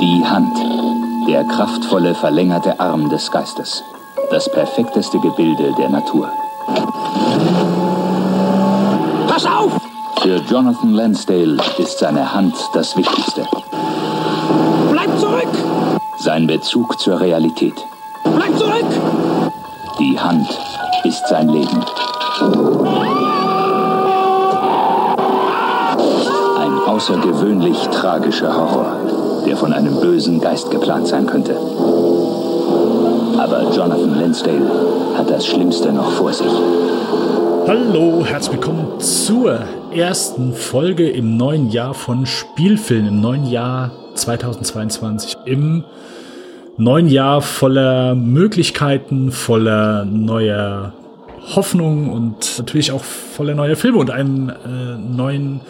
Die Hand. Der kraftvolle, verlängerte Arm des Geistes. Das perfekteste Gebilde der Natur. Pass auf! Für Jonathan Lansdale ist seine Hand das Wichtigste. Bleib zurück! Sein Bezug zur Realität. Bleib zurück! Die Hand ist sein Leben. Ein außergewöhnlich tragischer Horror, der von einem bösen Geist geplant sein könnte. Aber Jonathan Lansdale hat das Schlimmste noch vor sich. Hallo, herzlich willkommen zur ersten Folge im neuen Jahr von Spielfilm, im neuen Jahr 2022, im neuen Jahr voller Möglichkeiten, voller neuer Hoffnung und natürlich auch voller neuer Filme und einem äh, neuen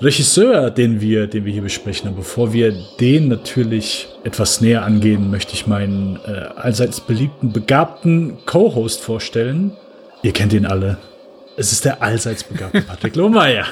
Regisseur, den wir, den wir hier besprechen. Und bevor wir den natürlich etwas näher angehen, möchte ich meinen äh, allseits beliebten, begabten Co-Host vorstellen. Ihr kennt ihn alle. Es ist der allseits begabte Patrick Lohmeier.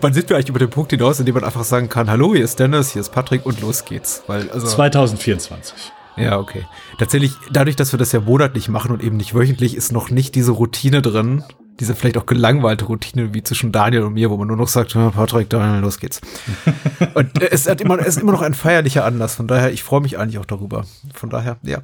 Wann sind wir eigentlich über den Punkt hinaus, in dem man einfach sagen kann, hallo, hier ist Dennis, hier ist Patrick und los geht's? Weil, also 2024. Ja, okay. Tatsächlich, dadurch, dass wir das ja monatlich machen und eben nicht wöchentlich, ist noch nicht diese Routine drin, diese vielleicht auch gelangweilte Routine wie zwischen Daniel und mir, wo man nur noch sagt, Patrick, Daniel, los geht's. und es, hat immer, es ist immer noch ein feierlicher Anlass, von daher, ich freue mich eigentlich auch darüber. Von daher, ja.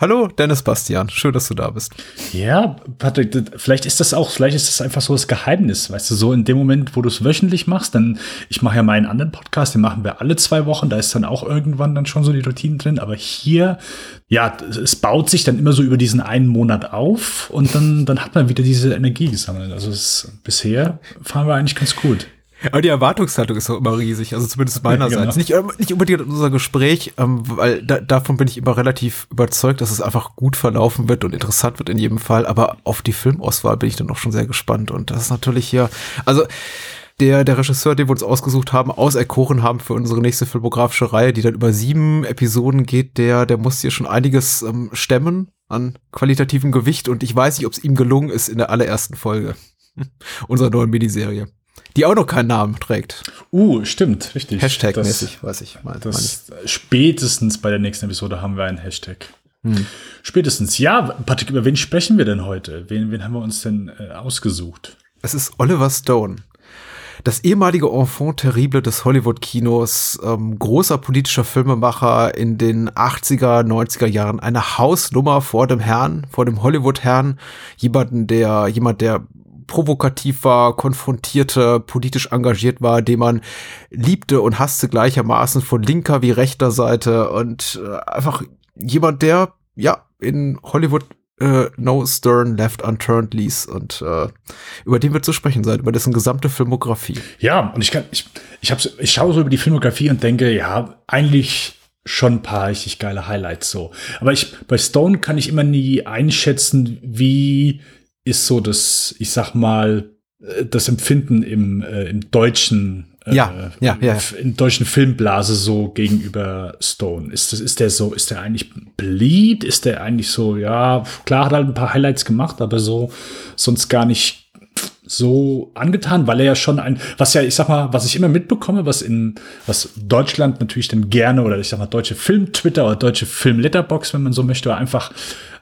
Hallo, Dennis Bastian. Schön, dass du da bist. Ja, Patrick, vielleicht ist das auch, vielleicht ist das einfach so das Geheimnis, weißt du, so in dem Moment, wo du es wöchentlich machst, dann, ich mache ja meinen anderen Podcast, den machen wir alle zwei Wochen, da ist dann auch irgendwann dann schon so die Routine drin, aber hier, ja, es baut sich dann immer so über diesen einen Monat auf und dann, dann hat man wieder diese Energie gesammelt. Also es, bisher fahren wir eigentlich ganz gut. Aber die Erwartungshaltung ist auch immer riesig, also zumindest meinerseits. Genau. nicht, nicht unbedingt unser Gespräch, ähm, weil da, davon bin ich immer relativ überzeugt, dass es einfach gut verlaufen wird und interessant wird in jedem Fall. Aber auf die Filmauswahl bin ich dann auch schon sehr gespannt. Und das ist natürlich hier, also der, der Regisseur, den wir uns ausgesucht haben, auserkoren haben für unsere nächste filmografische Reihe, die dann über sieben Episoden geht, der, der muss hier schon einiges ähm, stemmen an qualitativem Gewicht. Und ich weiß nicht, ob es ihm gelungen ist in der allerersten Folge unserer neuen Miniserie die auch noch keinen Namen trägt. Uh, stimmt, richtig. Hashtag-mäßig, weiß ich. Mein, das spätestens bei der nächsten Episode haben wir einen Hashtag. Hm. Spätestens. Ja, Patrick, über wen sprechen wir denn heute? Wen, wen haben wir uns denn äh, ausgesucht? Es ist Oliver Stone. Das ehemalige Enfant terrible des Hollywood-Kinos, ähm, großer politischer Filmemacher in den 80er, 90er Jahren, eine Hausnummer vor dem Herrn, vor dem Hollywood-Herrn, jemanden, der, jemand, der provokativ war, konfrontierte, politisch engagiert war, den man liebte und hasste gleichermaßen von linker wie rechter Seite und äh, einfach jemand, der ja in Hollywood äh, No Stern Left Unturned ließ und äh, über den wird zu sprechen sein, über dessen gesamte Filmografie. Ja, und ich kann, ich, ich, hab's, ich schaue so über die Filmografie und denke, ja, eigentlich schon ein paar richtig geile Highlights so. Aber ich, bei Stone kann ich immer nie einschätzen, wie ist so das, ich sag mal, äh, das Empfinden im, äh, im deutschen äh, ja, ja, ja. in deutschen Filmblase so gegenüber Stone. Ist das, ist der so, ist der eigentlich beliebt? Ist der eigentlich so, ja, klar hat er halt ein paar Highlights gemacht, aber so sonst gar nicht so angetan, weil er ja schon ein, was ja, ich sag mal, was ich immer mitbekomme, was in, was Deutschland natürlich dann gerne, oder ich sag mal, deutsche Film-Twitter oder deutsche Film-Letterbox, wenn man so möchte, einfach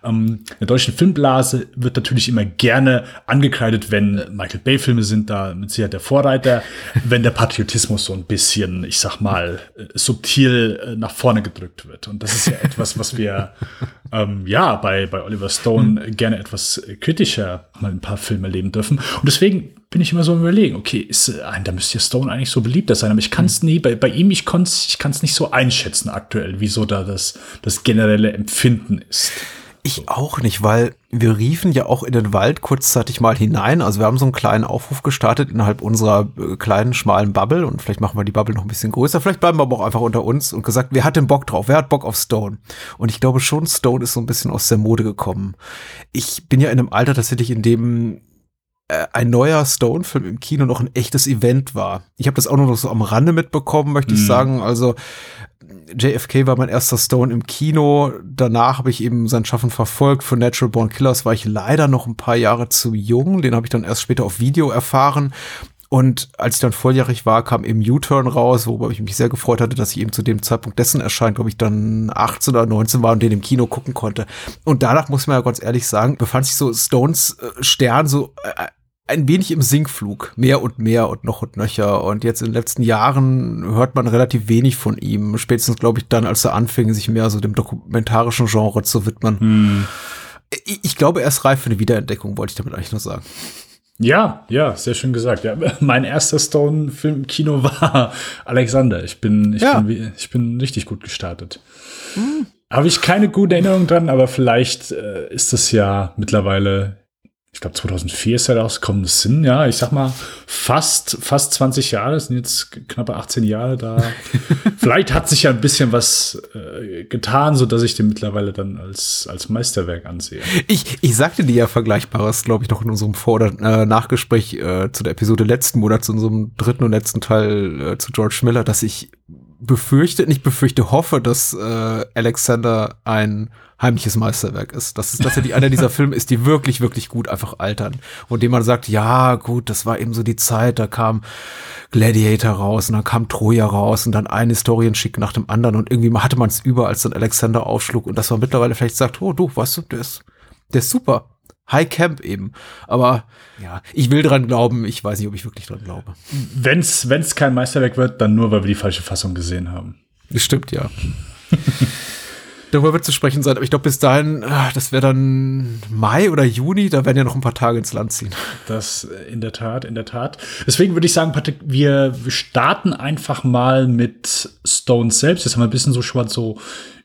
ähm, in der deutschen Filmblase wird natürlich immer gerne angekreidet, wenn Michael Bay-Filme sind da mit Sicherheit der Vorreiter, wenn der Patriotismus so ein bisschen, ich sag mal, äh, subtil äh, nach vorne gedrückt wird. Und das ist ja etwas, was wir ähm, ja bei, bei Oliver Stone gerne etwas kritischer mal ein paar Filme erleben dürfen. Und deswegen bin ich immer so überlegen, okay, ist, äh, da müsste ja Stone eigentlich so beliebter sein, aber ich kann es hm. nie, bei, bei ihm, ich kann es nicht so einschätzen aktuell, wieso da das, das generelle Empfinden ist. Ich auch nicht, weil wir riefen ja auch in den Wald kurzzeitig mal hinein. Also wir haben so einen kleinen Aufruf gestartet innerhalb unserer äh, kleinen, schmalen Bubble und vielleicht machen wir die Bubble noch ein bisschen größer. Vielleicht bleiben wir aber auch einfach unter uns und gesagt, wer hat denn Bock drauf? Wer hat Bock auf Stone? Und ich glaube schon, Stone ist so ein bisschen aus der Mode gekommen. Ich bin ja in einem Alter tatsächlich, in dem äh, ein neuer Stone-Film im Kino noch ein echtes Event war. Ich habe das auch noch so am Rande mitbekommen, möchte mm. ich mhm. sagen. Also JFK war mein erster Stone im Kino. Danach habe ich eben sein Schaffen verfolgt. Für Natural Born Killers war ich leider noch ein paar Jahre zu jung. Den habe ich dann erst später auf Video erfahren. Und als ich dann volljährig war, kam eben U-Turn raus, worüber ich mich sehr gefreut hatte, dass ich eben zu dem Zeitpunkt dessen erscheint, glaube ich, dann 18 oder 19 war und den im Kino gucken konnte. Und danach muss man ja ganz ehrlich sagen, befand sich so Stones äh, Stern so äh, ein wenig im Sinkflug, mehr und mehr und noch und nöcher. Und jetzt in den letzten Jahren hört man relativ wenig von ihm. Spätestens, glaube ich, dann, als er anfing, sich mehr so dem dokumentarischen Genre zu widmen. Hm. Ich, ich glaube, er ist reif für eine Wiederentdeckung, wollte ich damit eigentlich nur sagen. Ja, ja, sehr schön gesagt. Ja, mein erster Stone-Film im Kino war Alexander. Ich bin, ich, ja. bin, ich bin richtig gut gestartet. Hm. Habe ich keine gute Erinnerung dran, aber vielleicht äh, ist es ja mittlerweile ich glaube 2004 ist er rausgekommen, das sind ja, ich sag mal, fast, fast 20 Jahre, das sind jetzt knappe 18 Jahre da. Vielleicht hat sich ja ein bisschen was äh, getan, so dass ich den mittlerweile dann als, als Meisterwerk ansehe. Ich, ich sagte dir ja Vergleichbares, glaube ich, noch in unserem Vor- oder äh, Nachgespräch äh, zu der Episode letzten Monat, zu unserem dritten und letzten Teil äh, zu George Miller, dass ich befürchte, nicht befürchte, hoffe, dass äh, Alexander ein heimliches Meisterwerk ist. Dass er die einer dieser Filme ist, die wirklich, wirklich gut einfach altern. Und dem man sagt, ja, gut, das war eben so die Zeit, da kam Gladiator raus und dann kam Troja raus und dann ein Historienschick nach dem anderen und irgendwie hatte man es über, als dann Alexander aufschlug und dass man mittlerweile vielleicht sagt, oh du, weißt du, der ist, der ist super. High Camp eben. Aber ja, ich will dran glauben, ich weiß nicht, ob ich wirklich dran glaube. Wenn's, wenn's kein Meisterwerk wird, dann nur, weil wir die falsche Fassung gesehen haben. Das stimmt, ja. Darüber wird zu sprechen sein, aber ich glaube, bis dahin, ah, das wäre dann Mai oder Juni, da werden ja noch ein paar Tage ins Land ziehen. Das äh, in der Tat, in der Tat. Deswegen würde ich sagen, Patrick, wir starten einfach mal mit Stones selbst. Jetzt haben wir ein bisschen so schon so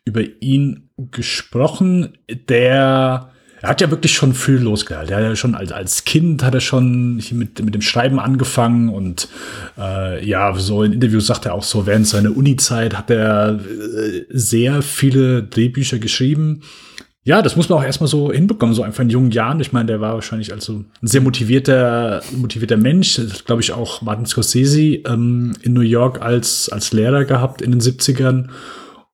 über ihn gesprochen. Der er hat ja wirklich schon früh losgehalten. Er hat ja schon als, als Kind hat er schon mit, mit dem Schreiben angefangen und äh, ja, so in Interviews sagt er auch so, während seiner Uni-Zeit hat er äh, sehr viele Drehbücher geschrieben. Ja, das muss man auch erstmal so hinbekommen, so einfach in jungen Jahren. Ich meine, der war wahrscheinlich also ein sehr motivierter, motivierter Mensch. Das glaube ich auch Martin Scorsese ähm, in New York als, als Lehrer gehabt in den 70ern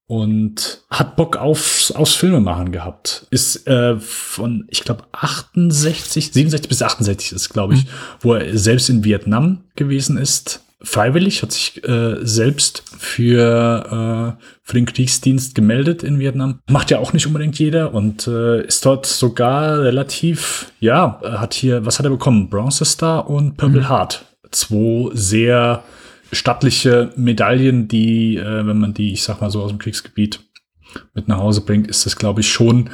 und hat Bock aufs, aufs Filmemachen gehabt. Ist äh, von, ich glaube, 68, 67 bis 68 ist, glaube ich, mhm. wo er selbst in Vietnam gewesen ist. Freiwillig, hat sich äh, selbst für, äh, für den Kriegsdienst gemeldet in Vietnam. Macht ja auch nicht unbedingt jeder und äh, ist dort sogar relativ, ja, hat hier, was hat er bekommen? Bronze Star und Purple mhm. Heart. Zwei sehr stattliche Medaillen, die, äh, wenn man die, ich sag mal so aus dem Kriegsgebiet mit nach Hause bringt, ist das, glaube ich, schon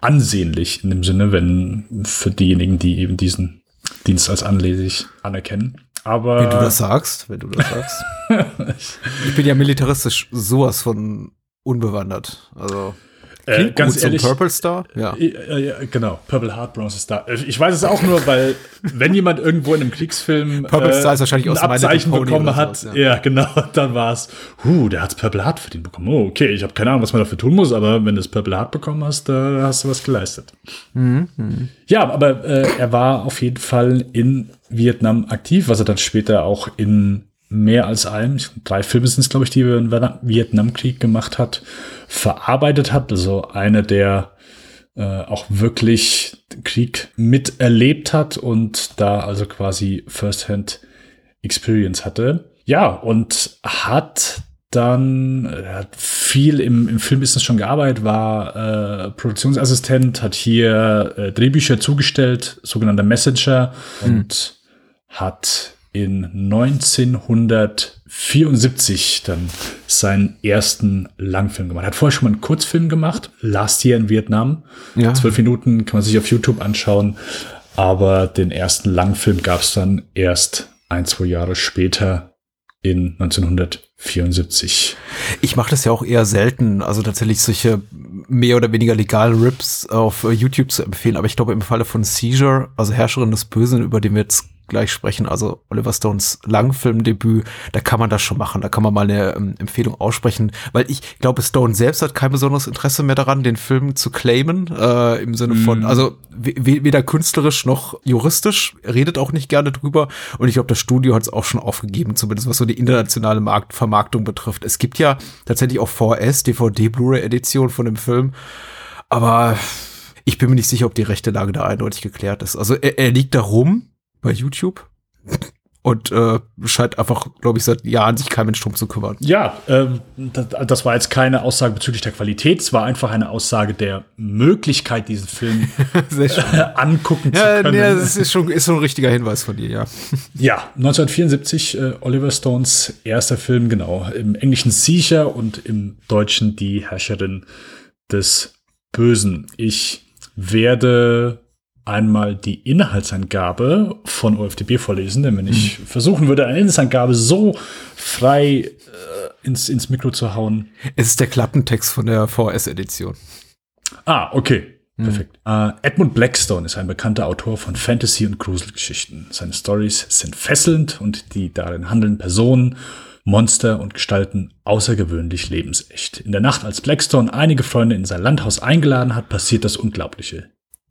ansehnlich in dem Sinne, wenn für diejenigen, die eben diesen Dienst als anlesig anerkennen. Aber wenn du das sagst, wenn du das sagst. ich bin ja militaristisch sowas von unbewandert. Also äh, ganz ehrlich, Purple Star? Ja. Äh, äh, genau, Purple Heart, Bronze Star. Äh, ich weiß es auch nur, weil wenn jemand irgendwo in einem Kriegsfilm Purple Star ist wahrscheinlich aus ein Abzeichen bekommen hat, sowas, ja. ja. genau, dann war es, huh, der hat Purple Heart verdient bekommen. Oh, okay, ich habe keine Ahnung, was man dafür tun muss, aber wenn du das Purple Heart bekommen hast, da hast du was geleistet. Mhm. Ja, aber äh, er war auf jeden Fall in Vietnam aktiv, was er dann später auch in mehr als allem, drei Filme sind es, glaube ich, die er im Vietnamkrieg gemacht hat, verarbeitet hat. Also einer, der äh, auch wirklich Krieg miterlebt hat und da also quasi First-Hand Experience hatte. Ja, und hat dann äh, hat viel im, im Filmbusiness schon gearbeitet, war äh, Produktionsassistent, hat hier äh, Drehbücher zugestellt, sogenannter Messenger mhm. und hat in 1974 dann seinen ersten Langfilm gemacht. Er hat vorher schon mal einen Kurzfilm gemacht, Last Year in Vietnam. Ja. Zwölf Minuten kann man sich auf YouTube anschauen. Aber den ersten Langfilm gab es dann erst ein, zwei Jahre später in 1974. Ich mache das ja auch eher selten, also tatsächlich solche mehr oder weniger legalen Rips auf YouTube zu empfehlen, aber ich glaube im Falle von Seizure, also Herrscherin des Bösen, über den wir jetzt gleich sprechen, also Oliver Stones Langfilmdebüt, da kann man das schon machen, da kann man mal eine ähm, Empfehlung aussprechen, weil ich glaube, Stone selbst hat kein besonderes Interesse mehr daran, den Film zu claimen, äh, im Sinne von, mm. also weder künstlerisch noch juristisch, redet auch nicht gerne drüber. Und ich glaube, das Studio hat es auch schon aufgegeben, zumindest was so die internationale Markt Vermarktung betrifft. Es gibt ja tatsächlich auch VS, DVD, Blu-ray-Edition von dem Film, aber ich bin mir nicht sicher, ob die rechte Lage da eindeutig geklärt ist. Also er, er liegt da rum, bei YouTube. und äh, scheint einfach, glaube ich, seit Jahren sich kein Mensch drum zu kümmern. Ja, ähm, das, das, war jetzt keine Aussage bezüglich der Qualität, es war einfach eine Aussage der Möglichkeit, diesen Film angucken ja, zu können. Ja, das ist schon, ist schon ein richtiger Hinweis von dir, ja. Ja, 1974 äh, Oliver Stones erster Film, genau, im englischen Siecher und im deutschen Die Herrscherin des Bösen. Ich werde einmal die Inhaltsangabe von OFDB vorlesen, denn wenn ich hm. versuchen würde, eine Inhaltsangabe so frei äh, ins, ins Mikro zu hauen. Es ist der Klappentext von der VS-Edition. Ah, okay. Hm. Perfekt. Äh, Edmund Blackstone ist ein bekannter Autor von Fantasy- und Gruselgeschichten. Seine Stories sind fesselnd und die darin handelnden Personen, Monster und Gestalten außergewöhnlich lebensecht. In der Nacht, als Blackstone einige Freunde in sein Landhaus eingeladen hat, passiert das Unglaubliche.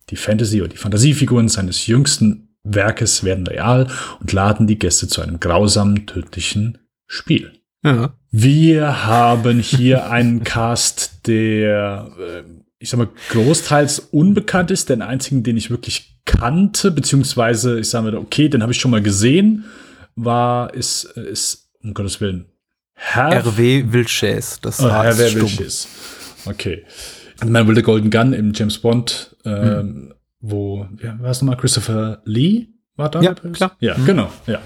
Die Fantasy- oder die Fantasiefiguren seines jüngsten Werkes werden real und laden die Gäste zu einem grausamen, tödlichen Spiel. Ja. Wir haben hier einen Cast, der, äh, ich sag mal, großteils unbekannt ist. Den einzigen, den ich wirklich kannte, beziehungsweise ich sage mir, okay, den habe ich schon mal gesehen, war, ist, ist, um Gottes Willen, Herr R.W. Wilches, das oh, Herr Wilches. Okay. Man will the Golden Gun im James Bond, ähm, mhm. wo, ja, war es nochmal, Christopher Lee? War da? Ja, klar. Ja, mhm. genau, ja.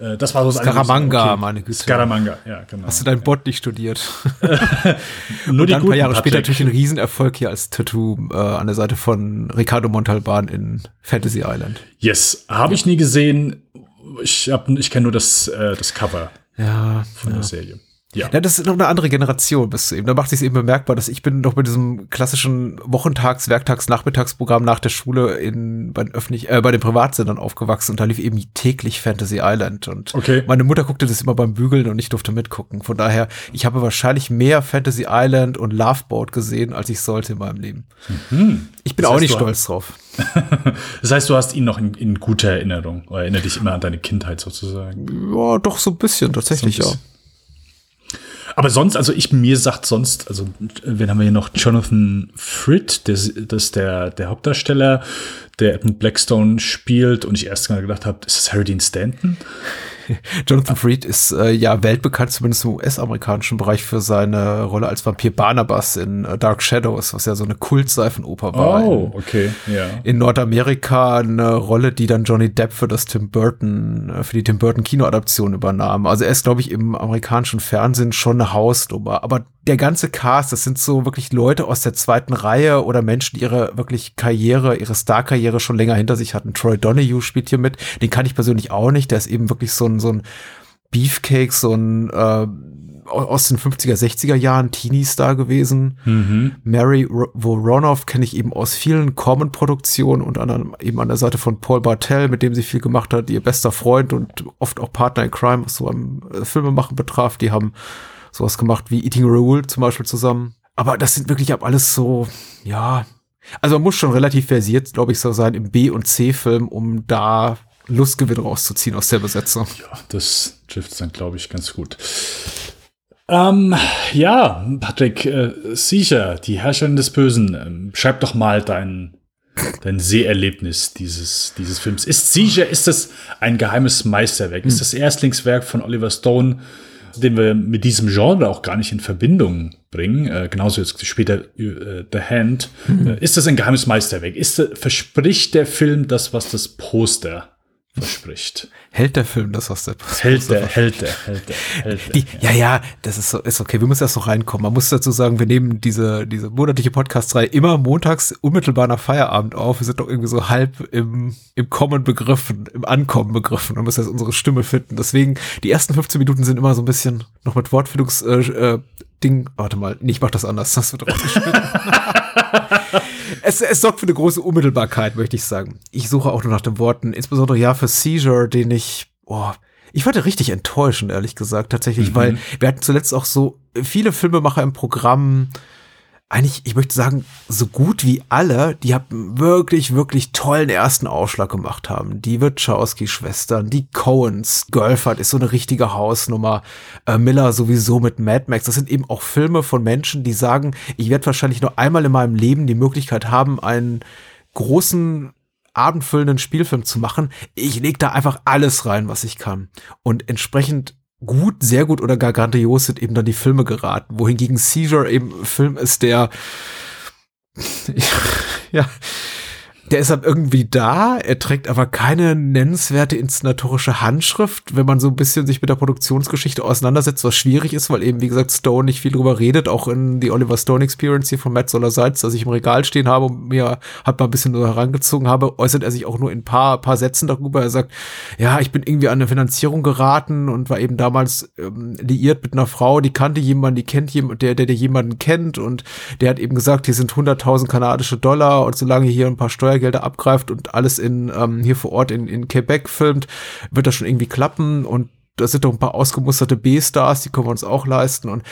Äh, das war so Scaramanga, okay. meine Güte. Scaramanga, ja, genau. Hast du dein Bot nicht studiert? Nur die dann ein paar Jahre später natürlich ein Riesenerfolg hier als Tattoo äh, an der Seite von Ricardo Montalban in Fantasy Island. Yes, habe ich nie gesehen. Ich, hab, ich kenne nur das, äh, das Cover ja, von ja. der Serie. Ja. ja, das ist noch eine andere Generation bis zu eben. Da macht sich eben bemerkbar, dass ich bin noch mit diesem klassischen Wochentags-, Werktags-, Nachmittagsprogramm nach der Schule in bei den öffentlich äh, bei den Privatsendern aufgewachsen und da lief eben täglich Fantasy Island und okay. meine Mutter guckte das immer beim Bügeln und ich durfte mitgucken. Von daher, ich habe wahrscheinlich mehr Fantasy Island und Loveboat gesehen, als ich sollte in meinem Leben. Mhm. Ich bin das heißt, auch nicht stolz drauf. das heißt, du hast ihn noch in, in guter Erinnerung oder erinnert dich immer an deine Kindheit sozusagen. Ja, doch so ein bisschen tatsächlich, so ein bisschen. ja. Aber sonst, also ich, mir sagt sonst, also, wen haben wir hier noch? Jonathan Fritt, das, das ist der, der Hauptdarsteller, der Edmund Blackstone spielt und ich erst mal gedacht habe, ist das Harry Dean Stanton? Jonathan Freed ist äh, ja weltbekannt, zumindest im US-amerikanischen Bereich, für seine Rolle als Vampir Barnabas in äh, Dark Shadows, was ja so eine Kultseifenoper war. Oh, okay, ja. In Nordamerika eine Rolle, die dann Johnny Depp für das Tim Burton, äh, für die Tim Burton Kinoadaption übernahm. Also er ist, glaube ich, im amerikanischen Fernsehen schon eine Hausnummer. Aber der ganze Cast, das sind so wirklich Leute aus der zweiten Reihe oder Menschen, die ihre wirklich Karriere, ihre Star-Karriere schon länger hinter sich hatten. Troy Donahue spielt hier mit. Den kann ich persönlich auch nicht. Der ist eben wirklich so ein, so ein Beefcake, so ein äh, aus den 50er, 60er Jahren Teenie-Star gewesen. Mhm. Mary Voronoff kenne ich eben aus vielen Common-Produktionen und anderem eben an der Seite von Paul Bartel, mit dem sie viel gemacht hat, ihr bester Freund und oft auch Partner in Crime, was so am äh, Filmemachen betraf. Die haben sowas gemacht wie Eating Raoul zum Beispiel zusammen. Aber das sind wirklich ab alles so, ja. Also man muss schon relativ versiert, glaube ich, so sein im B- und C-Film, um da Lustgewinn rauszuziehen aus der Besetzung. Ja, das trifft dann, glaube ich, ganz gut. Ähm, ja, Patrick, äh, sicher, die Herrscherin des Bösen. Ähm, schreib doch mal dein, dein Seherlebnis dieses, dieses Films. Ist sicher, ist das ein geheimes Meisterwerk? Ist hm. das Erstlingswerk von Oliver Stone? Den wir mit diesem Genre auch gar nicht in Verbindung bringen, äh, genauso jetzt später äh, The Hand, mhm. äh, ist das ein geheimes Meisterwerk? Ist, verspricht der Film das, was das Poster verspricht. Hält der Film das, was der Hält der, hält der, hält der, hält der. Die, ja. ja, das ist, so, ist okay. Wir müssen erst noch reinkommen. Man muss dazu sagen, wir nehmen diese, diese monatliche Podcast-Reihe immer montags unmittelbar nach Feierabend auf. Wir sind doch irgendwie so halb im, im Kommen begriffen, im Ankommen begriffen und müssen jetzt unsere Stimme finden. Deswegen, die ersten 15 Minuten sind immer so ein bisschen noch mit Wortfindungs, äh, äh, Ding, warte mal, nee, ich mach das anders, das wird rausgeschnitten. es, es sorgt für eine große Unmittelbarkeit, möchte ich sagen. Ich suche auch nur nach den Worten, insbesondere ja für Seizure, den ich, oh, ich fand richtig enttäuschend, ehrlich gesagt, tatsächlich, mhm. weil wir hatten zuletzt auch so viele Filmemacher im Programm, eigentlich, ich möchte sagen, so gut wie alle, die haben wirklich, wirklich tollen ersten Ausschlag gemacht haben. Die Wachowski-Schwestern, die Coens, Girlfriend ist so eine richtige Hausnummer, äh, Miller sowieso mit Mad Max. Das sind eben auch Filme von Menschen, die sagen, ich werde wahrscheinlich nur einmal in meinem Leben die Möglichkeit haben, einen großen abendfüllenden Spielfilm zu machen. Ich leg da einfach alles rein, was ich kann. Und entsprechend gut, sehr gut oder gar grandios sind eben dann die Filme geraten. Wohingegen Seizure eben ein Film ist, der ja, der ist halt irgendwie da, er trägt aber keine nennenswerte inszenatorische Handschrift, wenn man so ein bisschen sich mit der Produktionsgeschichte auseinandersetzt, was schwierig ist, weil eben, wie gesagt, Stone nicht viel drüber redet, auch in die Oliver Stone Experience hier von Matt Solar Seitz, das ich im Regal stehen habe und mir halt mal ein bisschen so herangezogen habe, äußert er sich auch nur in paar, paar Sätzen darüber. Er sagt, ja, ich bin irgendwie an eine Finanzierung geraten und war eben damals ähm, liiert mit einer Frau, die kannte jemanden, die kennt jemanden, der, der, der jemanden kennt und der hat eben gesagt, hier sind 100.000 kanadische Dollar und solange hier ein paar Steuer Steuergelder abgreift und alles in ähm, hier vor Ort in, in Quebec filmt, wird das schon irgendwie klappen und da sind doch ein paar ausgemusterte B-Stars, die können wir uns auch leisten und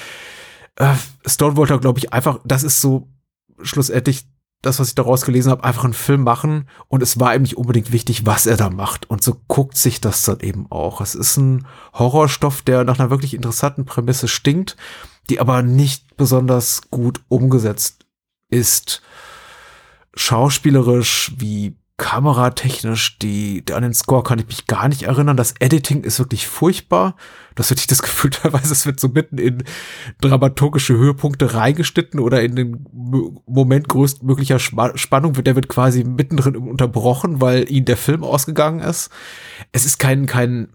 äh, Stone wollte, glaube ich, einfach, das ist so schlussendlich das, was ich daraus gelesen habe, einfach einen Film machen und es war ihm nicht unbedingt wichtig, was er da macht. Und so guckt sich das dann eben auch. Es ist ein Horrorstoff, der nach einer wirklich interessanten Prämisse stinkt, die aber nicht besonders gut umgesetzt ist schauspielerisch wie kameratechnisch, die, an den Score kann ich mich gar nicht erinnern. Das Editing ist wirklich furchtbar. Das hatte ich das Gefühl, teilweise es wird so mitten in dramaturgische Höhepunkte reingeschnitten oder in den Moment größtmöglicher Spannung wird, der wird quasi mittendrin unterbrochen, weil ihnen der Film ausgegangen ist. Es ist kein, kein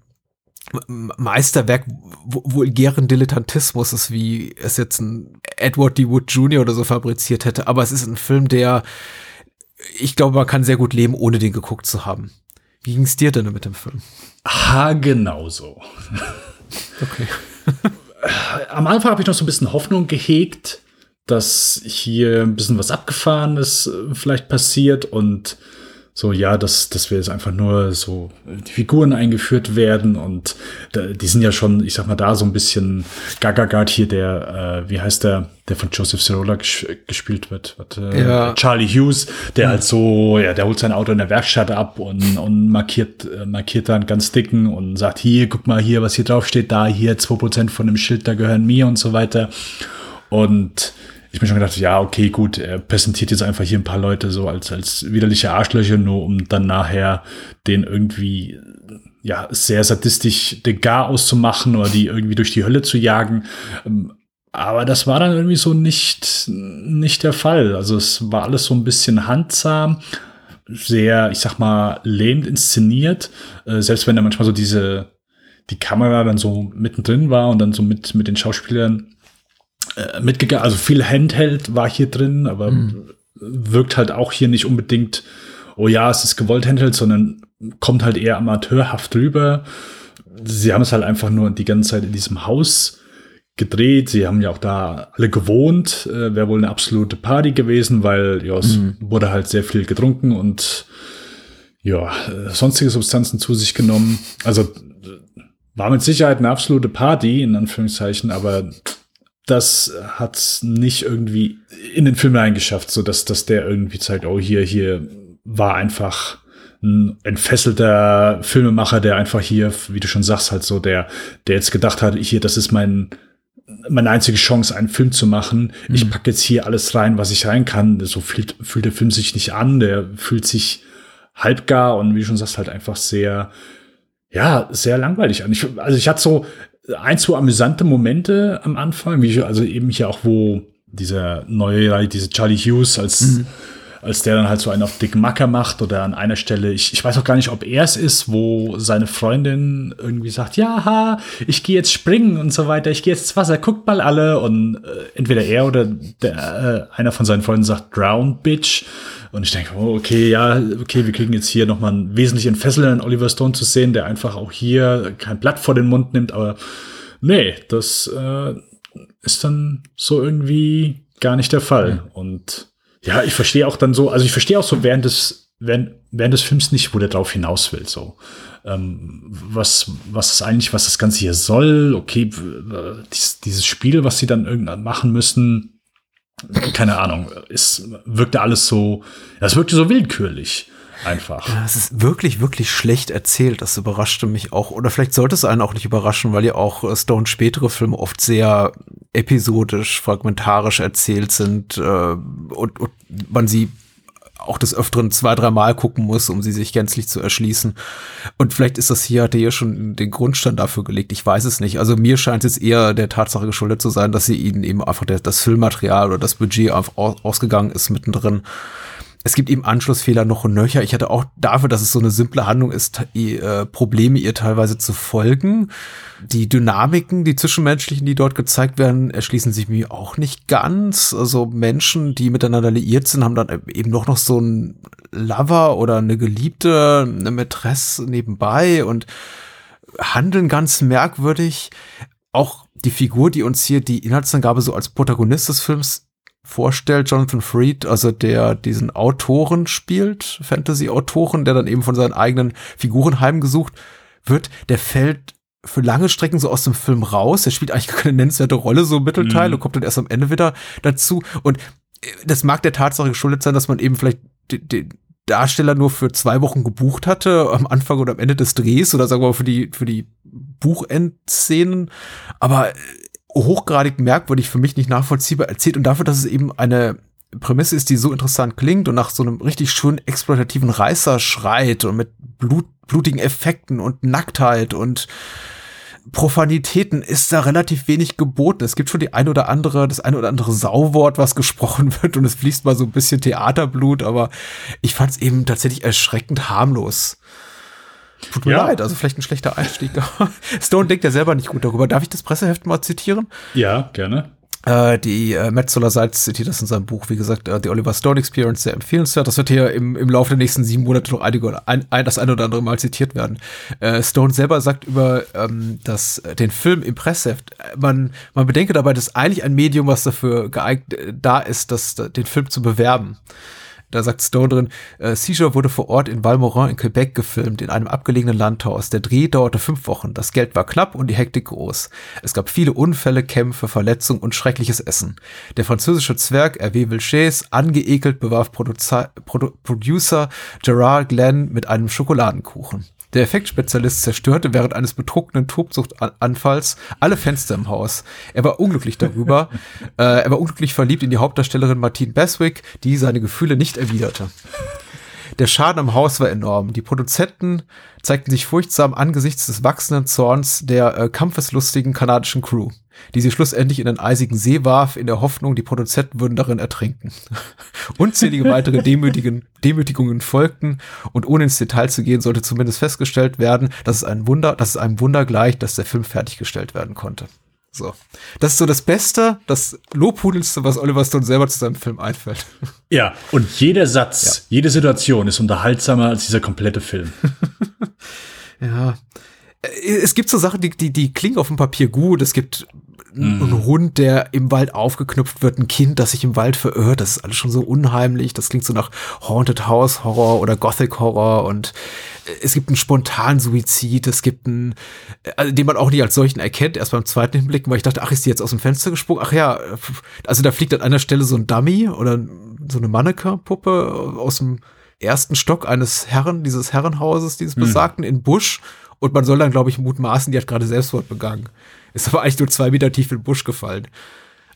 Meisterwerk vulgären Dilettantismus ist, wie es jetzt ein Edward D. Wood Jr. oder so fabriziert hätte, aber es ist ein Film, der ich glaube, man kann sehr gut leben, ohne den geguckt zu haben. Wie ging es dir denn mit dem Film? Ha, genauso. Okay. Am Anfang habe ich noch so ein bisschen Hoffnung gehegt, dass hier ein bisschen was Abgefahrenes äh, vielleicht passiert und so, ja, dass, dass wir jetzt einfach nur so die Figuren eingeführt werden und die sind ja schon, ich sag mal, da so ein bisschen Gagagard hier, der, äh, wie heißt der, der von Joseph Cirola ges gespielt wird, Warte, ja. Charlie Hughes, der mhm. halt so, ja, der holt sein Auto in der Werkstatt ab und, und markiert, äh, markiert dann ganz dicken und sagt, hier, guck mal hier, was hier drauf steht, da, hier, zwei Prozent von dem Schild, da gehören mir und so weiter. Und ich mir schon gedacht, ja, okay, gut, er präsentiert jetzt einfach hier ein paar Leute so als, als widerliche Arschlöcher, nur um dann nachher den irgendwie, ja, sehr sadistisch den Gar auszumachen oder die irgendwie durch die Hölle zu jagen. Ähm, aber das war dann irgendwie so nicht, nicht der Fall. Also es war alles so ein bisschen handsam, sehr, ich sag mal, lähmend inszeniert. Äh, selbst wenn da manchmal so diese, die Kamera dann so mittendrin war und dann so mit, mit den Schauspielern äh, mitgegangen. Also viel Handheld war hier drin, aber mhm. wirkt halt auch hier nicht unbedingt, oh ja, es ist gewollt Handheld, sondern kommt halt eher amateurhaft rüber. Sie haben es halt einfach nur die ganze Zeit in diesem Haus gedreht. Sie haben ja auch da alle gewohnt. Äh, Wäre wohl eine absolute Party gewesen, weil ja, es mhm. wurde halt sehr viel getrunken und ja, äh, sonstige Substanzen zu sich genommen. Also war mit Sicherheit eine absolute Party, in Anführungszeichen, aber das hat nicht irgendwie in den Film reingeschafft, so dass, dass der irgendwie zeigt, oh, hier, hier war einfach ein entfesselter Filmemacher, der einfach hier, wie du schon sagst, halt so, der, der jetzt gedacht hat, hier, das ist mein, meine einzige Chance, einen Film zu machen. Mhm. Ich packe jetzt hier alles rein, was ich rein kann. So fühlt, fühlt der Film sich nicht an, der fühlt sich halbgar und wie du schon sagst, halt einfach sehr, ja, sehr langweilig an. Ich, also ich hatte so, ein, zwei amüsante Momente am Anfang, wie ich, also eben hier auch, wo dieser neue, diese Charlie Hughes als, mhm. Als der dann halt so einen auf dicken Macker macht oder an einer Stelle, ich, ich weiß auch gar nicht, ob er es ist, wo seine Freundin irgendwie sagt, ja, ich gehe jetzt springen und so weiter, ich gehe jetzt ins Wasser, guckt mal alle und äh, entweder er oder der, äh, einer von seinen Freunden sagt, drown, bitch und ich denke, oh, okay, ja, okay, wir kriegen jetzt hier nochmal einen wesentlich entfesselnden Oliver Stone zu sehen, der einfach auch hier kein Blatt vor den Mund nimmt, aber nee, das äh, ist dann so irgendwie gar nicht der Fall. Mhm. Und ja, ich verstehe auch dann so, also ich verstehe auch so während des, während, während des Films nicht, wo der drauf hinaus will, so. Ähm, was, was ist eigentlich, was das Ganze hier soll? Okay, dieses, dieses Spiel, was sie dann irgendwann machen müssen, keine Ahnung, es wirkte alles so, es wirkte so willkürlich. Einfach. Es ist wirklich, wirklich schlecht erzählt. Das überraschte mich auch. Oder vielleicht sollte es einen auch nicht überraschen, weil ja auch äh, Stone spätere Filme oft sehr episodisch, fragmentarisch erzählt sind äh, und, und man sie auch des Öfteren zwei, dreimal gucken muss, um sie sich gänzlich zu erschließen. Und vielleicht ist das hier, hat er hier schon den Grundstein dafür gelegt. Ich weiß es nicht. Also mir scheint es eher der Tatsache geschuldet zu sein, dass sie ihnen eben einfach das Filmmaterial oder das Budget einfach ausgegangen ist mittendrin es gibt eben Anschlussfehler noch und nöcher. Ich hatte auch dafür, dass es so eine simple Handlung ist, äh, Probleme ihr teilweise zu folgen. Die Dynamiken, die zwischenmenschlichen, die dort gezeigt werden, erschließen sich mir auch nicht ganz. Also Menschen, die miteinander liiert sind, haben dann eben noch noch so ein Lover oder eine Geliebte, eine Mätresse nebenbei und handeln ganz merkwürdig. Auch die Figur, die uns hier die Inhaltsangabe so als Protagonist des Films vorstellt, Jonathan Freed, also der diesen Autoren spielt, Fantasy-Autoren, der dann eben von seinen eigenen Figuren heimgesucht wird, der fällt für lange Strecken so aus dem Film raus. Der spielt eigentlich keine nennenswerte Rolle, so im Mittelteil, mhm. und kommt dann erst am Ende wieder dazu. Und äh, das mag der Tatsache geschuldet sein, dass man eben vielleicht den Darsteller nur für zwei Wochen gebucht hatte, am Anfang oder am Ende des Drehs oder sagen wir mal für die, für die Buchendszenen. Aber äh, hochgradig merkwürdig, für mich nicht nachvollziehbar erzählt und dafür, dass es eben eine Prämisse ist, die so interessant klingt und nach so einem richtig schönen exploitativen Reißer schreit und mit Blut, blutigen Effekten und Nacktheit und Profanitäten ist da relativ wenig geboten. Es gibt schon die ein oder andere, das ein oder andere Sauwort, was gesprochen wird und es fließt mal so ein bisschen Theaterblut, aber ich fand es eben tatsächlich erschreckend harmlos. Tut mir ja. leid, also vielleicht ein schlechter Einstieg. Stone denkt ja selber nicht gut darüber. Darf ich das Presseheft mal zitieren? Ja, gerne. Äh, die äh, Metzoler Salz zitiert das in seinem Buch, wie gesagt, äh, The Oliver Stone Experience, sehr empfehlenswert. Das wird hier im, im Laufe der nächsten sieben Monate noch einige, ein, ein, das eine oder andere Mal zitiert werden. Äh, Stone selber sagt über ähm, das, äh, den Film im Pressheft, äh, man, man bedenke dabei, dass eigentlich ein Medium, was dafür geeignet äh, da ist, das, den Film zu bewerben. Da sagt Stone drin, äh, Seizure wurde vor Ort in Valmorin in Quebec gefilmt, in einem abgelegenen Landhaus. Der Dreh dauerte fünf Wochen. Das Geld war knapp und die Hektik groß. Es gab viele Unfälle, Kämpfe, Verletzungen und schreckliches Essen. Der französische Zwerg Hervé Vilches, angeekelt, bewarf Producer, Produ Producer Gerard Glenn mit einem Schokoladenkuchen. Der Effektspezialist zerstörte während eines betrunkenen Tobsuchtanfalls alle Fenster im Haus. Er war unglücklich darüber. äh, er war unglücklich verliebt in die Hauptdarstellerin Martine Beswick, die seine Gefühle nicht erwiderte. Der Schaden am Haus war enorm. Die Produzenten zeigten sich furchtsam angesichts des wachsenden Zorns der äh, kampfeslustigen kanadischen Crew, die sie schlussendlich in den eisigen See warf, in der Hoffnung, die Produzenten würden darin ertrinken. Unzählige weitere Demütigen, Demütigungen folgten und ohne ins Detail zu gehen, sollte zumindest festgestellt werden, dass es ein Wunder, dass es einem Wunder gleicht, dass der Film fertiggestellt werden konnte. So. Das ist so das Beste, das Lobhudelste, was Oliver Stone selber zu seinem Film einfällt. Ja, und jeder Satz, ja. jede Situation ist unterhaltsamer als dieser komplette Film. ja. Es gibt so Sachen, die, die, die klingen auf dem Papier gut. Es gibt ein mhm. Hund, der im Wald aufgeknüpft wird, ein Kind, das sich im Wald verirrt. Das ist alles schon so unheimlich. Das klingt so nach Haunted House Horror oder Gothic Horror und äh, es gibt einen spontanen Suizid. Es gibt einen, also den man auch nicht als solchen erkennt. Erst beim zweiten Hinblicken, weil ich dachte, ach, ist die jetzt aus dem Fenster gesprungen? Ach ja, also da fliegt an einer Stelle so ein Dummy oder so eine Mannequin-Puppe aus dem ersten Stock eines Herren, dieses Herrenhauses, dieses mhm. besagten, in Busch. Und man soll dann, glaube ich, mutmaßen, die hat gerade Selbstmord begangen. Ist aber eigentlich nur zwei Meter tief in den Busch gefallen.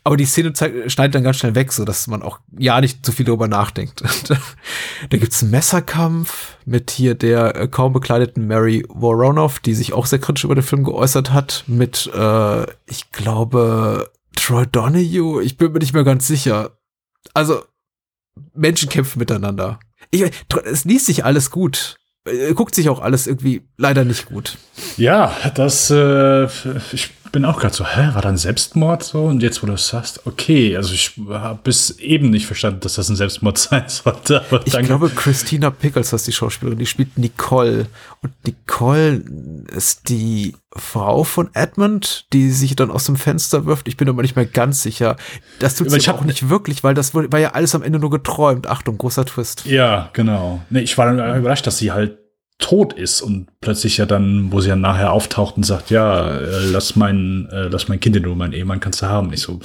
Aber die Szene schneidet dann ganz schnell weg, so dass man auch ja nicht zu viel darüber nachdenkt. da gibt's einen Messerkampf mit hier der äh, kaum bekleideten Mary Voronoff, die sich auch sehr kritisch über den Film geäußert hat, mit, äh, ich glaube, Troy Donahue. Ich bin mir nicht mehr ganz sicher. Also, Menschen kämpfen miteinander. Ich, es liest sich alles gut. Äh, guckt sich auch alles irgendwie leider nicht gut. Ja, das, äh, ich bin auch gerade so, hä, war da ein Selbstmord so? Und jetzt, wo du es sagst, okay, also ich habe bis eben nicht verstanden, dass das ein Selbstmord sein sollte. Aber ich glaube, Christina Pickles heißt die Schauspielerin, die spielt Nicole. Und Nicole ist die Frau von Edmund, die sich dann aus dem Fenster wirft. Ich bin aber nicht mehr ganz sicher. Das tut sie auch nicht wirklich, weil das war ja alles am Ende nur geträumt. Achtung, großer Twist. Ja, genau. Nee, ich war dann überrascht, dass sie halt tot ist und plötzlich ja dann, wo sie dann nachher auftaucht und sagt, ja, äh, lass mein, äh, lass mein Kind in Ruhe, mein Ehemann kannst du haben. Ich so,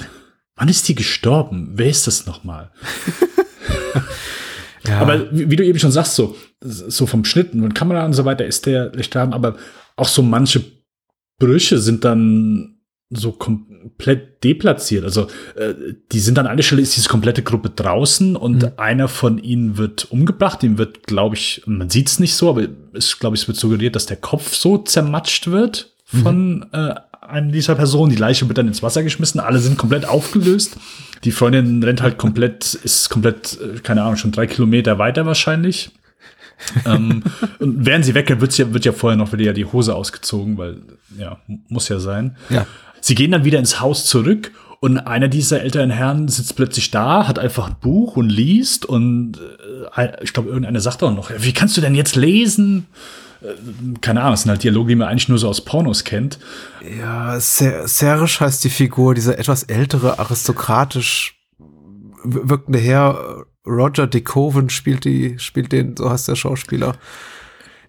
wann ist die gestorben? Wer ist das nochmal? ja. Aber wie, wie, du eben schon sagst, so, so vom Schnitten und Kamera und so weiter ist der gestorben, aber auch so manche Brüche sind dann so komplett deplatziert. Also äh, die sind an einer Stelle, ist diese komplette Gruppe draußen und mhm. einer von ihnen wird umgebracht. Dem wird, glaube ich, man sieht es nicht so, aber es, glaube ich, es wird suggeriert, dass der Kopf so zermatscht wird von mhm. äh, einem dieser Personen. Die Leiche wird dann ins Wasser geschmissen. Alle sind komplett aufgelöst. Die Freundin rennt halt komplett, ist komplett, äh, keine Ahnung, schon drei Kilometer weiter wahrscheinlich. ähm, und während sie weggeht, wird, ja, wird ja vorher noch wieder die Hose ausgezogen, weil ja, muss ja sein. Ja. Sie gehen dann wieder ins Haus zurück und einer dieser älteren Herren sitzt plötzlich da, hat einfach ein Buch und liest und äh, ich glaube, irgendeiner sagt auch noch, wie kannst du denn jetzt lesen? Äh, keine Ahnung, das sind halt Dialoge, die man eigentlich nur so aus Pornos kennt. Ja, Ser Serge heißt die Figur, dieser etwas ältere, aristokratisch wirkende Herr. Roger De Coven spielt die, spielt den, so heißt der Schauspieler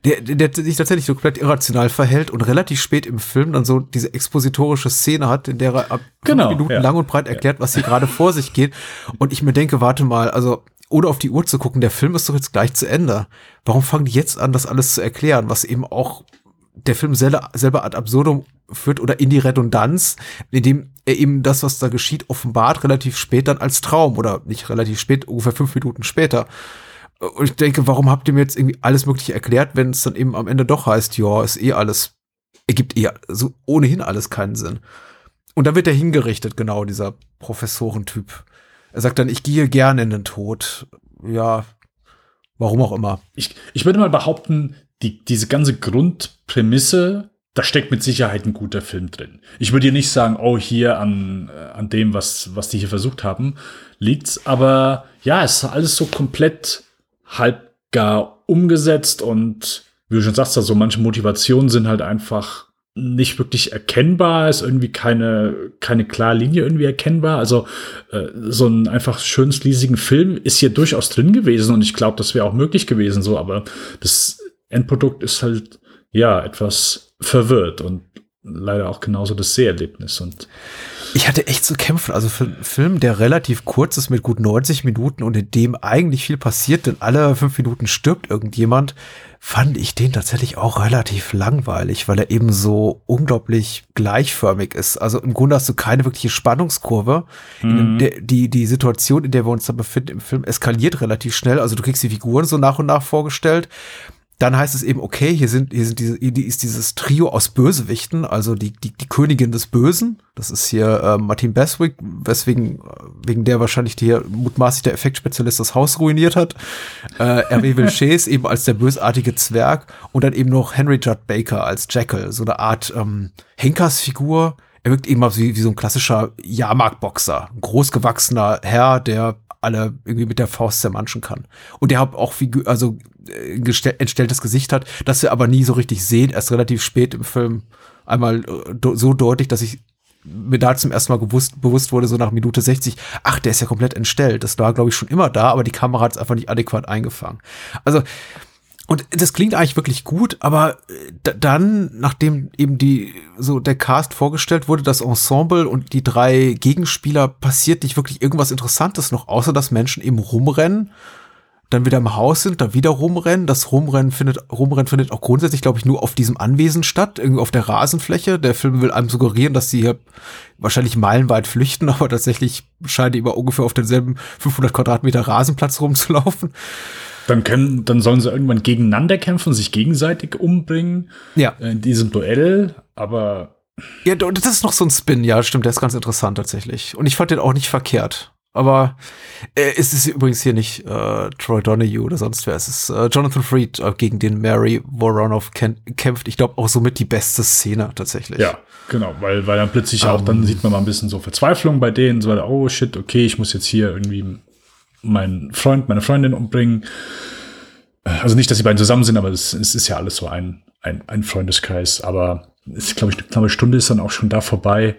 der, der sich tatsächlich so komplett irrational verhält und relativ spät im Film dann so diese expositorische Szene hat, in der er ab genau, Minuten ja. lang und breit erklärt, was hier gerade vor sich geht. Und ich mir denke, warte mal, also ohne auf die Uhr zu gucken, der Film ist doch jetzt gleich zu Ende. Warum fangen die jetzt an, das alles zu erklären, was eben auch der Film selber, selber ad absurdum führt oder in die Redundanz, indem er eben das, was da geschieht, offenbart relativ spät dann als Traum oder nicht relativ spät, ungefähr fünf Minuten später. Und ich denke, warum habt ihr mir jetzt irgendwie alles Mögliche erklärt, wenn es dann eben am Ende doch heißt, ja, ist eh alles, ergibt eh so ohnehin alles keinen Sinn. Und da wird er hingerichtet, genau, dieser Professorentyp. Er sagt dann, ich gehe gerne in den Tod. Ja, warum auch immer. Ich, ich würde mal behaupten, die, diese ganze Grundprämisse, da steckt mit Sicherheit ein guter Film drin. Ich würde dir nicht sagen, oh, hier an, äh, an dem, was, was die hier versucht haben, liegt's. Aber ja, es ist alles so komplett halb gar umgesetzt und wie du schon sagst, also manche Motivationen sind halt einfach nicht wirklich erkennbar, ist irgendwie keine, keine klare Linie irgendwie erkennbar. Also äh, so ein einfach schön sleasigen Film ist hier durchaus drin gewesen und ich glaube, das wäre auch möglich gewesen, so, aber das Endprodukt ist halt ja etwas verwirrt und leider auch genauso das Seherlebnis und ich hatte echt zu kämpfen. Also für einen Film, der relativ kurz ist mit gut 90 Minuten und in dem eigentlich viel passiert, denn alle fünf Minuten stirbt irgendjemand, fand ich den tatsächlich auch relativ langweilig, weil er eben so unglaublich gleichförmig ist. Also im Grunde hast du keine wirkliche Spannungskurve. Mhm. Der, die, die Situation, in der wir uns da befinden im Film, eskaliert relativ schnell. Also du kriegst die Figuren so nach und nach vorgestellt dann heißt es eben, okay, hier sind, hier sind diese, hier ist dieses Trio aus Bösewichten, also die, die, die Königin des Bösen. Das ist hier äh, Martin Beswick, weswegen, wegen der wahrscheinlich hier mutmaßlich der Effektspezialist das Haus ruiniert hat. Äh, Hervé Vilches eben als der bösartige Zwerg und dann eben noch Henry Judd Baker als Jackal, so eine Art ähm, Henkersfigur. Er wirkt eben wie, wie so ein klassischer Jahrmarktboxer, ein großgewachsener Herr, der alle irgendwie mit der Faust zermanschen kann. Und der hat auch Figur, also äh, entstelltes Gesicht hat, das wir aber nie so richtig sehen, erst relativ spät im Film einmal äh, so deutlich, dass ich mir da zum ersten Mal gewusst, bewusst wurde, so nach Minute 60, ach, der ist ja komplett entstellt. Das war, glaube ich, schon immer da, aber die Kamera hat es einfach nicht adäquat eingefangen. Also, und das klingt eigentlich wirklich gut, aber äh, dann, nachdem eben die, so der Cast vorgestellt wurde, das Ensemble und die drei Gegenspieler, passiert nicht wirklich irgendwas Interessantes noch, außer dass Menschen eben rumrennen, dann wieder im Haus sind, dann wieder rumrennen. Das Rumrennen findet, Rumrennen findet auch grundsätzlich, glaube ich, nur auf diesem Anwesen statt, irgendwie auf der Rasenfläche. Der Film will einem suggerieren, dass sie hier wahrscheinlich meilenweit flüchten, aber tatsächlich scheinen die über ungefähr auf denselben 500 Quadratmeter Rasenplatz rumzulaufen. Dann können, dann sollen sie irgendwann gegeneinander kämpfen, sich gegenseitig umbringen. Ja. In diesem Duell, aber. Ja, das ist noch so ein Spin, ja, stimmt, der ist ganz interessant tatsächlich. Und ich fand den auch nicht verkehrt. Aber äh, es ist übrigens hier nicht äh, Troy Donahue oder sonst wer. Es ist äh, Jonathan Freed, äh, gegen den Mary Voronoff kämpft. Ich glaube auch somit die beste Szene tatsächlich. Ja, genau, weil, weil dann plötzlich um, auch, dann ähm. sieht man mal ein bisschen so Verzweiflung bei denen. So, oh shit, okay, ich muss jetzt hier irgendwie meinen Freund, meine Freundin umbringen. Also nicht, dass die beiden zusammen sind, aber es, es ist ja alles so ein, ein, ein Freundeskreis. Aber ich glaube, ich, eine knappe Stunde ist dann auch schon da vorbei.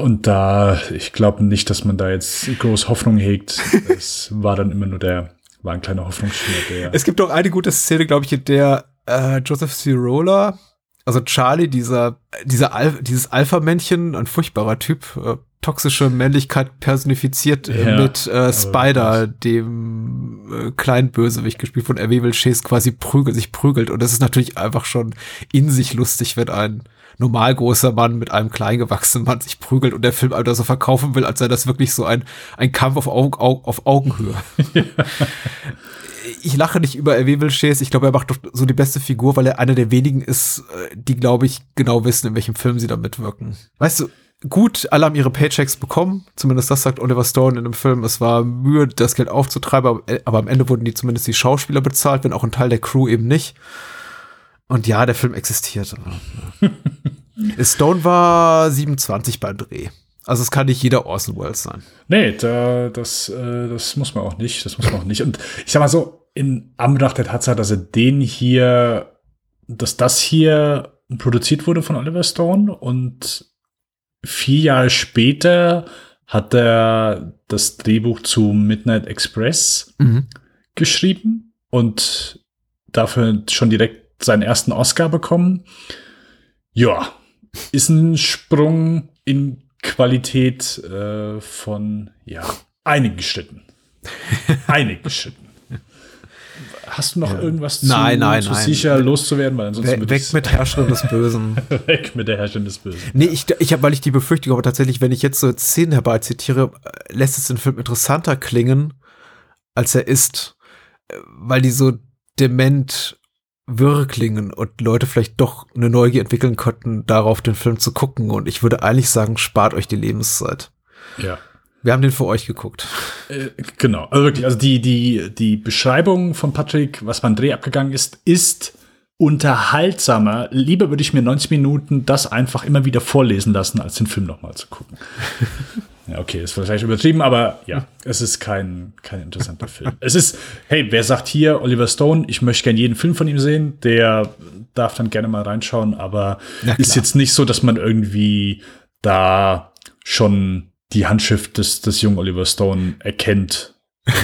Und da, ich glaube nicht, dass man da jetzt groß Hoffnung hegt. Es war dann immer nur der, war ein kleiner Hoffnungsschimmer. Es gibt auch eine gute Szene, glaube ich, in der äh, Joseph Cirola, also Charlie, dieser, dieser Al dieses Alpha-Männchen, ein furchtbarer Typ, äh, toxische Männlichkeit personifiziert äh, ja, mit äh, Spider, dem äh, kleinen Bösewicht gespielt von R.W. Wilches, quasi prügelt, sich prügelt. Und das ist natürlich einfach schon in sich lustig, wenn ein normal großer Mann mit einem klein gewachsenen Mann sich prügelt und der Film also so verkaufen will, als sei das wirklich so ein, ein Kampf auf, Aug, Aug, auf Augenhöhe. ich lache nicht über Erwebel Chase. Ich glaube, er macht doch so die beste Figur, weil er einer der wenigen ist, äh, die, glaube ich, genau wissen, in welchem Film sie da mitwirken. Weißt du, gut, alle haben ihre Paychecks bekommen. Zumindest das sagt Oliver Stone in dem Film. Es war Mühe, das Geld aufzutreiben, aber, aber am Ende wurden die zumindest die Schauspieler bezahlt, wenn auch ein Teil der Crew eben nicht. Und ja, der Film existiert. Stone war 27 beim Dreh. Also es kann nicht jeder Orson Welles sein. Nee, da, das, äh, das muss man auch nicht. Das muss man auch nicht. Und ich sag mal so, in Anbetracht der Tatsache, dass er den hier, dass das hier produziert wurde von Oliver Stone und vier Jahre später hat er das Drehbuch zu Midnight Express mhm. geschrieben und dafür schon direkt seinen ersten Oscar bekommen. Ja, ist ein Sprung in Qualität äh, von ja einigen Schritten. einigen Schritten. Hast du noch ja. irgendwas zu, nein, nein, zu nein. sicher loszuwerden? Weil ansonsten We weg mit Herrscherin des Bösen. weg mit der Herrscherin des Bösen. Nee, ich, ich habe, weil ich die Befürchtung aber tatsächlich, wenn ich jetzt so Szenen herbeizitiere, lässt es den Film interessanter klingen, als er ist, weil die so dement wirr klingen und Leute vielleicht doch eine Neugier entwickeln könnten, darauf den Film zu gucken. Und ich würde eigentlich sagen, spart euch die Lebenszeit. Ja. Wir haben den für euch geguckt. Äh, genau, also wirklich, also die, die, die Beschreibung von Patrick, was beim Dreh abgegangen ist, ist unterhaltsamer. Lieber würde ich mir 90 Minuten das einfach immer wieder vorlesen lassen, als den Film nochmal zu gucken. ja, okay, ist vielleicht übertrieben, aber ja, es ist kein, kein interessanter Film. Es ist, hey, wer sagt hier, Oliver Stone, ich möchte gerne jeden Film von ihm sehen, der darf dann gerne mal reinschauen, aber ist jetzt nicht so, dass man irgendwie da schon die Handschrift des, des jungen Oliver Stone erkennt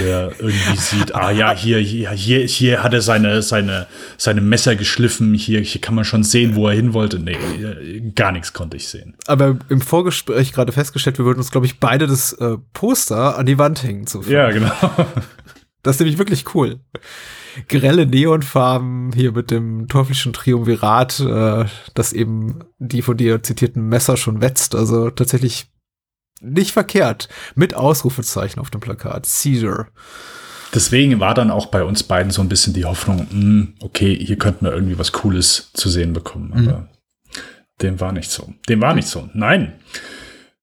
oder irgendwie sieht, ah ja, hier, hier, hier, hier hat er seine, seine, seine Messer geschliffen, hier, hier kann man schon sehen, wo er hin wollte. Nee, gar nichts konnte ich sehen. Aber im Vorgespräch gerade festgestellt, wir würden uns, glaube ich, beide das äh, Poster an die Wand hängen zu. Ja, genau. Das ist nämlich wirklich cool. Grelle Neonfarben hier mit dem teuflischen Triumvirat, äh, das eben die von dir zitierten Messer schon wetzt. Also tatsächlich nicht verkehrt. Mit Ausrufezeichen auf dem Plakat. Caesar. Deswegen war dann auch bei uns beiden so ein bisschen die Hoffnung, mh, hm, okay, hier könnten wir irgendwie was Cooles zu sehen bekommen. Mhm. Aber mhm. dem war nicht so. Dem war nicht so. Nein.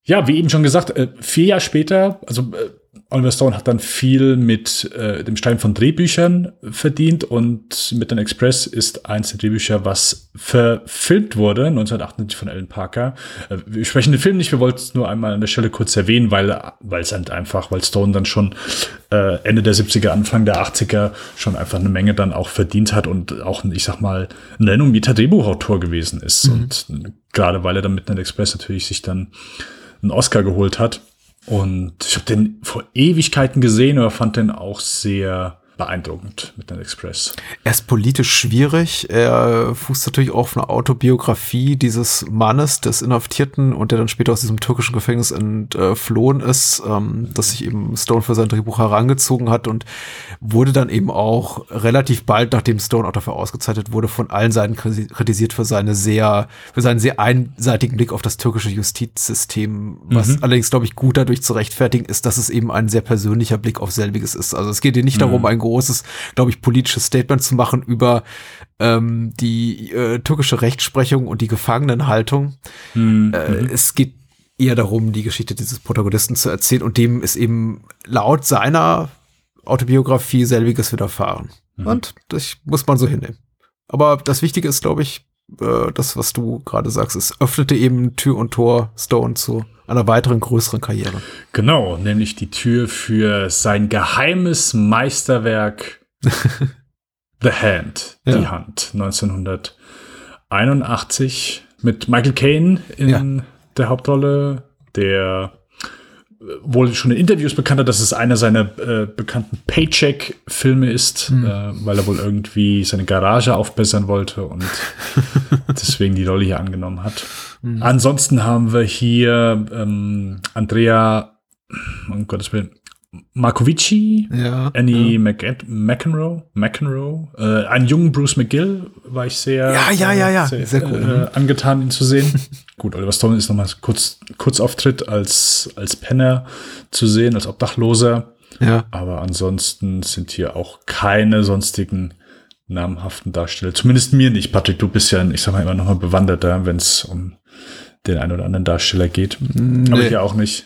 Ja, wie eben schon gesagt, äh, vier Jahre später, also äh, Oliver Stone hat dann viel mit äh, dem Schreiben von Drehbüchern verdient und mit den Express ist eins der Drehbücher, was verfilmt wurde, 1998 von Alan Parker. Äh, wir sprechen den Film nicht, wir wollten es nur einmal an der Stelle kurz erwähnen, weil weil es halt einfach, weil Stone dann schon äh, Ende der 70er, Anfang der 80er schon einfach eine Menge dann auch verdient hat und auch, ich sag mal, ein renommierter Drehbuchautor gewesen ist. Mhm. Und gerade weil er dann mit den Express natürlich sich dann einen Oscar geholt hat und ich habe den vor Ewigkeiten gesehen, aber fand den auch sehr beeindruckend mit den Express. Er ist politisch schwierig. Er fußt natürlich auch auf eine Autobiografie dieses Mannes, des Inhaftierten und der dann später aus diesem türkischen Gefängnis entflohen ist, ähm, das sich eben Stone für sein Drehbuch herangezogen hat und wurde dann eben auch relativ bald, nachdem Stone auch dafür ausgezeichnet wurde, von allen Seiten kritisiert für seine sehr, für seinen sehr einseitigen Blick auf das türkische Justizsystem, was mhm. allerdings, glaube ich, gut dadurch zu rechtfertigen ist, dass es eben ein sehr persönlicher Blick auf selbiges ist. Also es geht hier nicht mhm. darum, ein großes, glaube ich, politisches Statement zu machen über ähm, die äh, türkische Rechtsprechung und die Gefangenenhaltung. Mhm. Äh, es geht eher darum, die Geschichte dieses Protagonisten zu erzählen und dem ist eben laut seiner Autobiografie selbiges widerfahren. Mhm. Und das muss man so hinnehmen. Aber das Wichtige ist, glaube ich, äh, das, was du gerade sagst, es öffnete eben Tür und Tor Stone zu einer weiteren größeren Karriere. Genau, nämlich die Tür für sein geheimes Meisterwerk The Hand, ja. die Hand, 1981 mit Michael Caine in ja. der Hauptrolle, der wohl schon in Interviews bekannt hat, dass es einer seiner äh, bekannten Paycheck-Filme ist, mhm. äh, weil er wohl irgendwie seine Garage aufbessern wollte und deswegen die Rolle hier angenommen hat. Mhm. Ansonsten haben wir hier ähm, Andrea, um Gottes Willen, Markovici, Ja, Annie McEd- McEnroe, McEnroe, äh, einen jungen Bruce McGill war ich sehr, Ja, ja, ja, ja, sehr, sehr cool. äh, angetan, ihn zu sehen. Gut, Oliver Stone ist nochmal kurz, Kurzauftritt als, als Penner zu sehen, als Obdachloser. Ja. Aber ansonsten sind hier auch keine sonstigen namhaften Darsteller. Zumindest mir nicht. Patrick, du bist ja, ich sag mal, immer noch mal bewanderter, wenn es um den einen oder anderen Darsteller geht. Aber Nee. hier auch nicht.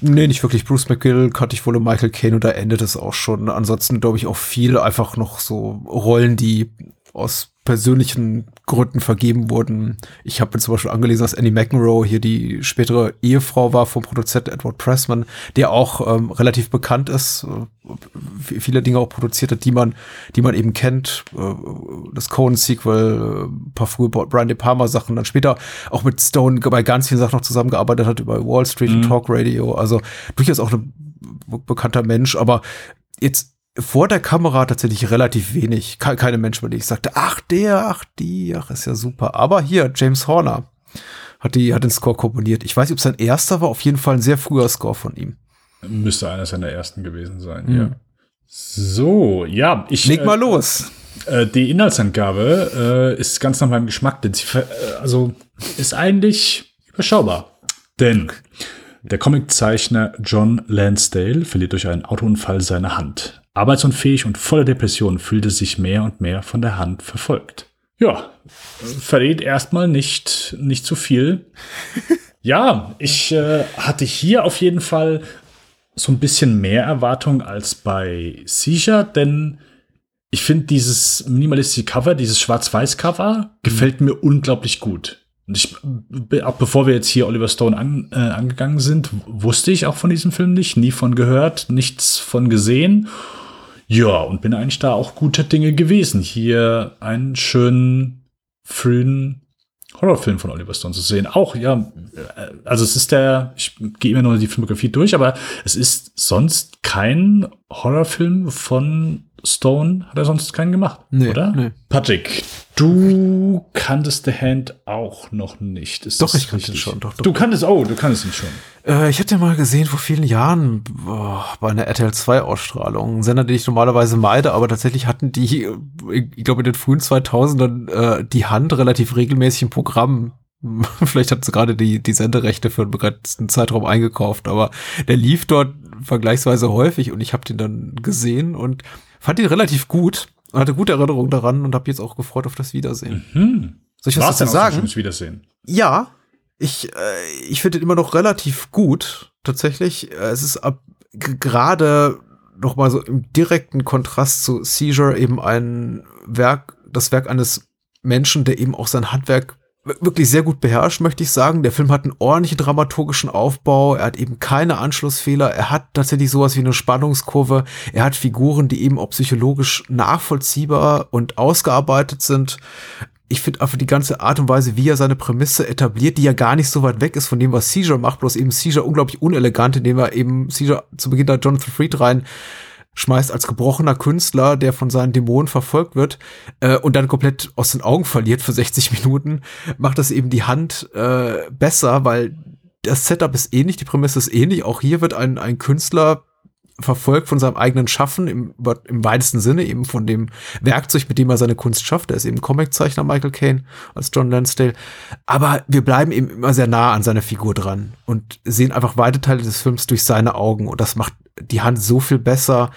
Nee, nicht wirklich. Bruce McGill kannte ich wohl in Michael Caine und da endet es auch schon. Ansonsten glaube ich auch viel einfach noch so Rollen, die aus persönlichen Gründen vergeben wurden. Ich habe mir zum Beispiel angelesen, dass Annie McEnroe hier die spätere Ehefrau war vom Produzenten Edward Pressman, der auch ähm, relativ bekannt ist, äh, viele Dinge auch produziert hat, die man, die man eben kennt. Äh, das Cohen-Sequel, äh, ein paar frühe Brian De Palma Sachen, dann später auch mit Stone bei ganz vielen Sachen noch zusammengearbeitet hat über Wall Street und Talk Radio. Also durchaus auch ein bekannter Mensch, aber jetzt vor der Kamera tatsächlich relativ wenig. Ke keine Menschen, bei denen ich sagte, ach der, ach die, ach ist ja super. Aber hier, James Horner hat, die, hat den Score komponiert. Ich weiß nicht, ob es sein erster war, auf jeden Fall ein sehr früher Score von ihm. Müsste einer seiner ersten gewesen sein, ja. So, ja, ich. Leg mal äh, los. Äh, die Inhaltsangabe äh, ist ganz nach meinem Geschmack, denn sie äh, also ist eigentlich überschaubar. Denn der Comiczeichner John Lansdale verliert durch einen Autounfall seine Hand. Arbeitsunfähig und voller Depression fühlte sich mehr und mehr von der Hand verfolgt. Ja, verrät erstmal nicht, nicht zu viel. Ja, ich äh, hatte hier auf jeden Fall so ein bisschen mehr Erwartung als bei Seizure, denn ich finde dieses minimalistische Cover, dieses Schwarz-Weiß-Cover, gefällt mir unglaublich gut. Und ich, auch bevor wir jetzt hier Oliver Stone an, äh, angegangen sind, wusste ich auch von diesem Film nicht, nie von gehört, nichts von gesehen. Ja, und bin eigentlich da auch guter Dinge gewesen, hier einen schönen, frühen Horrorfilm von Oliver Stone zu sehen. Auch, ja, äh, also es ist der, ich gehe immer nur die Filmografie durch, aber es ist sonst kein Horrorfilm von Stone, hat er sonst keinen gemacht, Nee, oder? nee. Patrick, du kanntest The Hand auch noch nicht. Ist Doch, ich kannte ihn richtig? schon, doch, doch. Du kanntest, oh, du kanntest ihn schon. Äh, ich hatte ihn mal gesehen vor vielen Jahren boah, bei einer RTL 2 Ausstrahlung. Ein Sender, den ich normalerweise meide, aber tatsächlich hatten die, ich glaube in den frühen 2000ern, äh, die Hand relativ regelmäßig im Programm. Vielleicht hat sie gerade die, die Senderechte für einen begrenzten Zeitraum eingekauft, aber der lief dort vergleichsweise häufig und ich habe den dann gesehen und fand ihn relativ gut und hatte gute Erinnerungen daran und habe jetzt auch gefreut auf das Wiedersehen. Hm. Soll ich was dazu sagen? schönes Wiedersehen? Ja, ich, äh, ich finde ihn immer noch relativ gut, tatsächlich. Äh, Es ist ab gerade noch mal so im direkten Kontrast zu Seizure eben ein Werk, das Werk eines Menschen, der eben auch sein Handwerk wirklich sehr gut beherrscht, möchte ich sagen. Der Film hat einen ordentlichen dramaturgischen Aufbau, er hat eben keine Anschlussfehler, er hat tatsächlich sowas wie eine Spannungskurve, er hat Figuren, die eben auch psychologisch nachvollziehbar und ausgearbeitet sind. Ich finde einfach die ganze Art und Weise, wie er seine Prämisse etabliert, die ja gar nicht so weit weg ist von dem, was Seizure macht, bloß eben Seizure unglaublich unelegant, indem er eben Seizure zu Beginn da Jonathan Freed rein schmeißt als gebrochener Künstler, der von seinen Dämonen verfolgt wird äh, und dann komplett aus den Augen verliert für 60 Minuten, macht das eben die Hand äh, besser, weil das Setup ist ähnlich, die Prämisse ist ähnlich. Auch hier wird ein, ein Künstler verfolgt von seinem eigenen Schaffen im, im weitesten Sinne, eben von dem Werkzeug, mit dem er seine Kunst schafft. Er ist eben Comiczeichner Michael Caine als John Lansdale. Aber wir bleiben eben immer sehr nah an seiner Figur dran und sehen einfach weite Teile des Films durch seine Augen. Und das macht die Hand so viel besser,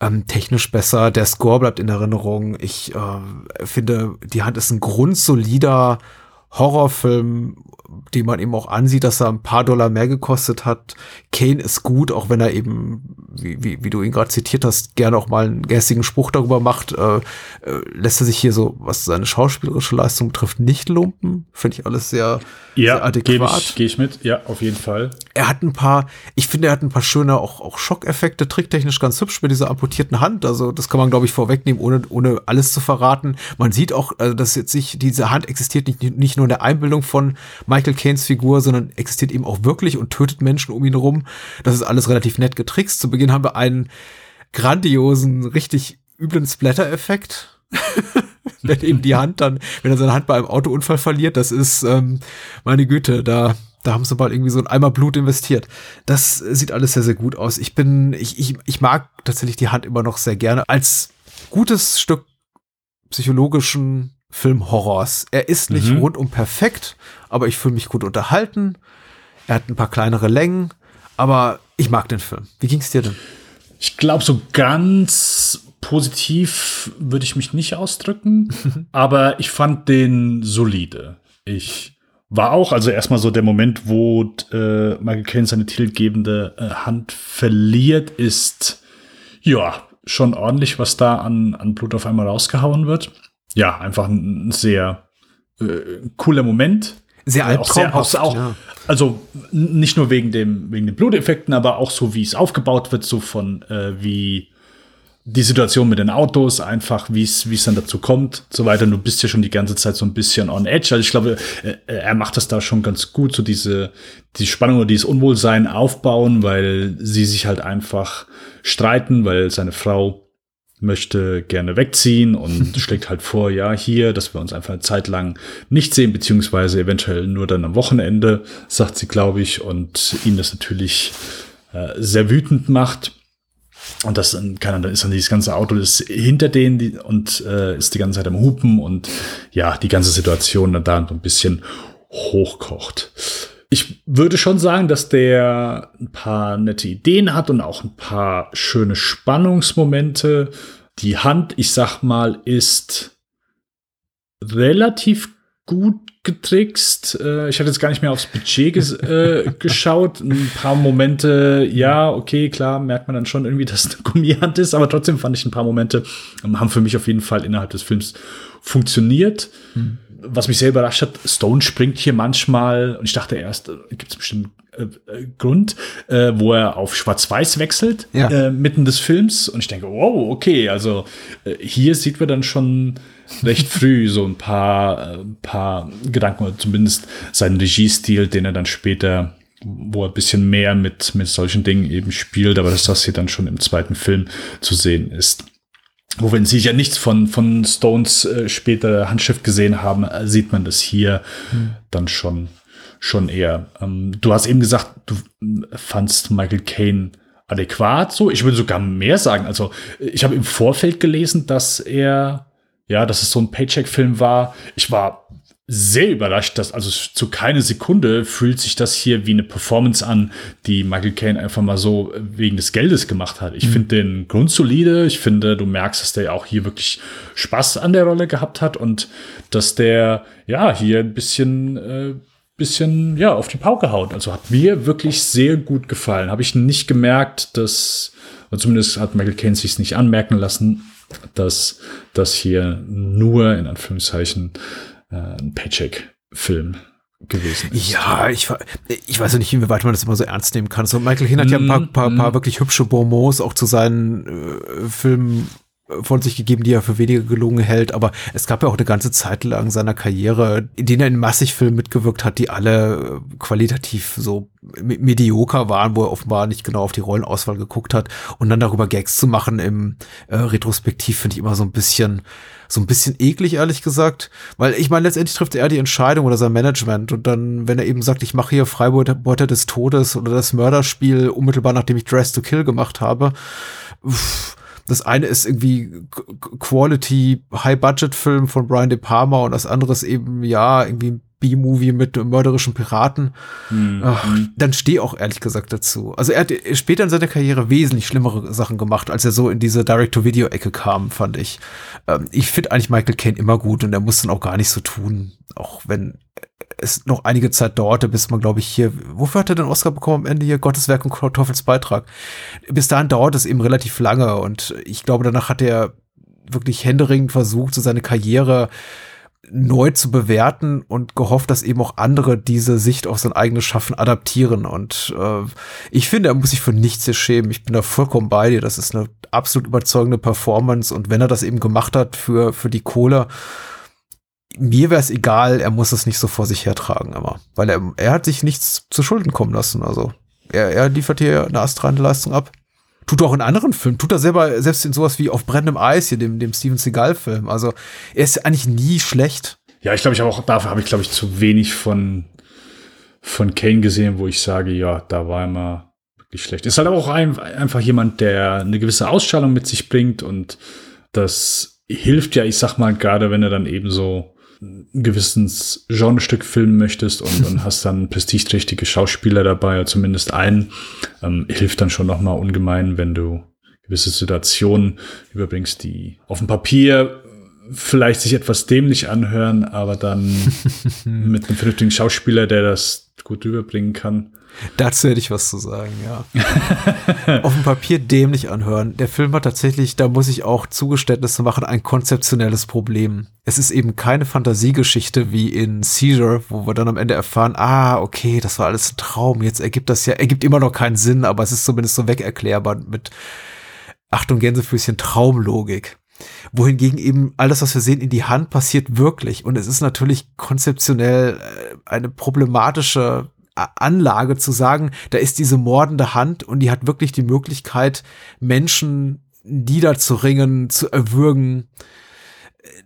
ähm, technisch besser. Der Score bleibt in Erinnerung. Ich äh, finde, die Hand ist ein grundsolider Horrorfilm, den man eben auch ansieht, dass er ein paar Dollar mehr gekostet hat. Kane ist gut, auch wenn er eben, wie, wie, wie du ihn gerade zitiert hast, gerne auch mal einen geistigen Spruch darüber macht, äh, äh, lässt er sich hier so, was seine schauspielerische Leistung betrifft, nicht lumpen. Finde ich alles sehr, sehr Ja, gebe adäquat ich, geh ich mit. Ja, auf jeden Fall. er hat ein paar, ich finde, er hat ein paar schöne auch, auch Schockeffekte, tricktechnisch ganz hübsch mit dieser amputierten Hand. Also das kann man, glaube ich, vorwegnehmen, ohne, ohne alles zu verraten. Man sieht auch, also, dass jetzt sich, diese Hand existiert nicht, nicht nur in der Einbildung von Michael Caines Figur, sondern existiert eben auch wirklich und tötet Menschen um ihn rum. Das ist alles relativ nett getrickst. Zu Beginn haben wir einen grandiosen, richtig üblen Splatter-Effekt. wenn eben die Hand dann, wenn er seine Hand bei einem Autounfall verliert, das ist, ähm, meine Güte, da, Da haben sie mal irgendwie so ein Eimer Blut investiert. Das sieht alles sehr, sehr gut aus. Ich bin, ich, ich, ich mag tatsächlich die Hand immer noch sehr gerne als gutes Stück psychologischen Filmhorrors. Er ist nicht mhm. rundum perfekt, aber ich fühle mich gut unterhalten. Er hat ein paar kleinere Längen, aber ich mag den Film. Wie ging es dir denn? Ich glaube, so ganz positiv würde ich mich nicht ausdrücken, aber ich fand den solide. Ich war auch, also erstmal so der Moment, wo äh, Michael Caine seine titelgebende äh, Hand verliert, ist ja schon ordentlich, was da an, an Blut auf einmal rausgehauen wird. Ja, einfach ein sehr äh, cooler Moment. Sehr albtraumhaft. Auch, auch, ja. Also nicht nur wegen dem wegen den Bluteffekten, aber auch so wie es aufgebaut wird, so von äh, wie die Situation mit den Autos, einfach wie es wie es dann dazu kommt, so weiter. Du bist ja schon die ganze Zeit so ein bisschen on edge. Also ich glaube, äh, er macht das da schon ganz gut, so diese die Spannung oder dieses Unwohlsein aufbauen, weil sie sich halt einfach streiten, weil seine Frau möchte gerne wegziehen und schlägt halt vor, ja, hier, dass wir uns einfach eine Zeit lang nicht sehen, beziehungsweise eventuell nur dann am Wochenende, sagt sie, glaube ich, und ihn das natürlich äh, sehr wütend macht. Und das kann dann ist dann dieses ganze Auto ist hinter denen die, und äh, ist die ganze Zeit am Hupen und ja, die ganze Situation dann da ein bisschen hochkocht. Ich würde schon sagen, dass der ein paar nette Ideen hat und auch ein paar schöne Spannungsmomente. Die Hand, ich sag mal, ist relativ gut getrickst. Äh, ich hatte jetzt gar nicht mehr aufs Budget ges äh, geschaut. Ein paar Momente, ja, okay, klar, merkt man dann schon irgendwie, dass es eine Gummihand ist, aber trotzdem fand ich ein paar Momente, ähm, haben für mich auf jeden Fall innerhalb des Films funktioniert. Hm. Was mich sehr überrascht hat, Stone springt hier manchmal, und ich dachte erst, äh, gibt es bestimmt Grund, äh, wo er auf Schwarz-Weiß wechselt, ja. äh, mitten des Films. Und ich denke, wow, okay, also äh, hier sieht man dann schon recht früh so ein paar, äh, paar Gedanken oder zumindest seinen Regiestil, den er dann später wo er ein bisschen mehr mit, mit solchen Dingen eben spielt, aber dass das hier dann schon im zweiten Film zu sehen ist. Wo wenn Sie ja nichts von, von Stones äh, später Handschrift gesehen haben, äh, sieht man das hier hm. dann schon, schon eher. Ähm, du hast eben gesagt, du fandst Michael Caine adäquat so. Ich würde sogar mehr sagen. Also ich habe im Vorfeld gelesen, dass er ja, dass es so ein Paycheck-Film war. Ich war sehr überrascht, dass also zu keine Sekunde fühlt sich das hier wie eine Performance an, die Michael Caine einfach mal so wegen des Geldes gemacht hat. Ich mhm. finde den grundsolide. Ich finde, du merkst, dass der auch hier wirklich Spaß an der Rolle gehabt hat und dass der ja hier ein bisschen äh, bisschen ja auf die Pauke haut. Also hat mir wirklich sehr gut gefallen. Habe ich nicht gemerkt, dass zumindest hat Michael Caine sich nicht anmerken lassen, dass das hier nur in Anführungszeichen äh, ein Paycheck-Film gewesen ist. Ja, ich, ich weiß ja nicht, inwieweit man das immer so ernst nehmen kann. So, Michael Hinn hat ja ein paar, paar, paar mm. wirklich hübsche Bonmots auch zu seinen äh, Filmen von sich gegeben, die er für weniger gelungen hält. Aber es gab ja auch eine ganze Zeit lang seiner Karriere, in denen er in massig Filmen mitgewirkt hat, die alle äh, qualitativ so medioker waren, wo er offenbar nicht genau auf die Rollenauswahl geguckt hat. Und dann darüber Gags zu machen im äh, Retrospektiv finde ich immer so ein bisschen so ein bisschen eklig, ehrlich gesagt. Weil ich meine, letztendlich trifft er die Entscheidung oder sein Management. Und dann, wenn er eben sagt, ich mache hier Freibeute des Todes oder das Mörderspiel unmittelbar nachdem ich Dress to Kill gemacht habe, pff, das eine ist irgendwie Quality High-Budget-Film von Brian De Palma und das andere ist eben, ja, irgendwie B-Movie mit mörderischen Piraten. Mhm. Ach, dann stehe auch ehrlich gesagt dazu. Also er hat später in seiner Karriere wesentlich schlimmere Sachen gemacht, als er so in diese Direct-to-Video-Ecke kam, fand ich. Ähm, ich finde eigentlich Michael Caine immer gut und er muss dann auch gar nicht so tun, auch wenn es noch einige Zeit dauerte, bis man, glaube ich, hier, wofür hat er den Oscar bekommen am Ende hier? Gottes Werk und Teufels Beitrag. Bis dahin dauert es eben relativ lange und ich glaube, danach hat er wirklich händeringend versucht, so seine Karriere neu zu bewerten und gehofft, dass eben auch andere diese Sicht auf sein eigenes Schaffen adaptieren. Und äh, ich finde, er muss sich für nichts hier schämen. Ich bin da vollkommen bei dir. Das ist eine absolut überzeugende Performance. Und wenn er das eben gemacht hat für, für die Kohle, mir wäre es egal, er muss es nicht so vor sich hertragen immer. Weil er, er hat sich nichts zu Schulden kommen lassen. Also er, er liefert hier eine astreine Leistung ab. Tut auch in anderen Filmen. Tut er selber, selbst in sowas wie Auf brennendem Eis, hier, dem, dem Steven Seagal-Film. Also, er ist eigentlich nie schlecht. Ja, ich glaube, ich habe auch, dafür habe ich, glaube ich, zu wenig von, von Kane gesehen, wo ich sage, ja, da war immer wirklich schlecht. Ist halt auch ein, einfach jemand, der eine gewisse Ausstrahlung mit sich bringt und das hilft ja, ich sag mal, gerade wenn er dann eben so ein gewisses Genrestück filmen möchtest und, und hast dann prestigeträchtige Schauspieler dabei, oder zumindest einen, ähm, hilft dann schon nochmal ungemein, wenn du gewisse Situationen überbringst, die auf dem Papier vielleicht sich etwas dämlich anhören, aber dann mit einem vernünftigen Schauspieler, der das gut überbringen kann. Dazu hätte ich was zu sagen, ja. Auf dem Papier dämlich anhören. Der Film hat tatsächlich, da muss ich auch Zugeständnisse machen, ein konzeptionelles Problem. Es ist eben keine Fantasiegeschichte wie in Caesar, wo wir dann am Ende erfahren, ah, okay, das war alles ein Traum. Jetzt ergibt das ja, ergibt immer noch keinen Sinn, aber es ist zumindest so wegerklärbar mit Achtung Gänsefüßchen Traumlogik wohingegen eben alles, was wir sehen, in die Hand passiert wirklich. Und es ist natürlich konzeptionell äh, eine problematische Anlage zu sagen, da ist diese mordende Hand und die hat wirklich die Möglichkeit, Menschen niederzuringen, zu erwürgen.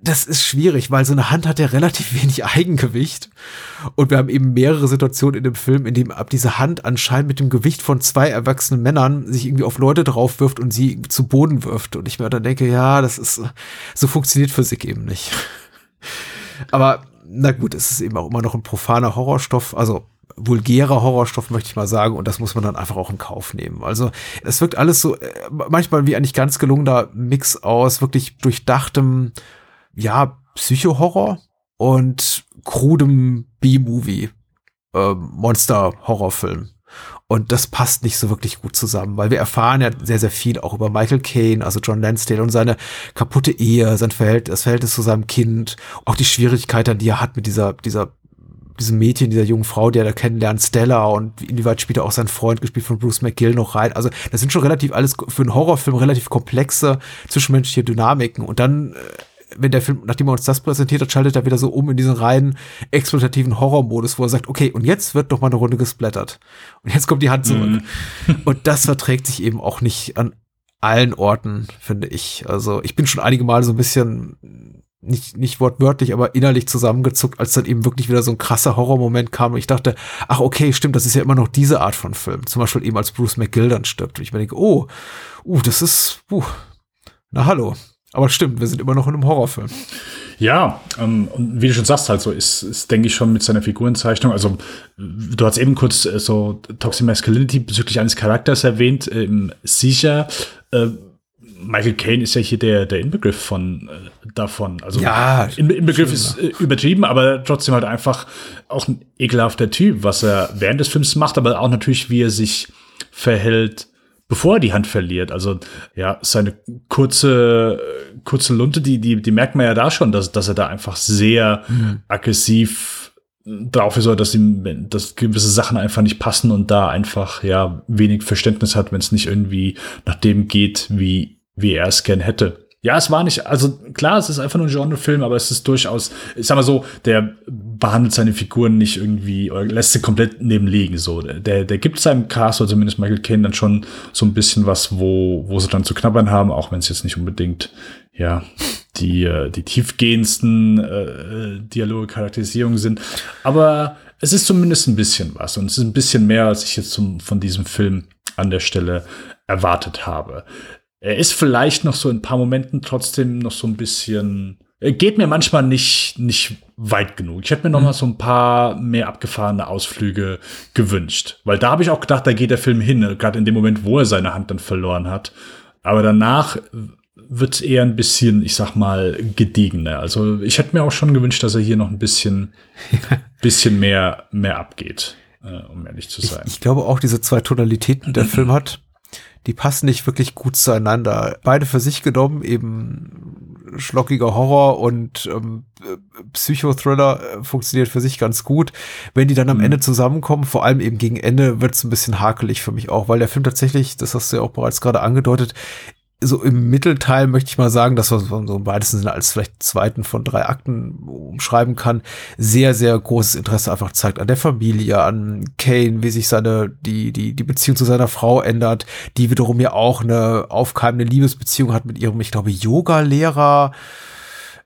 Das ist schwierig, weil so eine Hand hat ja relativ wenig Eigengewicht. Und wir haben eben mehrere Situationen in dem Film, in dem ab diese Hand anscheinend mit dem Gewicht von zwei erwachsenen Männern sich irgendwie auf Leute drauf wirft und sie zu Boden wirft. Und ich mir dann denke, ja, das ist, so funktioniert Physik eben nicht. Aber na gut, es ist eben auch immer noch ein profaner Horrorstoff. Also vulgärer Horrorstoff, möchte ich mal sagen, und das muss man dann einfach auch in Kauf nehmen. Also es wirkt alles so, äh, manchmal wie eigentlich ganz gelungener Mix aus wirklich durchdachtem, ja, Psycho-Horror und krudem B-Movie, äh, Monster-Horrorfilm. Und das passt nicht so wirklich gut zusammen, weil wir erfahren ja sehr, sehr viel auch über Michael Caine, also John Lansdale und seine kaputte Ehe, sein Verhältnis, das Verhältnis zu seinem Kind, auch die Schwierigkeiten, die er hat mit dieser, dieser diesem Mädchen, dieser jungen Frau, die er da kennenlernt, Stella und inwieweit spielt er auch sein Freund, gespielt von Bruce McGill, noch rein. Also das sind schon relativ alles für einen Horrorfilm relativ komplexe zwischenmenschliche Dynamiken. Und dann, äh, wenn der Film, nachdem er uns das präsentiert hat, schaltet er wieder so um in diesen reinen exploitativen Horrormodus, wo er sagt, okay, und jetzt wird doch mal eine Runde gesplattert. Und jetzt kommt die Hand zurück. Mhm. und das verträgt sich eben auch nicht an allen Orten, finde ich. Also ich bin schon einige Mal so ein bisschen nicht, nicht wortwörtlich, aber innerlich zusammengezuckt, als dann eben wirklich wieder so ein krasser Horrormoment kam und ich dachte, ach okay, stimmt, das ist ja immer noch diese Art von Film. Zum Beispiel eben als Bruce McGill dann stirbt. Und ich mir denke, oh, uh, das ist, uh, na hallo. Aber stimmt, wir sind immer noch in einem Horrorfilm. Ja, ähm, und wie du schon sagst, halt so ist, ist denke ich schon mit seiner Figurenzeichnung. Also du hast eben kurz äh, so Toxic Masculinity bezüglich eines Charakters erwähnt, äh, im Sicher. Äh, Michael Caine ist ja hier der, der Inbegriff von äh, davon. Also ja, In, Inbegriff ist äh, übertrieben, aber trotzdem halt einfach auch ein ekelhafter Typ, was er während des Films macht, aber auch natürlich, wie er sich verhält, bevor er die Hand verliert. Also ja, seine kurze, kurze Lunte, die, die, die merkt man ja da schon, dass, dass er da einfach sehr mhm. aggressiv drauf ist, dass ihm, dass gewisse Sachen einfach nicht passen und da einfach ja wenig Verständnis hat, wenn es nicht irgendwie nach dem geht, wie wie er es gern hätte. Ja, es war nicht, also klar, es ist einfach nur ein Genrefilm, aber es ist durchaus, ich sag mal so, der behandelt seine Figuren nicht irgendwie oder lässt sie komplett nebenlegen. So, der, der gibt seinem Cast oder zumindest Michael Caine dann schon so ein bisschen was, wo, wo sie dann zu knabbern haben, auch wenn es jetzt nicht unbedingt, ja, die, äh, die tiefgehendsten äh, Dialoge, Charakterisierungen sind. Aber es ist zumindest ein bisschen was und es ist ein bisschen mehr, als ich jetzt zum, von diesem Film an der Stelle erwartet habe. Er ist vielleicht noch so in ein paar Momenten trotzdem noch so ein bisschen. Er geht mir manchmal nicht, nicht weit genug. Ich hätte mir noch mhm. mal so ein paar mehr abgefahrene Ausflüge gewünscht. Weil da habe ich auch gedacht, da geht der Film hin, gerade in dem Moment, wo er seine Hand dann verloren hat. Aber danach wird es eher ein bisschen, ich sag mal, gediegener. Also ich hätte mir auch schon gewünscht, dass er hier noch ein bisschen, bisschen mehr, mehr abgeht, äh, um ehrlich zu sein. Ich, ich glaube auch, diese zwei Tonalitäten, die der Film hat, die passen nicht wirklich gut zueinander. Beide für sich genommen eben schlockiger Horror und ähm, Psychothriller äh, funktioniert für sich ganz gut. Wenn die dann am mhm. Ende zusammenkommen, vor allem eben gegen Ende, wird es ein bisschen hakelig für mich auch, weil der Film tatsächlich, das hast du ja auch bereits gerade angedeutet, so im Mittelteil möchte ich mal sagen, dass man so im weitesten Sinne als vielleicht zweiten von drei Akten umschreiben kann, sehr, sehr großes Interesse einfach zeigt an der Familie, an Kane, wie sich seine, die, die, die Beziehung zu seiner Frau ändert, die wiederum ja auch eine aufkeimende Liebesbeziehung hat mit ihrem, ich glaube, Yoga-Lehrer.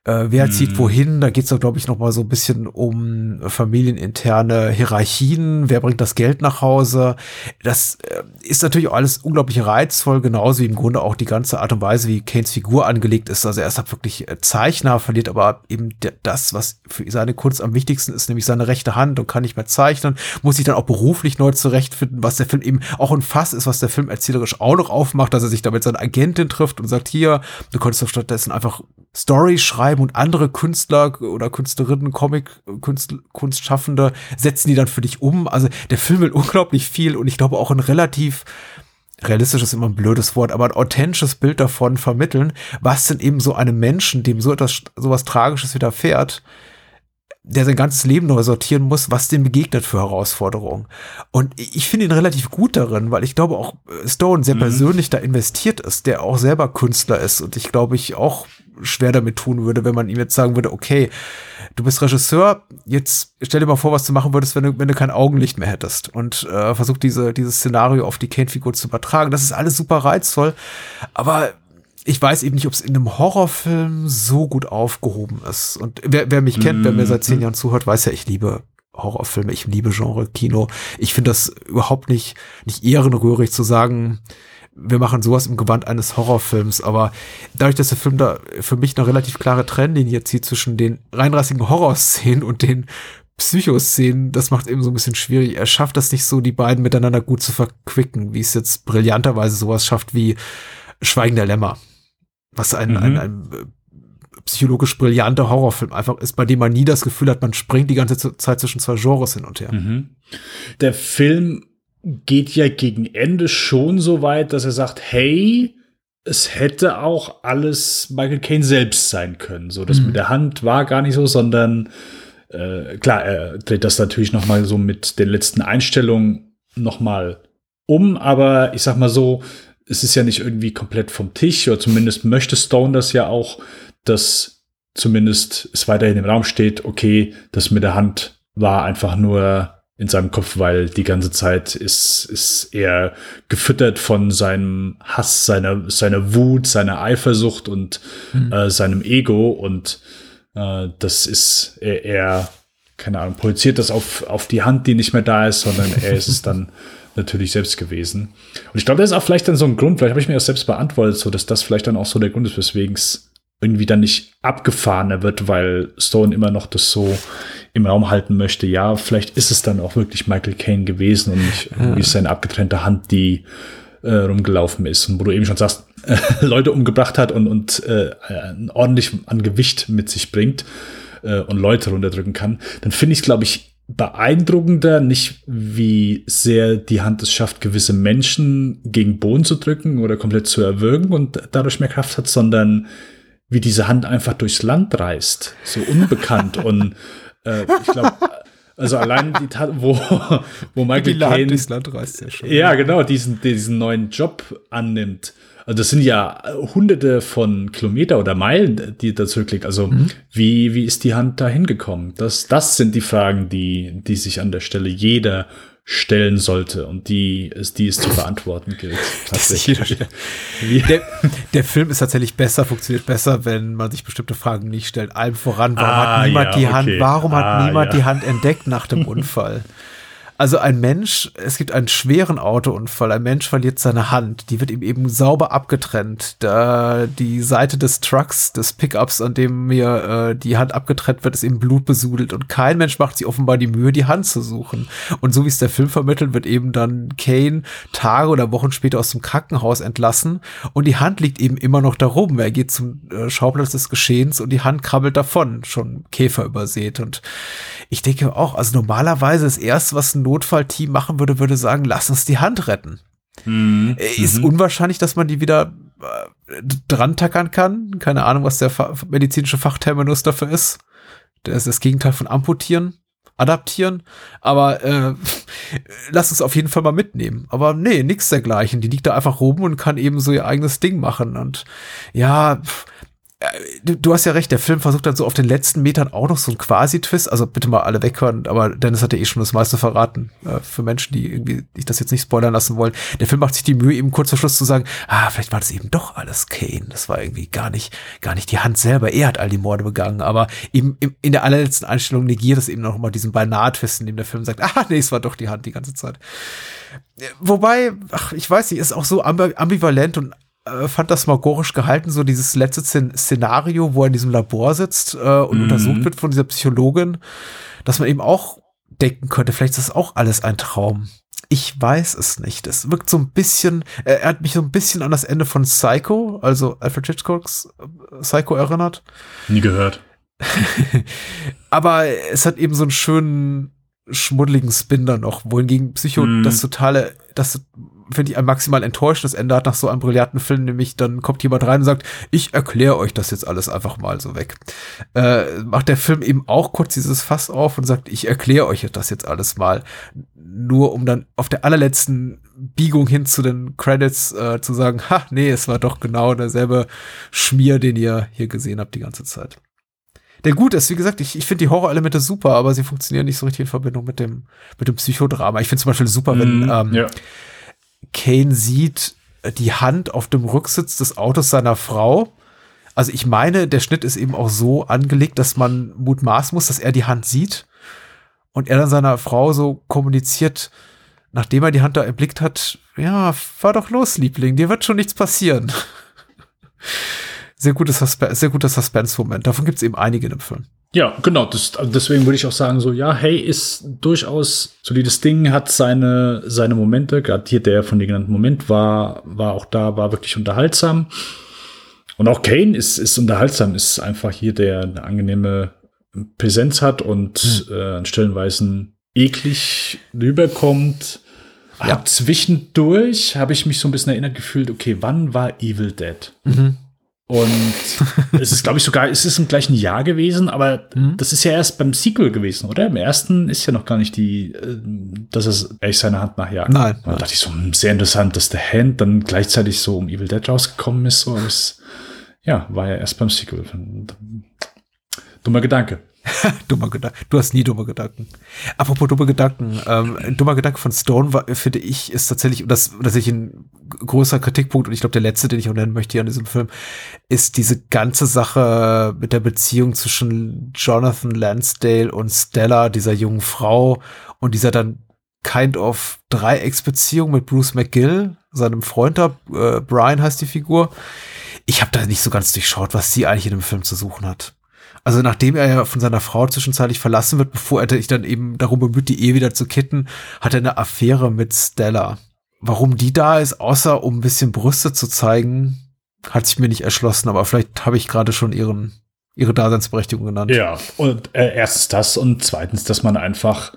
Äh, wer zieht mhm. wohin? Da geht's doch, glaube ich, noch mal so ein bisschen um familieninterne Hierarchien. Wer bringt das Geld nach Hause? Das äh, ist natürlich auch alles unglaublich reizvoll, genauso wie im Grunde auch die ganze Art und Weise, wie Kanes Figur angelegt ist. Also er ist halt wirklich äh, Zeichner, verliert aber eben das, was für seine Kunst am wichtigsten ist, nämlich seine rechte Hand und kann nicht mehr zeichnen, muss sich dann auch beruflich neu zurechtfinden, was der Film eben auch ein Fass ist, was der Film erzählerisch auch noch aufmacht, dass er sich damit seine Agentin trifft und sagt, hier, du könntest doch stattdessen einfach Story schreiben und andere Künstler oder Künstlerinnen, Comic, Kunst, Kunstschaffende setzen die dann für dich um. Also der Film will unglaublich viel und ich glaube auch ein relativ realistisch ist immer ein blödes Wort, aber ein authentisches Bild davon vermitteln, was denn eben so einem Menschen, dem so etwas, sowas Tragisches widerfährt, der sein ganzes Leben neu sortieren muss, was dem begegnet für Herausforderungen. Und ich finde ihn relativ gut darin, weil ich glaube auch Stone sehr mhm. persönlich da investiert ist, der auch selber Künstler ist und ich glaube ich auch schwer damit tun würde, wenn man ihm jetzt sagen würde, okay, du bist Regisseur, jetzt stell dir mal vor, was du machen würdest, wenn du, wenn du kein Augenlicht mehr hättest und äh, versuch diese, dieses Szenario auf die Kane-Figur zu übertragen. Das ist alles super reizvoll, aber ich weiß eben nicht, ob es in einem Horrorfilm so gut aufgehoben ist. Und wer, wer mich kennt, wer mir seit zehn mhm. Jahren zuhört, weiß ja, ich liebe Horrorfilme, ich liebe Genre-Kino. Ich finde das überhaupt nicht, nicht ehrenrührig zu sagen, wir machen sowas im Gewand eines Horrorfilms, aber dadurch, dass der Film da für mich eine relativ klare Trennlinie zieht zwischen den reinrassigen Horrorszenen und den Psychoszenen, das macht eben so ein bisschen schwierig. Er schafft das nicht so, die beiden miteinander gut zu verquicken, wie es jetzt brillanterweise sowas schafft wie Schweigen der Lämmer. Was ein, mhm. ein, ein äh, psychologisch brillanter Horrorfilm einfach ist, bei dem man nie das Gefühl hat, man springt die ganze Zeit zwischen zwei Genres hin und her. Mhm. Der Film geht ja gegen Ende schon so weit, dass er sagt, hey, es hätte auch alles Michael Caine selbst sein können. So, das mhm. mit der Hand war gar nicht so, sondern äh, klar, er dreht das natürlich noch mal so mit den letzten Einstellungen noch mal um, aber ich sag mal so, es ist ja nicht irgendwie komplett vom Tisch, oder zumindest möchte Stone das ja auch, dass zumindest es weiterhin im Raum steht, okay, das mit der Hand war einfach nur in seinem Kopf, weil die ganze Zeit ist, ist er gefüttert von seinem Hass, seiner, seiner Wut, seiner Eifersucht und mhm. äh, seinem Ego und äh, das ist, er, er, keine Ahnung, projiziert das auf, auf die Hand, die nicht mehr da ist, sondern er ist es dann natürlich selbst gewesen. Und ich glaube, das ist auch vielleicht dann so ein Grund, vielleicht habe ich mir das selbst beantwortet, so dass das vielleicht dann auch so der Grund ist, weswegen es irgendwie dann nicht abgefahrener wird, weil Stone immer noch das so im Raum halten möchte. Ja, vielleicht ist es dann auch wirklich Michael Caine gewesen und nicht irgendwie ja. seine abgetrennte Hand, die äh, rumgelaufen ist und wo du eben schon sagst, äh, Leute umgebracht hat und, und äh, ordentlich an Gewicht mit sich bringt äh, und Leute runterdrücken kann, dann finde ich es, glaube ich, beeindruckender, nicht wie sehr die Hand es schafft, gewisse Menschen gegen Boden zu drücken oder komplett zu erwürgen und dadurch mehr Kraft hat, sondern wie diese Hand einfach durchs Land reist, so unbekannt und äh, ich glaube, also allein die Tat, wo, wo Michael Caine durchs Land reist ja. Ja, genau, diesen, diesen neuen Job annimmt. Also das sind ja hunderte von Kilometer oder Meilen, die da zurückliegt. Also mhm. wie, wie ist die Hand da hingekommen? Das, das sind die Fragen, die, die sich an der Stelle jeder stellen sollte und die es, die es zu beantworten gilt. der, der Film ist tatsächlich besser, funktioniert besser, wenn man sich bestimmte Fragen nicht stellt. Allem voran, warum ah, hat niemand ja, die Hand, warum ah, hat niemand ja. die Hand entdeckt nach dem Unfall? Also ein Mensch, es gibt einen schweren Autounfall, ein Mensch verliert seine Hand, die wird ihm eben sauber abgetrennt. Da die Seite des Trucks, des Pickups, an dem mir äh, die Hand abgetrennt wird, ist eben blutbesudelt und kein Mensch macht sich offenbar die Mühe, die Hand zu suchen. Und so wie es der Film vermittelt, wird eben dann Kane Tage oder Wochen später aus dem Krankenhaus entlassen und die Hand liegt eben immer noch da rum. Er geht zum äh, Schauplatz des Geschehens und die Hand krabbelt davon, schon Käfer übersät. Und ich denke auch, also normalerweise das erste, was ein Notfallteam machen würde, würde sagen, lass uns die Hand retten. Mhm. Äh, ist mhm. unwahrscheinlich, dass man die wieder äh, dran tackern kann. Keine Ahnung, was der fa medizinische Fachterminus dafür ist. Das ist das Gegenteil von amputieren, adaptieren. Aber äh, lass uns auf jeden Fall mal mitnehmen. Aber nee, nichts dergleichen. Die liegt da einfach rum und kann eben so ihr eigenes Ding machen. Und ja, du, du hast ja recht, der Film versucht dann so auf den letzten Metern auch noch so einen Quasi-Twist. Also bitte mal alle weghören, aber Dennis hat ja eh schon das meiste verraten. Äh, für Menschen, die irgendwie ich das jetzt nicht spoilern lassen wollen. Der Film macht sich die Mühe, eben kurz vor Schluss zu sagen, ah, vielleicht war das eben doch alles Kane. Das war irgendwie gar nicht, gar nicht die Hand selber. Er hat all die Morde begangen, aber eben in der allerletzten Einstellung negiert es eben noch mal diesen Beinahe-Twist, in dem der Film sagt, ah, nee, es war doch die Hand die ganze Zeit. Wobei, ach, ich weiß nicht, ist auch so ambivalent und äh, phantasmagorisch gehalten, so dieses letzte Szenario, wo er in diesem Labor sitzt äh, und mhm. untersucht wird von dieser Psychologin, dass man eben auch denken könnte, vielleicht ist das auch alles ein Traum. Ich weiß es nicht. Es wirkt so ein bisschen, äh, er hat mich so ein bisschen an das Ende von Psycho, also Alfred Hitchcocks äh, Psycho erinnert. Nie gehört. Aber es hat eben so einen schönen, schmuddeligen Spin da noch, wohingegen Psycho mm. das totale, das finde ich, ein maximal enttäuschendes Ende hat nach so einem brillanten Film, nämlich dann kommt jemand rein und sagt, ich erkläre euch das jetzt alles einfach mal so weg. Äh, macht der Film eben auch kurz dieses Fass auf und sagt, ich erkläre euch das jetzt alles mal. Nur um dann auf der allerletzten Biegung hin zu den Credits äh, zu sagen, ha, nee, es war doch genau derselbe Schmier, den ihr hier gesehen habt die ganze Zeit. Der gut ist, wie gesagt, ich, ich finde die Horrorelemente super, aber sie funktionieren nicht so richtig in Verbindung mit dem, mit dem Psychodrama. Ich finde zum Beispiel super, wenn, mm, ähm, ja Kane sieht die Hand auf dem Rücksitz des Autos seiner Frau. Also ich meine, der Schnitt ist eben auch so angelegt, dass man mutmaßen muss, dass er die Hand sieht und er dann seiner Frau so kommuniziert, nachdem er die Hand da erblickt hat, ja, fahr doch los, Liebling, dir wird schon nichts passieren. sehr gutes Suspe sehr guter Suspense-Moment. Davon gibt es eben einige in dem Film. Ja, genau. Das, deswegen würde ich auch sagen, so, ja, hey, ist durchaus solides Ding, hat seine, seine Momente. Gerade hier der von dir genannten Moment war, war auch da, war wirklich unterhaltsam. Und auch Kane ist, ist unterhaltsam, ist einfach hier, der eine angenehme Präsenz hat und mhm. äh, an Stellenweisen eklig rüberkommt. Ja. zwischendurch habe ich mich so ein bisschen erinnert gefühlt, okay, wann war Evil Dead? Mhm. Und es ist, glaube ich, sogar, es ist im gleichen Jahr gewesen, aber mhm. das ist ja erst beim Sequel gewesen, oder? Im ersten ist ja noch gar nicht die, äh, dass es echt seine Hand nachjagt. Nein. Da dachte ich so, hm, sehr interessant, dass der Hand dann gleichzeitig so um Evil Dead rausgekommen ist. So, es, ja, war ja erst beim Sequel. Dummer Gedanke. dummer Gedanke. Du hast nie dumme Gedanken. Apropos dumme Gedanken. Ähm, ein dummer Gedanke von Stone war, finde ich, ist tatsächlich, und das tatsächlich ein großer Kritikpunkt, und ich glaube, der letzte, den ich auch nennen möchte hier an diesem Film, ist diese ganze Sache mit der Beziehung zwischen Jonathan Lansdale und Stella, dieser jungen Frau, und dieser dann kind of Dreiecksbeziehung mit Bruce McGill, seinem Freund da, äh, Brian heißt die Figur. Ich habe da nicht so ganz durchschaut, was sie eigentlich in dem Film zu suchen hat. Also nachdem er ja von seiner Frau zwischenzeitlich verlassen wird, bevor er sich dann eben darum bemüht, die Ehe wieder zu kitten, hat er eine Affäre mit Stella. Warum die da ist, außer um ein bisschen Brüste zu zeigen, hat sich mir nicht erschlossen, aber vielleicht habe ich gerade schon ihren, ihre Daseinsberechtigung genannt. Ja, und äh, erstens das und zweitens, dass man einfach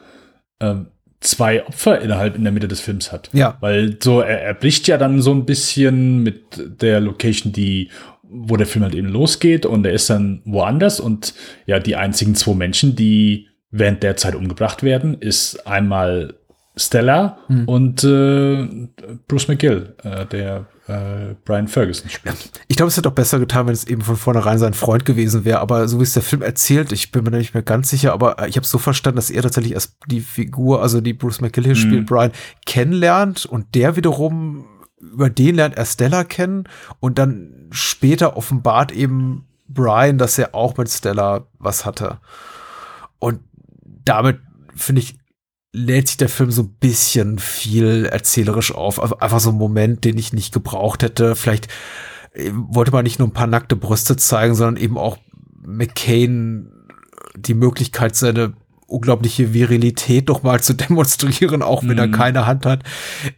ähm, zwei Opfer innerhalb in der Mitte des Films hat. Ja. Weil so, er, er bricht ja dann so ein bisschen mit der Location, die wo der Film halt eben losgeht und er ist dann woanders und ja, die einzigen zwei Menschen, die während der Zeit umgebracht werden, ist einmal Stella hm. und äh, Bruce McGill, äh, der äh, Brian Ferguson spielt. Ich glaube, es hätte auch besser getan, wenn es eben von vornherein sein Freund gewesen wäre. Aber so wie es der Film erzählt, ich bin mir da nicht mehr ganz sicher, aber ich habe so verstanden, dass er tatsächlich erst die Figur, also die Bruce McGill hier hm. spielt, Brian, kennenlernt und der wiederum über den lernt er Stella kennen und dann später offenbart eben Brian, dass er auch mit Stella was hatte. Und damit, finde ich, lädt sich der Film so ein bisschen viel erzählerisch auf. Also einfach so ein Moment, den ich nicht gebraucht hätte. Vielleicht äh, wollte man nicht nur ein paar nackte Brüste zeigen, sondern eben auch McCain die Möglichkeit, seine unglaubliche Virilität doch mal zu demonstrieren, auch wenn mhm. er keine Hand hat.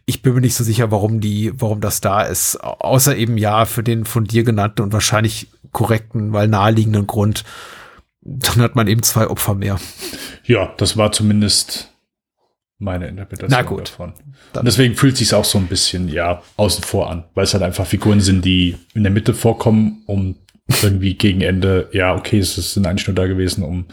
Ich bin mir nicht so sicher, warum die, warum das da ist. Außer eben ja für den von dir genannten und wahrscheinlich korrekten, weil naheliegenden Grund. Dann hat man eben zwei Opfer mehr. Ja, das war zumindest meine Interpretation Na gut. davon. Und deswegen fühlt sich auch so ein bisschen ja außen vor an, weil es halt einfach Figuren sind, die in der Mitte vorkommen, um irgendwie gegen Ende, ja, okay, es sind eigentlich nur da gewesen, um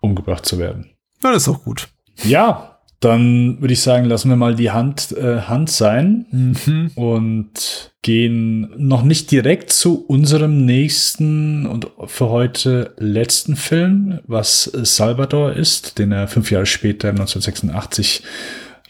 umgebracht zu werden. Ja, das ist auch gut. Ja, dann würde ich sagen, lassen wir mal die Hand, äh, Hand sein Mhm. und gehen noch nicht direkt zu unserem nächsten und für heute letzten Film, was Salvador ist, den er fünf Jahre später 1986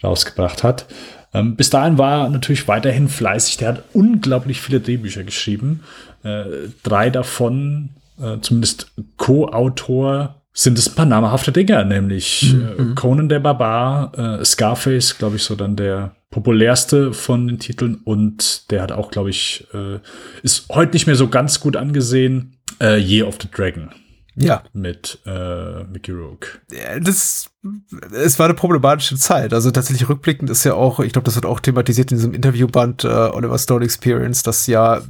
rausgebracht hat. Ähm, bis dahin war er natürlich weiterhin fleißig. Der hat unglaublich viele Drehbücher geschrieben. Äh, drei davon, äh, zumindest Co-Autor, sind es ein paar namhafte Dinger, nämlich äh, Conan der Barbar, äh, Scarface, glaube ich, so dann der populärste von den Titeln und der hat auch, glaube ich, äh, ist heute nicht mehr so ganz gut angesehen, äh, Year of the Dragon Ja, mit äh, Mickey Rourke. Das, es war eine problematische Zeit. Also tatsächlich rückblickend ist ja auch, ich glaube, das wird auch thematisiert in diesem Interviewband äh, Oliver Stone Experience, dass ja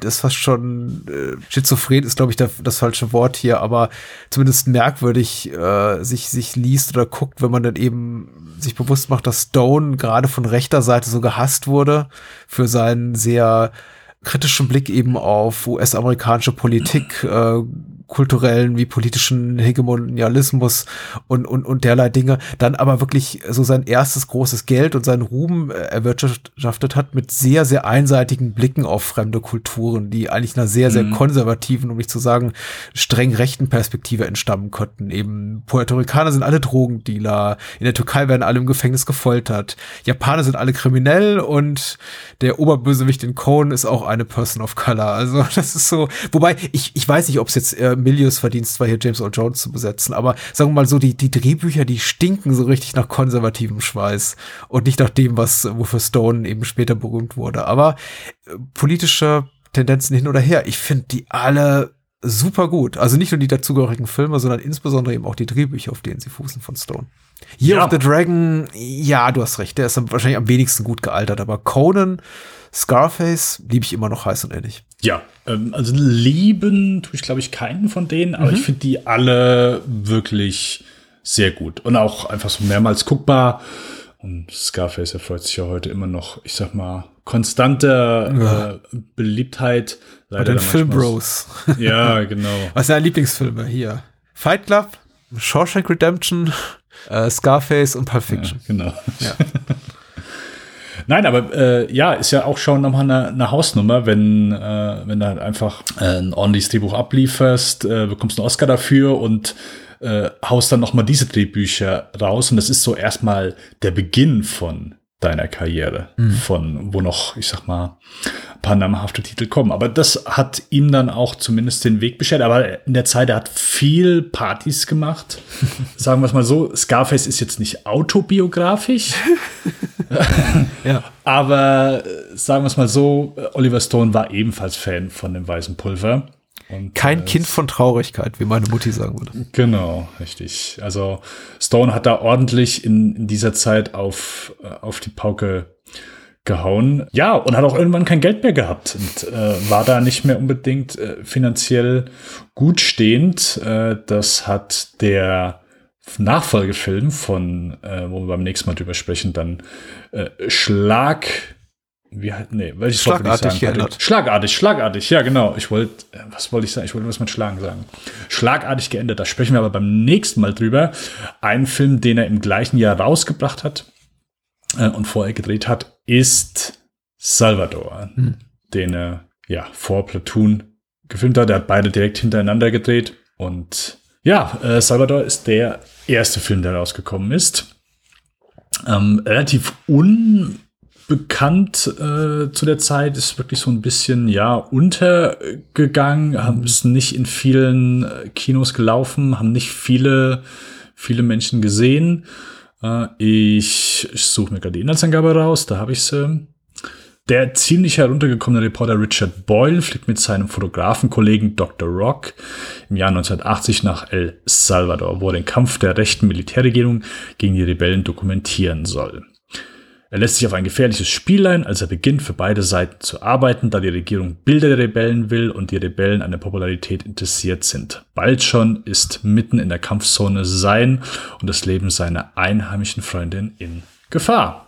das fast schon äh, schizophren ist, glaube ich, der, das falsche Wort hier, aber zumindest merkwürdig äh, sich sich liest oder guckt, wenn man dann eben sich bewusst macht, dass Stone gerade von rechter Seite so gehasst wurde für seinen sehr kritischen Blick eben auf US-amerikanische Politik, äh, kulturellen wie politischen Hegemonialismus und, und, und derlei Dinge, dann aber wirklich so sein erstes großes Geld und seinen Ruhm äh, erwirtschaftet hat mit sehr, sehr einseitigen Blicken auf fremde Kulturen, die eigentlich einer sehr, sehr konservativen, um nicht zu sagen, streng rechten Perspektive entstammen könnten. Eben Puerto Ricaner sind alle Drogendealer, in der Türkei werden alle im Gefängnis gefoltert, Japaner sind alle kriminell und der Oberbösewicht in Cohen ist auch eine Person of Color. Also das ist so, wobei ich, ich weiß nicht, ob es jetzt äh, Milius Verdienst war, hier James Earl Jones zu besetzen, aber sagen wir mal so, die, die Drehbücher, die stinken so richtig nach konservativem Schweiß und nicht nach dem, was, wofür Stone eben später berühmt wurde. Aber äh, politische Tendenzen hin oder her, ich finde die alle super gut. Also nicht nur die dazugehörigen Filme, sondern insbesondere eben auch die Drehbücher, auf denen sie fußen von Stone. Year Ja. of the Dragon, ja, du hast recht, der ist wahrscheinlich am wenigsten gut gealtert, aber Conan, Scarface liebe ich immer noch heiß und ähnlich. Ja, ähm, also lieben tue ich, glaube ich, keinen von denen, aber ich finde die alle wirklich sehr gut und auch einfach so mehrmals guckbar. Und Scarface erfreut sich ja heute immer noch, ich sag mal, konstanter äh, Beliebtheit. Bei den Filmbros. Ja, genau. Was sind deine Lieblingsfilme hier? Fight Club, Shawshank Redemption, äh, Scarface und Pulp Fiction. Genau. Nein, aber äh, ja, ist ja auch schon nochmal eine, eine Hausnummer, wenn, äh, wenn du halt einfach äh, ein ordentliches Drehbuch ablieferst, äh, bekommst einen Oscar dafür und äh, haust dann nochmal diese Drehbücher raus. Und das ist so erstmal der Beginn von deiner Karriere, von wo noch, ich sag mal, paar namhafte Titel kommen. Aber das hat ihm dann auch zumindest den Weg beschert. Aber in der Zeit, er hat viel Partys gemacht. Sagen wir es mal so, Scarface ist jetzt nicht autobiografisch. Ja. Aber äh, sagen wir es mal so, äh, Oliver Stone war ebenfalls Fan von dem weißen Pulver. Und, Kein äh, Kind von Traurigkeit, wie meine Mutti sagen würde. Genau, richtig. Also Stone hat da ordentlich in, in dieser Zeit auf, äh, auf die Pauke gehauen. Ja, und hat auch irgendwann kein Geld mehr gehabt und äh, war da nicht mehr unbedingt äh, finanziell gut stehend. Äh, das hat der Nachfolgefilm von, äh, wo wir beim nächsten Mal drüber sprechen, dann äh, Schlag. Wie halt, nee, welches Schlagartig sagen? geändert. Schlagartig, schlagartig, ja, genau. Ich wollte, äh, was wollte ich sagen? Ich wollte was mit Schlagen sagen. Schlagartig geändert. Da sprechen wir aber beim nächsten Mal drüber. Ein Film, den er im gleichen Jahr rausgebracht hat äh, und vorher gedreht hat, ist Salvador, den er ja vor Platoon gefilmt hat. Er hat beide direkt hintereinander gedreht und ja, äh, Salvador ist der erste Film, der rausgekommen ist. Ähm, relativ unbekannt äh, zu der Zeit, ist wirklich so ein bisschen, ja, untergegangen, haben ist nicht in vielen äh, Kinos gelaufen, haben nicht viele, viele Menschen gesehen. Äh, ich ich suche mir gerade die Inhaltsangabe raus, da habe ich sie. Der ziemlich heruntergekommene Reporter Richard Boyle fliegt mit seinem Fotografenkollegen Dr. Rock im Jahr 1980 nach El Salvador, wo er den Kampf der rechten Militärregierung gegen die Rebellen dokumentieren soll. Er lässt sich auf ein gefährliches Spiel ein, als er beginnt, für beide Seiten zu arbeiten, da die Regierung Bilder der Rebellen will und die Rebellen an der Popularität interessiert sind. Bald schon ist mitten in der Kampfzone sein und das Leben seiner einheimischen Freundin in Gefahr.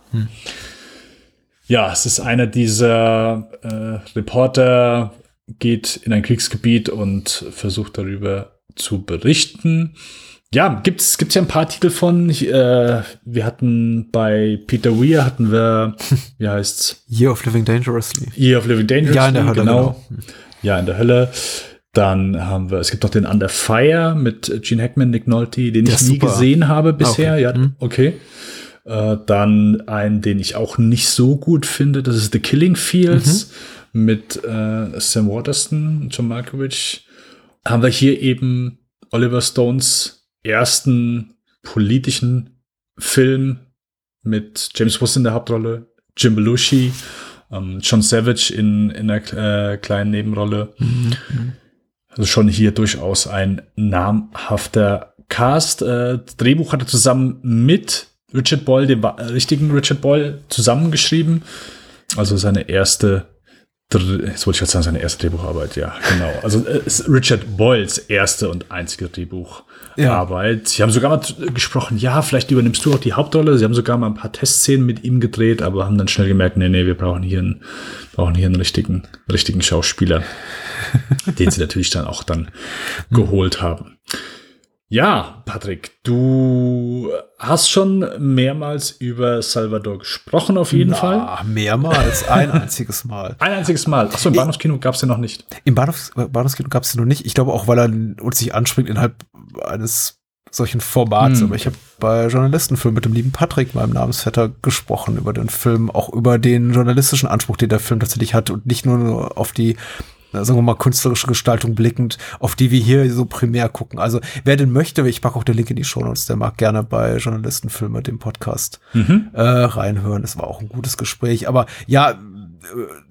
Ja, es ist einer dieser äh, Reporter, geht in ein Kriegsgebiet und versucht darüber zu berichten. Ja, gibt's gibt's ja ein paar Titel von. Ich, äh, wir hatten bei Peter Weir hatten wir, wie heißt's? Year of Living Dangerously. Year of Living Dangerously. Ja, in der Hölle, genau. Ja, in der Hölle. Dann haben wir, es gibt noch den Under Fire mit Gene Hackman, Nick Nolte, den Der ich ist nie super. gesehen habe bisher. Okay. Ja, Mhm. okay. Äh, dann einen, den ich auch nicht so gut finde, das ist The Killing Fields Mhm. mit äh, Sam Waterston, John Malkovich. Haben wir hier eben Oliver Stones ersten politischen Film mit James Woods in der Hauptrolle, Jim Belushi, ähm, John Savage in, in einer äh, kleinen Nebenrolle. Also schon hier durchaus ein namhafter Cast. Äh, das Drehbuch hat er zusammen mit Richard Boyle, dem äh, richtigen Richard Boyle, zusammengeschrieben. Also seine erste, Dr- jetzt wollte ich gerade sagen, seine erste Drehbucharbeit, ja, genau. Also äh, Richard Boyles erste und einzige Drehbucharbeit. Sie haben sogar mal gesprochen, ja, vielleicht übernimmst du auch die Hauptrolle. Sie haben sogar mal ein paar Testszenen mit ihm gedreht, aber haben dann schnell gemerkt, nee, nee, wir brauchen hier einen, brauchen hier einen richtigen, richtigen Schauspieler, den sie natürlich dann auch dann geholt haben. Ja, Patrick, du hast schon mehrmals über Salvador gesprochen, auf jeden Fall. Ah, mehrmals, ein einziges Mal. Ein einziges Mal. Achso, im Bahnhofskino gab es den noch nicht. Im Bahnhofs Bahnhofskino gab es den noch nicht. Ich glaube auch, weil er uns nicht anspringt innerhalb eines solchen Formats. Hm. Aber ich habe bei Journalistenfilm mit dem lieben Patrick, meinem Namensvetter, gesprochen über den Film, auch über den journalistischen Anspruch, den der Film tatsächlich hat und nicht nur auf die na, sagen wir mal, künstlerische Gestaltung blickend, auf die wir hier so primär gucken. Also, wer den möchte, ich packe auch den Link in die Show Notes, der mag gerne bei Journalistenfilme, dem Podcast, äh, reinhören. Es war auch ein gutes Gespräch. Aber ja, äh,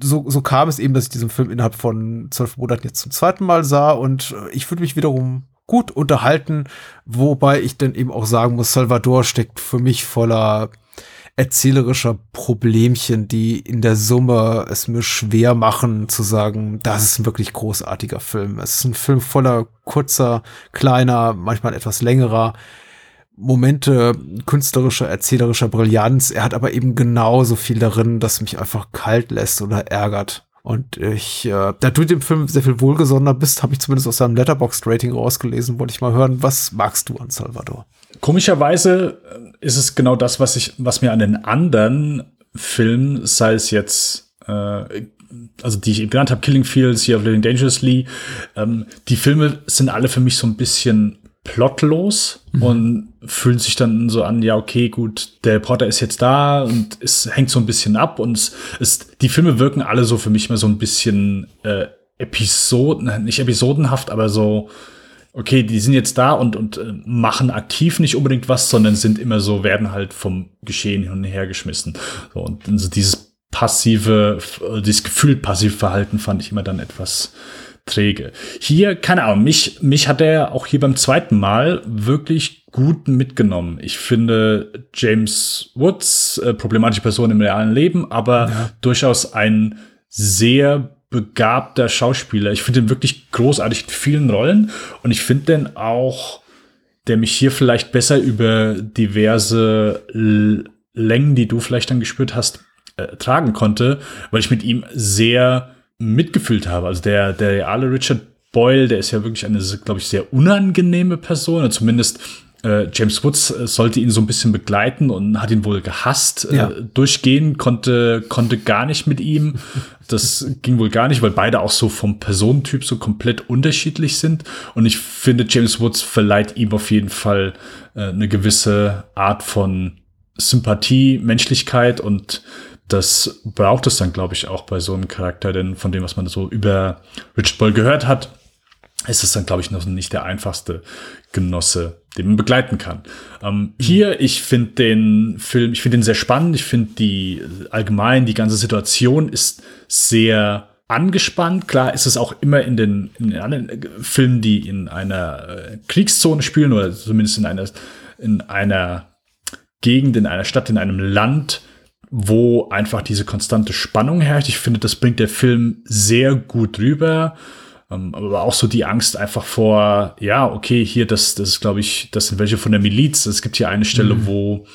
so, so kam es eben, dass ich diesen Film innerhalb von zwölf Monaten jetzt zum zweiten Mal sah und äh, ich fühle mich wiederum gut unterhalten, wobei ich dann eben auch sagen muss, Salvador steckt für mich voller erzählerischer Problemchen, die in der Summe es mir schwer machen zu sagen, das ist ein wirklich großartiger Film. Es ist ein Film voller kurzer, kleiner, manchmal etwas längerer Momente künstlerischer, erzählerischer Brillanz. Er hat aber eben genauso viel darin, das mich einfach kalt lässt oder ärgert. Und ich, äh, da du dem Film sehr viel wohlgesonnener bist, habe ich zumindest aus seinem Letterboxd-Rating rausgelesen, wollte ich mal hören, was magst du an Salvador? Komischerweise äh, ist es genau das, was ich, was mir an den anderen Filmen, sei es jetzt, äh, also die ich eben genannt habe, Killing Fields, Year of Living Dangerously, ähm, die Filme sind alle für mich so ein bisschen plotlos und fühlen sich dann so an, ja, okay, gut, der Reporter ist jetzt da und es hängt so ein bisschen ab und es ist, die Filme wirken alle so für mich mal so ein bisschen äh, Episoden, nicht episodenhaft, aber so, okay, die sind jetzt da und, und äh, machen aktiv nicht unbedingt was, sondern sind immer so, werden halt vom Geschehen hin und her geschmissen. So, und dann so dieses passive, äh, dieses gefühlt passive Verhalten fand ich immer dann etwas träge. Hier, keine Ahnung, mich, mich hat er auch hier beim zweiten Mal wirklich gut mitgenommen. Ich finde James Woods, äh, problematische Person im realen Leben, aber durchaus ein sehr begabter Schauspieler. Ich finde ihn wirklich großartig in vielen Rollen und ich finde den auch, der mich hier vielleicht besser über diverse L Längen, die du vielleicht dann gespürt hast, äh, tragen konnte, weil ich mit ihm sehr mitgefühlt habe. Also der, der reale Richard Boyle, der ist ja wirklich eine, glaube ich, sehr unangenehme Person. Zumindest äh, James Woods äh, sollte ihn so ein bisschen begleiten und hat ihn wohl gehasst. Ja. Äh, durchgehen konnte, konnte gar nicht mit ihm. Das ging wohl gar nicht, weil beide auch so vom Personentyp so komplett unterschiedlich sind. Und ich finde, James Woods verleiht ihm auf jeden Fall äh, eine gewisse Art von Sympathie, Menschlichkeit und das braucht es dann, glaube ich, auch bei so einem Charakter, denn von dem, was man so über Richard Boyle gehört hat, ist es dann, glaube ich, noch nicht der einfachste Genosse, den man begleiten kann. Ähm, hier, ich finde den Film, ich finde ihn sehr spannend. Ich finde die allgemein, die ganze Situation ist sehr angespannt. Klar ist es auch immer in den, in den anderen äh, Filmen, die in einer äh, Kriegszone spielen oder zumindest in einer, in einer Gegend, in einer Stadt, in einem Land, wo einfach diese konstante Spannung herrscht. Ich finde, das bringt der Film sehr gut rüber. Ähm, aber auch so die Angst einfach vor, ja, okay, hier, das, das ist, glaube ich, das sind welche von der Miliz. Es gibt hier eine Stelle, wo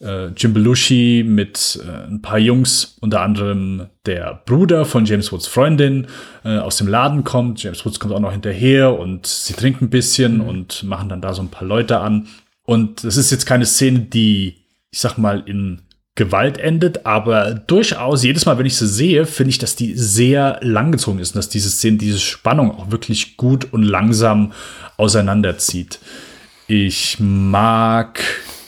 äh, Jim Belushi mit äh, ein paar Jungs, unter anderem der Bruder von James Woods Freundin, äh, aus dem Laden kommt. James Woods kommt auch noch hinterher und sie trinken ein bisschen mhm. und machen dann da so ein paar Leute an. Und das ist jetzt keine Szene, die, ich sag mal, in Gewalt endet, aber durchaus jedes Mal, wenn ich sie sehe, finde ich, dass die sehr langgezogen ist und dass diese Szene, diese Spannung auch wirklich gut und langsam auseinanderzieht. Ich mag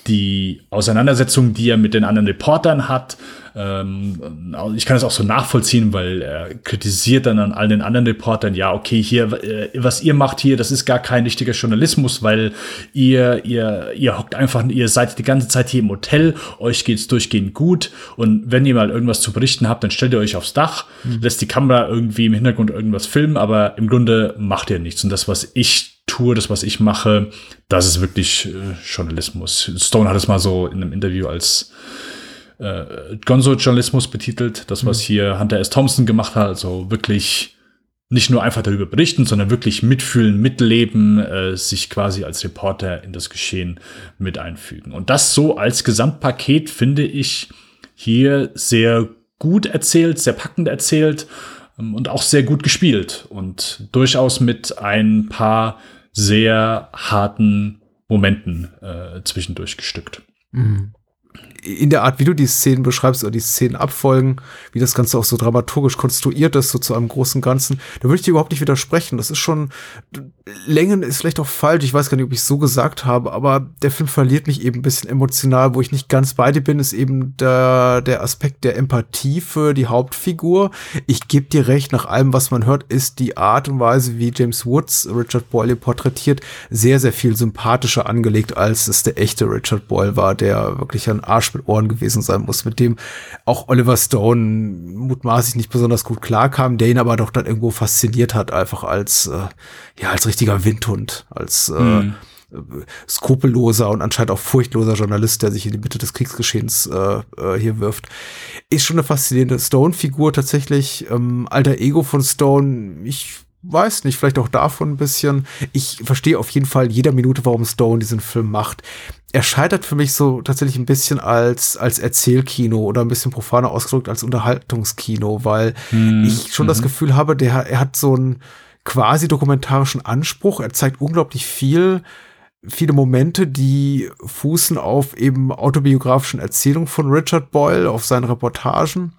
die Auseinandersetzung, die er mit den anderen Reportern hat. Ähm, ich kann es auch so nachvollziehen, weil er kritisiert dann an all den anderen Reportern, ja, okay, hier, äh, was ihr macht hier, das ist gar kein richtiger Journalismus, weil ihr, ihr, ihr hockt einfach, ihr seid die ganze Zeit hier im Hotel, euch geht's durchgehend gut und wenn ihr mal irgendwas zu berichten habt, dann stellt ihr euch aufs Dach, mhm. lässt die Kamera irgendwie im Hintergrund irgendwas filmen, aber im Grunde macht ihr nichts. Und das, was ich tue, das, was ich mache, das ist wirklich äh, Journalismus. Stone hat es mal so in einem Interview als äh, Gonzo-Journalismus betitelt, das, was mhm. hier Hunter S. Thompson gemacht hat, also wirklich nicht nur einfach darüber berichten, sondern wirklich mitfühlen, mitleben, äh, sich quasi als Reporter in das Geschehen mit einfügen. Und das so als Gesamtpaket finde ich hier sehr gut erzählt, sehr packend erzählt ähm, und auch sehr gut gespielt und durchaus mit ein paar sehr harten Momenten äh, zwischendurch gestückt. Mhm in der Art, wie du die Szenen beschreibst oder die Szenen abfolgen, wie das Ganze auch so dramaturgisch konstruiert ist, so zu einem großen Ganzen, da würde ich dir überhaupt nicht widersprechen. Das ist schon, Längen ist vielleicht auch falsch, ich weiß gar nicht, ob ich es so gesagt habe, aber der Film verliert mich eben ein bisschen emotional, wo ich nicht ganz bei dir bin, ist eben der, der Aspekt der Empathie für die Hauptfigur. Ich gebe dir recht, nach allem, was man hört, ist die Art und Weise, wie James Woods Richard Boyle porträtiert, sehr, sehr viel sympathischer angelegt, als es der echte Richard Boyle war, der wirklich ein Arsch mit Ohren gewesen sein muss, mit dem auch Oliver Stone mutmaßlich nicht besonders gut klarkam, der ihn aber doch dann irgendwo fasziniert hat, einfach als, äh, ja, als richtiger Windhund, als äh, mhm. skrupelloser und anscheinend auch furchtloser Journalist, der sich in die Mitte des Kriegsgeschehens äh, äh, hier wirft. Ist schon eine faszinierende Stone-Figur tatsächlich. Ähm, alter Ego von Stone, ich weiß nicht, vielleicht auch davon ein bisschen. Ich verstehe auf jeden Fall jeder Minute, warum Stone diesen Film macht er scheitert für mich so tatsächlich ein bisschen als, als Erzählkino oder ein bisschen profaner ausgedrückt als Unterhaltungskino, weil hm. ich schon mhm. das Gefühl habe, der, er hat so einen quasi dokumentarischen Anspruch. Er zeigt unglaublich viel, viele Momente, die fußen auf eben autobiografischen Erzählungen von Richard Boyle, auf seinen Reportagen.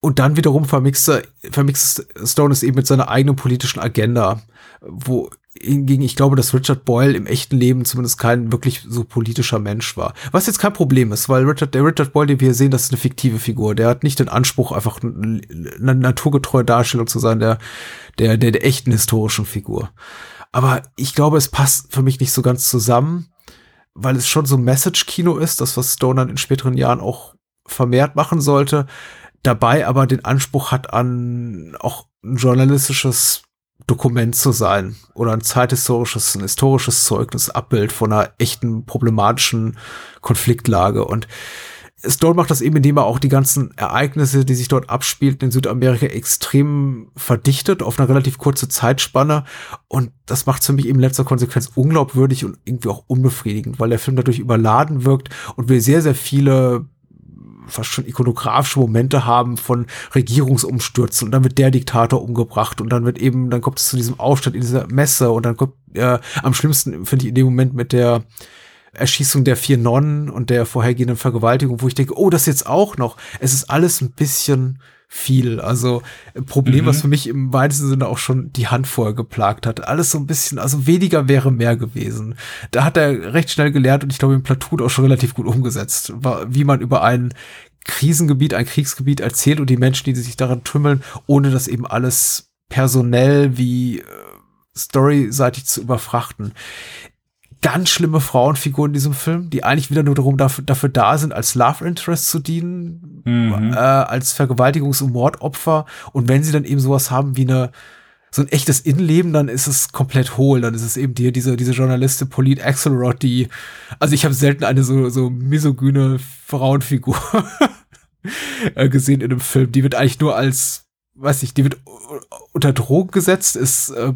Und dann wiederum vermixt, vermixt Stone es eben mit seiner eigenen politischen Agenda, wo hingegen, ich glaube, dass Richard Boyle im echten Leben zumindest kein wirklich so politischer Mensch war. Was jetzt kein Problem ist, weil Richard, der Richard Boyle, den wir hier sehen, das ist eine fiktive Figur. Der hat nicht den Anspruch, einfach eine naturgetreue Darstellung zu sein der, der, der, der echten historischen Figur. Aber ich glaube, es passt für mich nicht so ganz zusammen, weil es schon so Message-Kino ist, das was Stone dann in späteren Jahren auch vermehrt machen sollte, dabei aber den Anspruch hat an auch ein journalistisches Dokument zu sein oder ein zeithistorisches, ein historisches Zeugnis, Abbild von einer echten problematischen Konfliktlage. Und Stone macht das eben, indem er auch die ganzen Ereignisse, die sich dort abspielten in Südamerika, extrem verdichtet auf eine relativ kurze Zeitspanne. Und das macht es für mich eben letzter Konsequenz unglaubwürdig und irgendwie auch unbefriedigend, weil der Film dadurch überladen wirkt und wir sehr, sehr viele fast schon ikonografische Momente haben von Regierungsumstürzen und dann wird der Diktator umgebracht und dann wird eben, dann kommt es zu diesem Aufstand in dieser Messe und dann kommt äh, am schlimmsten, finde ich, in dem Moment mit der Erschießung der vier Nonnen und der vorhergehenden Vergewaltigung, wo ich denke, oh, das jetzt auch noch. Es ist alles ein bisschen viel. Also ein Problem, mhm. was für mich im weitesten Sinne auch schon die Hand vorher geplagt hat. Alles so ein bisschen, also weniger wäre mehr gewesen. Da hat er recht schnell gelernt und ich glaube im Platoon auch schon relativ gut umgesetzt, wie man über ein Krisengebiet, ein Kriegsgebiet erzählt und die Menschen, die sich daran tümmeln, ohne das eben alles personell wie äh, storyseitig zu überfrachten ganz schlimme Frauenfiguren in diesem Film, die eigentlich wieder nur darum dafür, dafür da sind, als Love Interest zu dienen, mhm. äh, als Vergewaltigungs- und Mordopfer. Und wenn sie dann eben sowas haben wie eine so ein echtes Innenleben, dann ist es komplett hohl. Dann ist es eben die, diese, diese Journalistin Polite Axelrod, die, also ich habe selten eine so, so misogyne Frauenfigur äh, gesehen in einem Film. Die wird eigentlich nur als, weiß ich, die wird unter Drogen gesetzt, ist äh,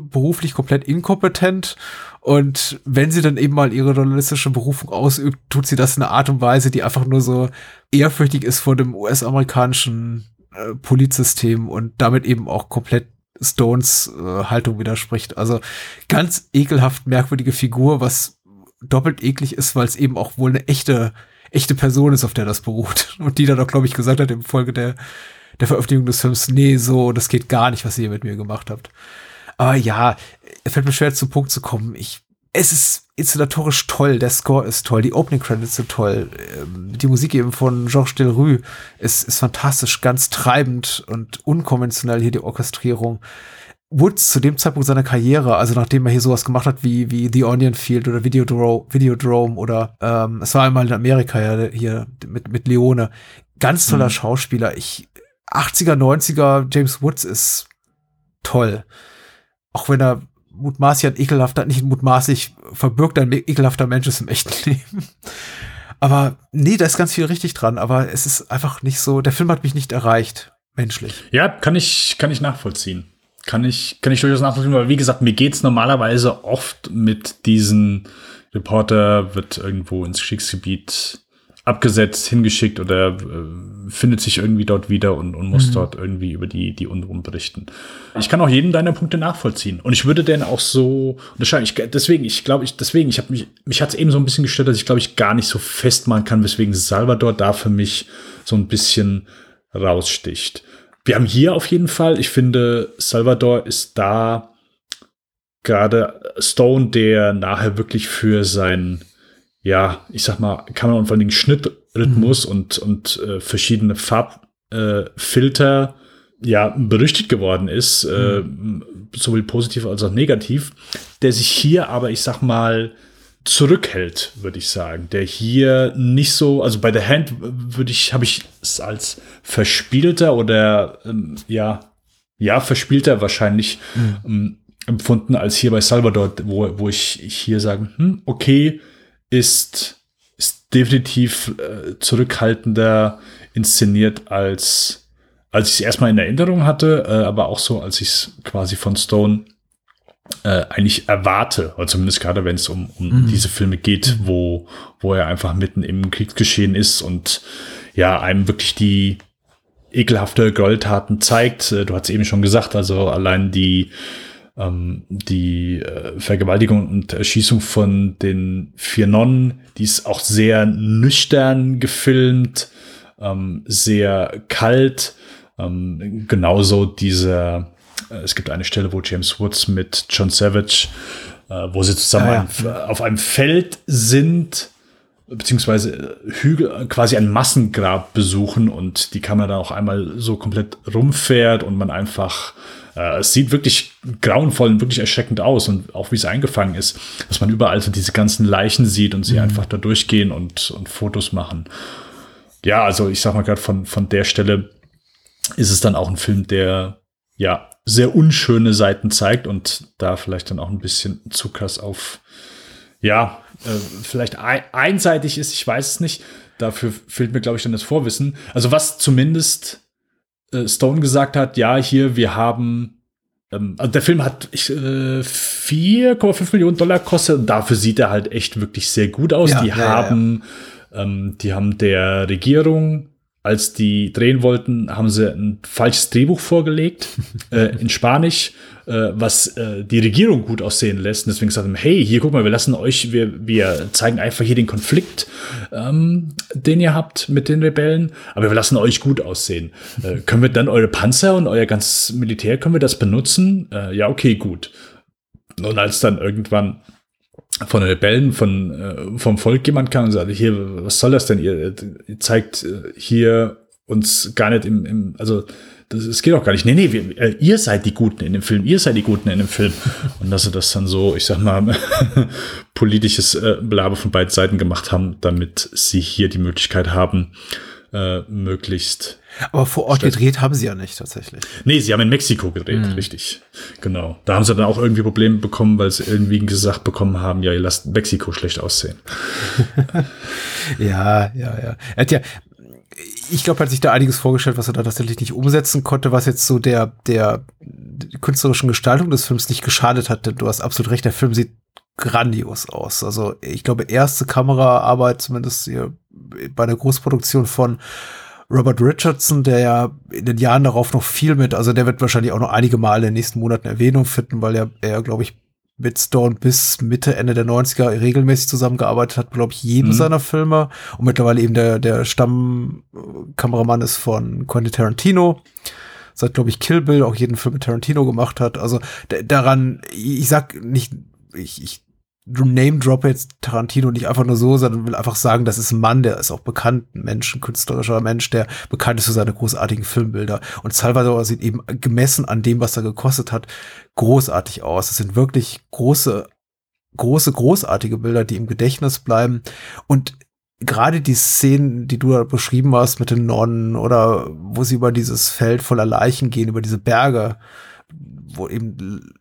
beruflich komplett inkompetent Und wenn sie dann eben mal ihre journalistische Berufung ausübt, tut sie das in einer Art und Weise, die einfach nur so ehrfürchtig ist vor dem US-amerikanischen äh, Polizsystem und damit eben auch komplett Stones äh, Haltung widerspricht. Also ganz ekelhaft merkwürdige Figur, was doppelt eklig ist, weil es eben auch wohl eine echte, echte Person ist, auf der das beruht. Und die dann auch, glaube ich, gesagt hat im Folge der, der Veröffentlichung des Films, nee, so, das geht gar nicht, was ihr mit mir gemacht habt. Aber ja, es fällt mir schwer zum Punkt zu kommen. Ich, es ist inszenatorisch toll, der Score ist toll, die Opening Credits sind toll, ähm, die Musik eben von Georges Delrue ist, ist fantastisch, ganz treibend und unkonventionell hier die Orchestrierung. Woods zu dem Zeitpunkt seiner Karriere, also nachdem er hier sowas gemacht hat wie, wie The Onion Field oder Videodrome, Videodrome oder ähm, es war einmal in Amerika ja hier mit, mit Leone. Ganz toller mhm. Schauspieler. Ich 80er, 90er James Woods ist toll. Auch wenn er mutmaßlich ein ekelhafter, nicht mutmaßlich verbirgt ein ekelhafter Mensch ist im echten Leben. Aber nee, da ist ganz viel richtig dran, aber es ist einfach nicht so, der Film hat mich nicht erreicht, menschlich. Ja, kann ich, kann ich nachvollziehen. Kann ich, kann ich durchaus nachvollziehen, weil wie gesagt, mir geht's normalerweise oft mit diesen Reporter wird irgendwo ins Kriegsgebiet abgesetzt, hingeschickt oder äh, findet sich irgendwie dort wieder und, und muss mhm. dort irgendwie über die, die Unruhen berichten. Ich kann auch jeden deiner Punkte nachvollziehen. Und ich würde denn auch so unterscheiden. Ich, deswegen, ich glaube, ich, deswegen, ich habe mich, mich hat es eben so ein bisschen gestört, dass ich glaube ich gar nicht so festmachen kann, weswegen Salvador da für mich so ein bisschen raussticht. Wir haben hier auf jeden Fall, ich finde, Salvador ist da gerade Stone, der nachher wirklich für sein ja, ich sag mal, Kamera- und vor allen Dingen Schnittrhythmus mhm. und, und äh, verschiedene Farbfilter äh, ja berüchtigt geworden ist, äh, mhm. äh, sowohl positiv als auch negativ, der sich hier aber, ich sag mal, zurückhält, würde ich sagen. Der hier nicht so, also bei der Hand würde ich, habe ich es als verspielter oder ähm, ja, ja, verspielter wahrscheinlich mhm. ähm, empfunden als hier bei Salvador, wo, wo ich, ich hier sage, hm, okay, ist, ist definitiv äh, zurückhaltender inszeniert als, als ich es erstmal in Erinnerung hatte, äh, aber auch so, als ich es quasi von Stone äh, eigentlich erwarte, oder zumindest gerade wenn es um, um mhm. diese Filme geht, mhm. wo, wo er einfach mitten im Kriegsgeschehen ist und ja, einem wirklich die ekelhafte Gräueltaten zeigt. Äh, du hast eben schon gesagt, also allein die ähm, die äh, Vergewaltigung und Erschießung von den vier Nonnen, die ist auch sehr nüchtern gefilmt, ähm, sehr kalt. Ähm, genauso dieser, äh, es gibt eine Stelle, wo James Woods mit John Savage, äh, wo sie zusammen ah, ja. auf einem Feld sind, beziehungsweise Hügel, quasi ein Massengrab besuchen und die Kamera dann auch einmal so komplett rumfährt und man einfach äh, es sieht wirklich grauenvoll und wirklich erschreckend aus und auch wie es eingefangen ist, dass man überall so diese ganzen Leichen sieht und sie mhm. einfach da durchgehen und, und Fotos machen. Ja, also ich sag mal gerade von, von der Stelle ist es dann auch ein Film, der ja sehr unschöne Seiten zeigt und da vielleicht dann auch ein bisschen zu krass auf, ja, äh, vielleicht ein, einseitig ist, ich weiß es nicht. Dafür fehlt mir, glaube ich, dann das Vorwissen. Also was zumindest äh, Stone gesagt hat, ja, hier, wir haben ähm, also der Film hat äh, 4,5 Millionen Dollar kostet und dafür sieht er halt echt wirklich sehr gut aus. Ja, die ja, haben, ja. Ähm, die haben der Regierung, als die drehen wollten, haben sie ein falsches Drehbuch vorgelegt äh, in Spanisch äh, was äh, die Regierung gut aussehen lässt. Und deswegen gesagt haben, hey, hier guck mal, wir lassen euch, wir, wir zeigen einfach hier den Konflikt, ähm, den ihr habt mit den Rebellen, aber wir lassen euch gut aussehen. Äh, können wir dann eure Panzer und euer ganzes Militär, können wir das benutzen? Äh, ja, okay, gut. Und als dann irgendwann von Rebellen, von, äh, vom Volk jemand kam und sagte, hier, was soll das denn? Ihr, ihr zeigt äh, hier uns gar nicht im, im also das, das geht auch gar nicht. Nee, nee, wir, äh, ihr seid die Guten in dem Film, ihr seid die Guten in dem Film. Und dass sie das dann so, ich sag mal, politisches äh, Belaber von beiden Seiten gemacht haben, damit sie hier die Möglichkeit haben, äh, möglichst. Aber vor Ort gedreht haben sie ja nicht tatsächlich. Nee, sie haben in Mexiko gedreht, mhm. richtig. Genau. Da haben sie dann auch irgendwie Probleme bekommen, weil sie irgendwie gesagt bekommen haben, ja, ihr lasst Mexiko schlecht aussehen. ja, ja, ja. Er hat ja, ich glaube, er hat sich da einiges vorgestellt, was er da tatsächlich nicht umsetzen konnte, was jetzt so der, der künstlerischen Gestaltung des Films nicht geschadet hat. Denn du hast absolut recht, der Film sieht grandios aus. Also ich glaube, erste Kameraarbeit, zumindest hier bei der Großproduktion von Robert Richardson, der ja in den Jahren darauf noch viel mit, also der wird wahrscheinlich auch noch einige Male in den nächsten Monaten Erwähnung finden, weil er, er glaube ich, mit Stone bis Mitte, Ende der 90er regelmäßig zusammengearbeitet hat, glaube ich, jedem mhm. seiner Filme und mittlerweile eben der, der Stammkameramann ist von Quentin Tarantino seit, glaube ich, Kill Bill auch jeden Film mit Tarantino gemacht hat. Also daran, ich sag nicht, ich, ich name drop jetzt Tarantino nicht einfach nur so, sondern will einfach sagen, das ist ein Mann, der ist auch bekannt, ein Mensch, ein künstlerischer Mensch, der bekannt ist für seine großartigen Filmbilder. Und Salvador sieht eben gemessen an dem, was er gekostet hat, großartig aus. Es sind wirklich große, große, großartige Bilder, die im Gedächtnis bleiben. Und gerade die Szenen, die du da beschrieben hast mit den Nonnen oder wo sie über dieses Feld voller Leichen gehen, über diese Berge, wo eben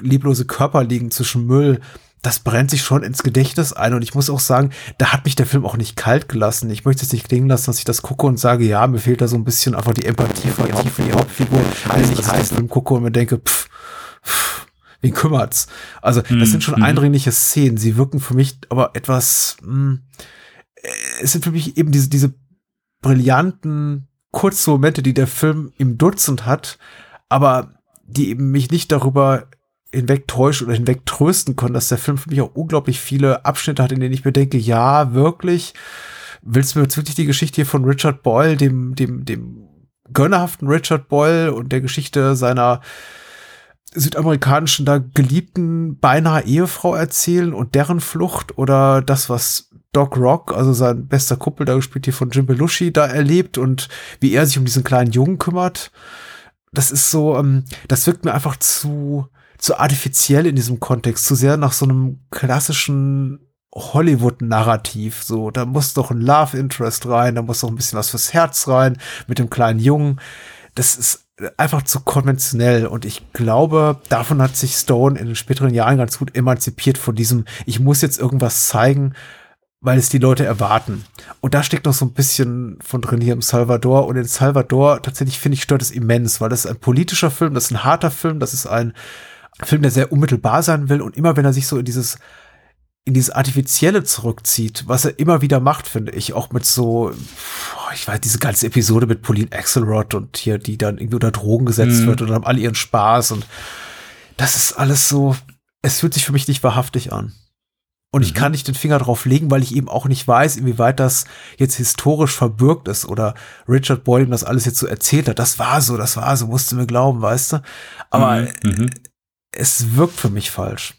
leblose Körper liegen zwischen Müll, das brennt sich schon ins Gedächtnis ein. Und ich muss auch sagen, da hat mich der Film auch nicht kalt gelassen. Ich möchte es nicht klingen lassen, dass ich das gucke und sage, ja, mir fehlt da so ein bisschen einfach die Empathie für die, Haupt für die Hauptfigur. Scheiße, ich heiß Film gucke und mir denke, pff, pff, wen kümmert's? Also, das mhm. sind schon mhm. eindringliche Szenen. Sie wirken für mich aber etwas, mh, hm, es sind für mich eben diese, diese brillanten, kurzen Momente, die der Film im Dutzend hat, aber die eben mich nicht darüber hinwegtäuschen oder hinwegtrösten können, dass der Film für mich auch unglaublich viele Abschnitte hat, in denen ich mir denke, ja, wirklich, willst du mir jetzt wirklich die Geschichte hier von Richard Boyle, dem, dem, dem gönnerhaften Richard Boyle und der Geschichte seiner südamerikanischen da geliebten beinahe Ehefrau erzählen und deren Flucht oder das, was Doc Rock, also sein bester Kuppel, da gespielt hier von Jim Belushi, da erlebt und wie er sich um diesen kleinen Jungen kümmert. Das ist so, ähm, das wirkt mir einfach zu, zu artifiziell in diesem Kontext, zu sehr nach so einem klassischen Hollywood-Narrativ. So, da muss doch ein Love Interest rein, da muss doch ein bisschen was fürs Herz rein mit dem kleinen Jungen. Das ist einfach zu konventionell und ich glaube, davon hat sich Stone in den späteren Jahren ganz gut emanzipiert von diesem, ich muss jetzt irgendwas zeigen, weil es die Leute erwarten. Und da steckt noch so ein bisschen von drin hier im Salvador. Und in Salvador tatsächlich finde ich stört es immens, weil das ist ein politischer Film, das ist ein harter Film, das ist ein Film, der sehr unmittelbar sein will und immer wenn er sich so in dieses in dieses Artifizielle zurückzieht, was er immer wieder macht, finde ich, auch mit so, ich weiß, diese ganze Episode mit Pauline Axelrod und hier, die dann irgendwie unter Drogen gesetzt mhm. wird und haben alle ihren Spaß und das ist alles so, es fühlt sich für mich nicht wahrhaftig an. Und ich mhm. kann nicht den Finger drauf legen, weil ich eben auch nicht weiß, inwieweit das jetzt historisch verbürgt ist oder Richard Boyle das alles jetzt so erzählt hat. Das war so, das war so, musst du mir glauben, weißt du? Aber mhm. Es wirkt für mich falsch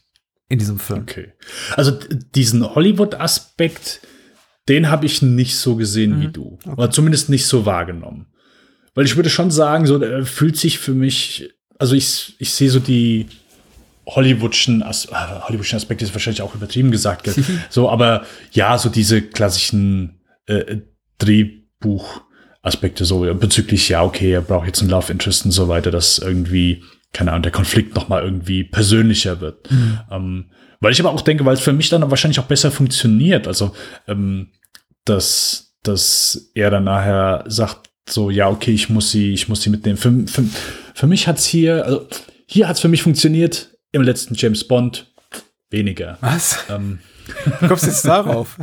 in diesem Film. Okay. Also diesen Hollywood-Aspekt, den habe ich nicht so gesehen mhm. wie du. Okay. Oder zumindest nicht so wahrgenommen. Weil ich würde schon sagen, so er fühlt sich für mich, also ich, ich sehe so die Hollywoodschen, As äh, Hollywoodschen Aspekte ist wahrscheinlich auch übertrieben gesagt, gell? so, aber ja, so diese klassischen äh, Drehbuch-Aspekte, so bezüglich, ja, okay, er braucht jetzt einen Love Interest und so weiter, das irgendwie keine Ahnung, der Konflikt noch mal irgendwie persönlicher wird. Mhm. Ähm, weil ich aber auch denke, weil es für mich dann wahrscheinlich auch besser funktioniert. Also, ähm, dass, dass er dann nachher sagt, so, ja, okay, ich muss sie, ich muss sie mitnehmen. Für, für, für mich hat's hier, also hier hat's für mich funktioniert, im letzten James Bond weniger. Was? Ähm, Du kommst jetzt darauf?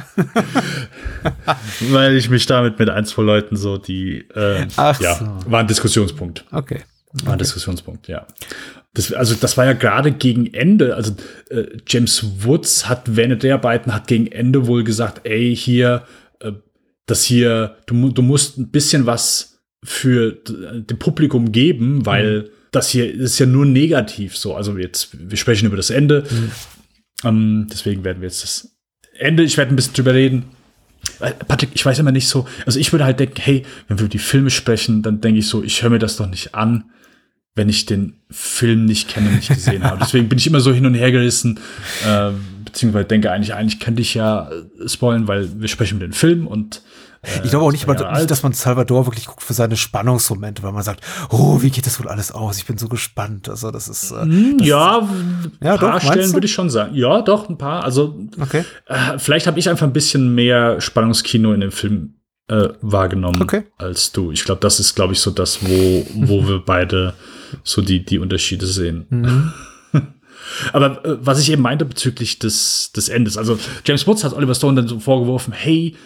Weil ich mich damit mit ein, zwei Leuten so, die, äh, Ach ja, so. war ein Diskussionspunkt. Okay. War ein Diskussionspunkt, ja. Das, also das war ja gerade gegen Ende, also äh, James Woods hat während der Arbeiten hat gegen Ende wohl gesagt, ey, hier, äh, das hier, du, du musst ein bisschen was für dem Publikum geben, weil mhm. das hier ist ja nur negativ so. Also jetzt, wir sprechen über das Ende. Mhm. Ähm, deswegen werden wir jetzt das Ende, ich werde ein bisschen drüber reden. Patrick, ich weiß immer nicht so, also ich würde halt denken, hey, wenn wir über die Filme sprechen, dann denke ich so, ich höre mir das doch nicht an wenn ich den Film nicht kenne, nicht gesehen habe. Deswegen bin ich immer so hin und her gerissen, äh, beziehungsweise denke eigentlich, eigentlich könnte ich ja äh, spoilen, weil wir sprechen über den Film und äh, ich glaube auch nicht, ja nicht, dass man Salvador wirklich guckt für seine Spannungsmomente, weil man sagt, oh, wie geht das wohl alles aus? Ich bin so gespannt. Also das ist äh, hm, das ja, ist, ja, ein paar doch, Stellen würde ich schon sagen. Ja, doch ein paar. Also okay. äh, vielleicht habe ich einfach ein bisschen mehr Spannungskino in dem Film äh, wahrgenommen okay. als du. Ich glaube, das ist, glaube ich, so das, wo, wo wir beide so die, die Unterschiede sehen. Mhm. Aber äh, was ich eben meinte bezüglich des, des Endes, also James Woods hat Oliver Stone dann so vorgeworfen, hey,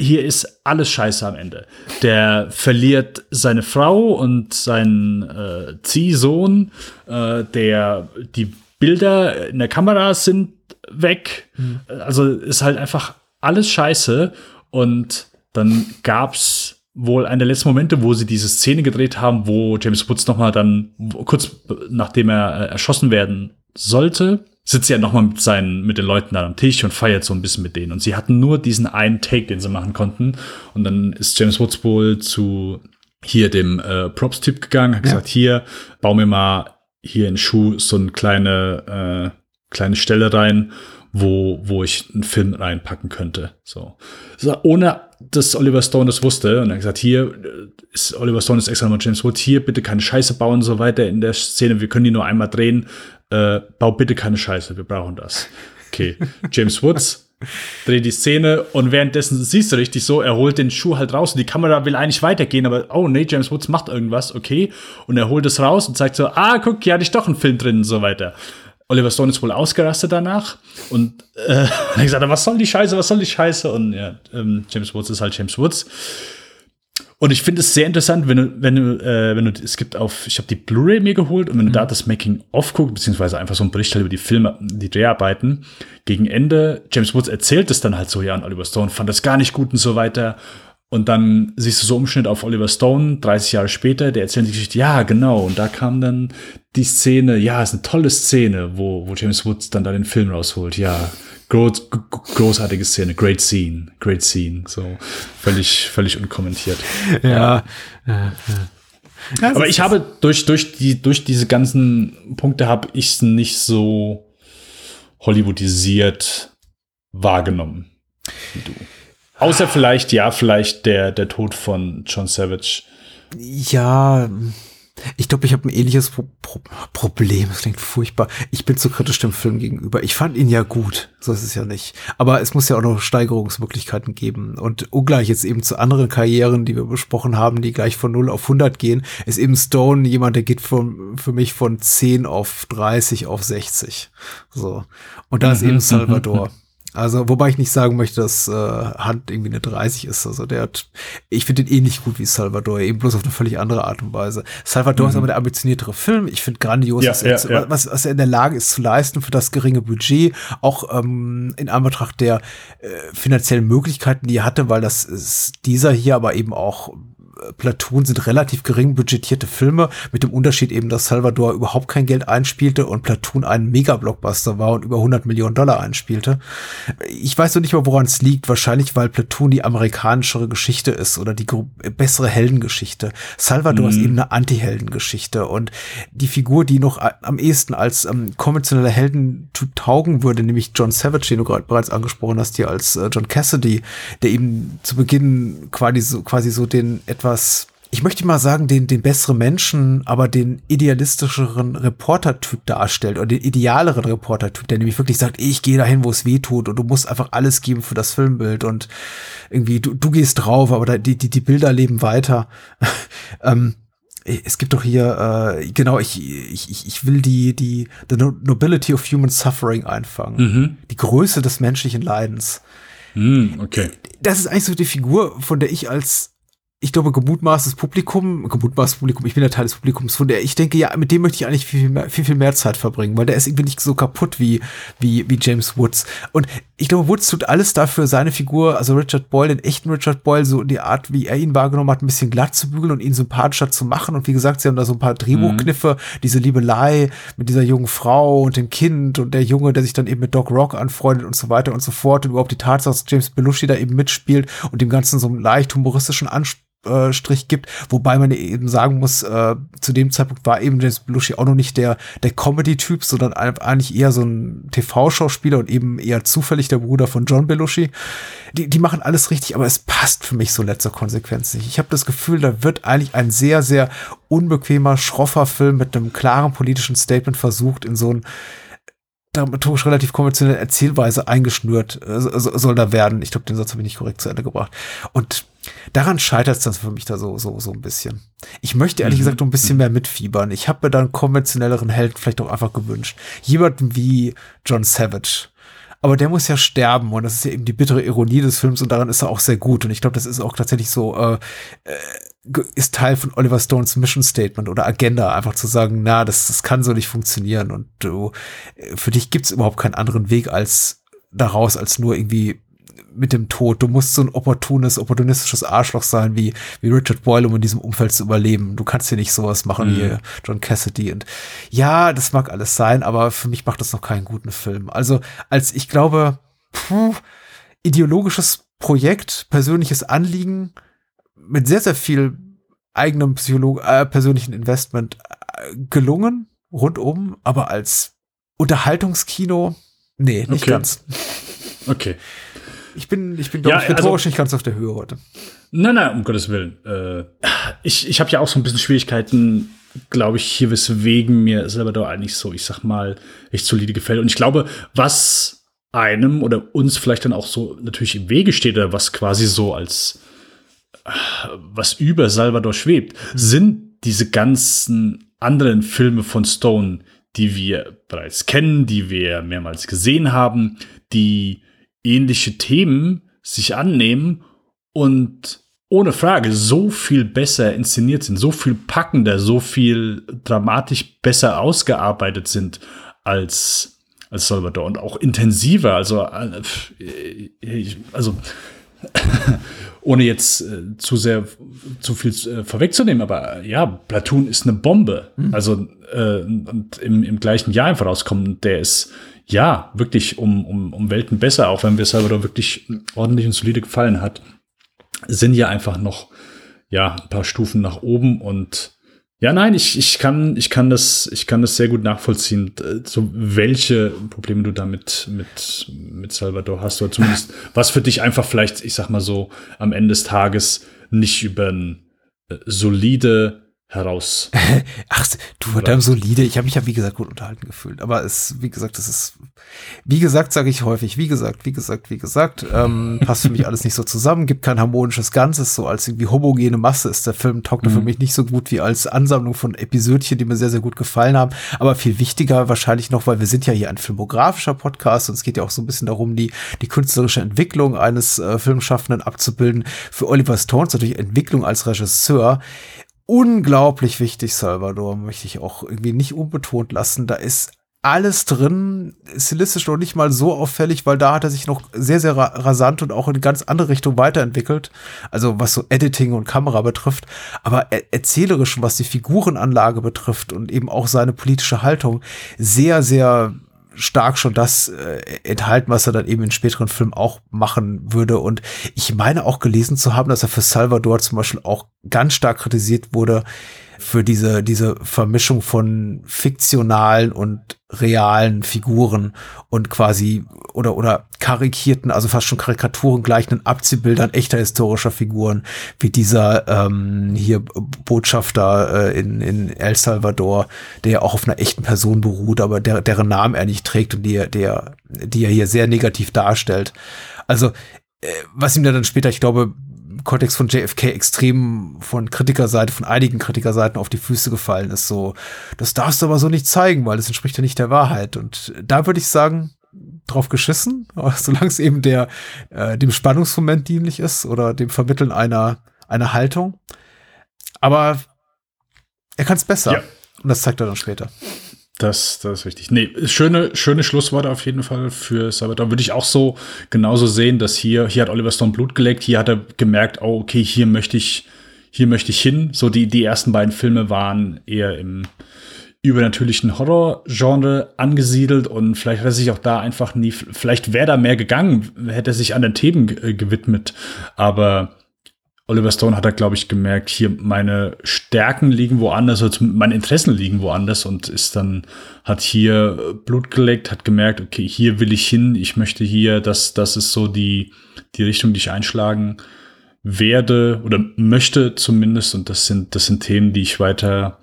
hier ist alles scheiße am Ende. Der verliert seine Frau und seinen äh, Ziehsohn, äh, der die Bilder in der Kamera sind weg. Mhm. Also ist halt einfach alles scheiße. Und dann gab's wohl einer der letzten Momente, wo sie diese Szene gedreht haben, wo James Woods noch mal dann kurz nachdem er äh, erschossen werden sollte, sitzt er noch mal mit seinen mit den Leuten da am Tisch und feiert so ein bisschen mit denen und sie hatten nur diesen einen Take, den sie machen konnten und dann ist James Woods wohl zu hier dem äh, Props-Typ gegangen, hat ja. gesagt, hier, bau mir mal hier in Schuh so eine kleine, äh, kleine Stelle rein, wo, wo ich einen Film reinpacken könnte. So. so ohne dass Oliver Stone das wusste und er hat gesagt, hier ist Oliver Stone ist extra nochmal James Woods, hier bitte keine Scheiße bauen und so weiter in der Szene, wir können die nur einmal drehen, äh, bau bitte keine Scheiße, wir brauchen das. Okay, James Woods dreht die Szene und währenddessen siehst du richtig so, er holt den Schuh halt raus und die Kamera will eigentlich weitergehen, aber oh nee, James Woods macht irgendwas, okay. Und er holt es raus und zeigt so, ah, guck, hier hatte ich doch einen Film drin und so weiter. Oliver Stone ist wohl ausgerastet danach und äh, hat gesagt, was soll die Scheiße, was soll die Scheiße? Und ja, ähm, James Woods ist halt James Woods. Und ich finde es sehr interessant, wenn du, wenn du, äh, wenn du, es gibt auf, ich habe die Blu-ray mir geholt und wenn du mhm. da das Making of guckst, beziehungsweise einfach so ein Bericht halt über die Filme, die Dreharbeiten, gegen Ende, James Woods erzählt es dann halt so, ja, an Oliver Stone fand das gar nicht gut und so weiter. Und dann siehst du so Umschnitt auf Oliver Stone, 30 Jahre später, der erzählt die Geschichte, ja, genau. Und da kam dann die Szene, ja, ist eine tolle Szene, wo, wo James Woods dann da den Film rausholt, ja. Groß, großartige Szene, great scene, great scene, so völlig, völlig unkommentiert. Ja. ja. ja Aber ich habe durch, durch die, durch diese ganzen Punkte habe ich es nicht so Hollywoodisiert wahrgenommen wie du. Außer vielleicht, ja, vielleicht der, der Tod von John Savage. Ja, ich glaube, ich habe ein ähnliches Pro Pro Problem. Das klingt furchtbar. Ich bin zu kritisch dem Film gegenüber. Ich fand ihn ja gut. So ist es ja nicht. Aber es muss ja auch noch Steigerungsmöglichkeiten geben. Und ungleich jetzt eben zu anderen Karrieren, die wir besprochen haben, die gleich von 0 auf 100 gehen, ist eben Stone jemand, der geht von, für mich von 10 auf 30 auf 60. So. Und da ist eben mhm, Salvador. Also, wobei ich nicht sagen möchte, dass äh, Hunt irgendwie eine 30 ist. Also der hat, ich finde den ähnlich gut wie Salvador, eben bloß auf eine völlig andere Art und Weise. Salvador mhm. ist aber der ambitioniertere Film. Ich finde grandios, ja, was, ja, er, ja. Was, was, er in der Lage ist zu leisten für das geringe Budget, auch ähm, in Anbetracht der äh, finanziellen Möglichkeiten, die er hatte, weil das ist dieser hier aber eben auch Platoon sind relativ gering budgetierte Filme, mit dem Unterschied eben, dass Salvador überhaupt kein Geld einspielte und Platoon ein Mega-Blockbuster war und über 100 Millionen Dollar einspielte. Ich weiß noch nicht mal, woran es liegt. Wahrscheinlich, weil Platoon die amerikanischere Geschichte ist oder die bessere Heldengeschichte. Salvador mhm. ist eben eine Anti-Heldengeschichte und die Figur, die noch am ehesten als ähm, konventioneller Heldentyp taugen würde, nämlich John Savage, den du gerade bereits angesprochen hast, hier als äh, John Cassidy, der eben zu Beginn quasi so, quasi so den etwas etwas, ich möchte mal sagen, den, den besseren Menschen, aber den idealistischeren Reportertyp darstellt oder den idealeren Reportertyp, der nämlich wirklich sagt, ich gehe dahin, wo es weh tut und du musst einfach alles geben für das Filmbild und irgendwie, du, du gehst drauf, aber die, die, die Bilder leben weiter. ähm, es gibt doch hier, äh, genau, ich, ich, ich will die, die, the nobility of human suffering einfangen. Mhm. Die Größe des menschlichen Leidens. Mhm, okay. Das ist eigentlich so die Figur, von der ich als ich glaube, gemutmaßtes Publikum, gemutmaßtes Publikum, ich bin der Teil des Publikums, von der ich denke, ja, mit dem möchte ich eigentlich viel, viel mehr, viel, viel mehr Zeit verbringen, weil der ist irgendwie nicht so kaputt wie, wie, wie James Woods. Und ich glaube, Woods tut alles dafür, seine Figur, also Richard Boyle, den echten Richard Boyle, so die Art, wie er ihn wahrgenommen hat, ein bisschen glatt zu bügeln und ihn sympathischer zu machen. Und wie gesagt, sie haben da so ein paar Drehbuchkniffe, mhm. diese Liebelei mit dieser jungen Frau und dem Kind und der Junge, der sich dann eben mit Doc Rock anfreundet und so weiter und so fort. Und überhaupt die Tatsache, dass James Belushi da eben mitspielt und dem Ganzen so einen leicht humoristischen Anspruch äh, Strich gibt, wobei man eben sagen muss, äh, zu dem Zeitpunkt war eben James Belushi auch noch nicht der, der Comedy-Typ, sondern eigentlich eher so ein TV-Schauspieler und eben eher zufällig der Bruder von John Belushi. Die, die machen alles richtig, aber es passt für mich so letzter Konsequenz nicht. Ich habe das Gefühl, da wird eigentlich ein sehr, sehr unbequemer, schroffer Film mit einem klaren politischen Statement versucht, in so ein dramaturgisch relativ konventionelle Erzählweise eingeschnürt äh, soll da werden. Ich glaube, den Satz habe ich nicht korrekt zu Ende gebracht. Und daran scheitert es dann für mich da so, so, so ein bisschen. Ich möchte ehrlich mhm. gesagt ein bisschen mehr mitfiebern. Ich habe mir dann konventionelleren Helden vielleicht auch einfach gewünscht. Jemanden wie John Savage. Aber der muss ja sterben und das ist ja eben die bittere Ironie des Films und daran ist er auch sehr gut. Und ich glaube, das ist auch tatsächlich so, äh, äh, ist Teil von Oliver Stones Mission Statement oder Agenda, einfach zu sagen, na, das, das kann so nicht funktionieren und du, äh, für dich gibt's überhaupt keinen anderen Weg als daraus, als nur irgendwie mit dem Tod. Du musst so ein opportunes, opportunistisches Arschloch sein wie, wie Richard Boyle, um in diesem Umfeld zu überleben. Du kannst hier nicht sowas machen mhm. wie John Cassidy. Und ja, das mag alles sein, aber für mich macht das noch keinen guten Film. Also, als ich glaube, puh, ideologisches Projekt, persönliches Anliegen mit sehr, sehr viel eigenem Psycholo äh, persönlichen Investment äh, gelungen, rundum, aber als Unterhaltungskino, nee, nicht okay. ganz. Okay. Ich bin, ich bin, glaube ja, ich, rhetorisch also, nicht ganz auf der Höhe heute. Nein, nein, um Gottes Willen. Äh, ich ich habe ja auch so ein bisschen Schwierigkeiten, glaube ich, hier weswegen mir da eigentlich so, ich sag mal, echt solide gefällt. Und ich glaube, was einem oder uns vielleicht dann auch so natürlich im Wege steht oder was quasi so als was über Salvador schwebt, mhm. sind diese ganzen anderen Filme von Stone, die wir bereits kennen, die wir mehrmals gesehen haben, die ähnliche Themen sich annehmen und ohne Frage so viel besser inszeniert sind, so viel packender, so viel dramatisch besser ausgearbeitet sind als, als Salvador und auch intensiver. Also, äh, also ohne jetzt äh, zu sehr zu viel äh, vorwegzunehmen, aber ja, Platoon ist eine Bombe. Mhm. Also äh, und im, im gleichen Jahr einfach rauskommen, der ist ja, wirklich um, um, um Welten besser, auch wenn mir Salvador wirklich ordentlich und solide gefallen hat, sind ja einfach noch, ja, ein paar Stufen nach oben und ja, nein, ich, ich kann, ich kann das, ich kann das sehr gut nachvollziehen, so welche Probleme du damit mit, mit Salvador hast, oder zumindest was für dich einfach vielleicht, ich sag mal so, am Ende des Tages nicht über ein äh, solide heraus. Ach, du verdammt solide. Ich habe mich ja, wie gesagt, gut unterhalten gefühlt. Aber es, wie gesagt, das ist, wie gesagt, sage ich häufig, wie gesagt, wie gesagt, wie gesagt, ähm, passt für mich alles nicht so zusammen, gibt kein harmonisches Ganzes, so als irgendwie homogene Masse ist der Film, taugte mhm. für mich nicht so gut wie als Ansammlung von Episödchen, die mir sehr, sehr gut gefallen haben. Aber viel wichtiger wahrscheinlich noch, weil wir sind ja hier ein filmografischer Podcast und es geht ja auch so ein bisschen darum, die, die künstlerische Entwicklung eines äh, Filmschaffenden abzubilden. Für Oliver Stones natürlich Entwicklung als Regisseur unglaublich wichtig, Salvador, möchte ich auch irgendwie nicht unbetont lassen. Da ist alles drin, stilistisch noch nicht mal so auffällig, weil da hat er sich noch sehr, sehr rasant und auch in ganz andere Richtung weiterentwickelt. Also was so Editing und Kamera betrifft, aber erzählerisch, was die Figurenanlage betrifft und eben auch seine politische Haltung, sehr, sehr stark schon das äh, enthalten, was er dann eben in späteren Filmen auch machen würde. Und ich meine auch gelesen zu haben, dass er für Salvador zum Beispiel auch ganz stark kritisiert wurde für diese, diese Vermischung von fiktionalen und realen Figuren und quasi oder oder karikierten, also fast schon Karikaturen gleichenden Abziehbildern echter historischer Figuren, wie dieser ähm, hier Botschafter äh, in, in El Salvador, der ja auch auf einer echten Person beruht, aber der, deren Namen er nicht trägt und die, der, die er hier sehr negativ darstellt. Also äh, was ihm dann später, ich glaube, Kontext von JFK extrem von Kritikerseite, von einigen Kritikerseiten auf die Füße gefallen ist. So, das darfst du aber so nicht zeigen, weil das entspricht ja nicht der Wahrheit. Und da würde ich sagen, drauf geschissen, solange es eben der, äh, dem Spannungsmoment dienlich ist oder dem Vermitteln einer, einer Haltung. Aber er kann es besser. Ja. Und das zeigt er dann später. Das, das ist richtig. Nee, schöne, schöne Schlussworte auf jeden Fall für Salvador. Würde ich auch so genauso sehen, dass hier, hier hat Oliver Stone Blut geleckt, hier hat er gemerkt, oh, okay, hier möchte ich, hier möchte ich hin. So die, die ersten beiden Filme waren eher im übernatürlichen Horror-Genre angesiedelt und vielleicht hat er sich auch da einfach nie, vielleicht wäre da mehr gegangen, hätte er sich anderen Themen gewidmet. Aber Oliver Stone hat er, glaube ich, gemerkt, hier meine Stärken liegen woanders, also meine Interessen liegen woanders und ist dann, hat hier Blut geleckt, hat gemerkt, okay, hier will ich hin, ich möchte hier, das, das ist so die, die Richtung, die ich einschlagen werde oder möchte zumindest und das sind, das sind Themen, die ich weiter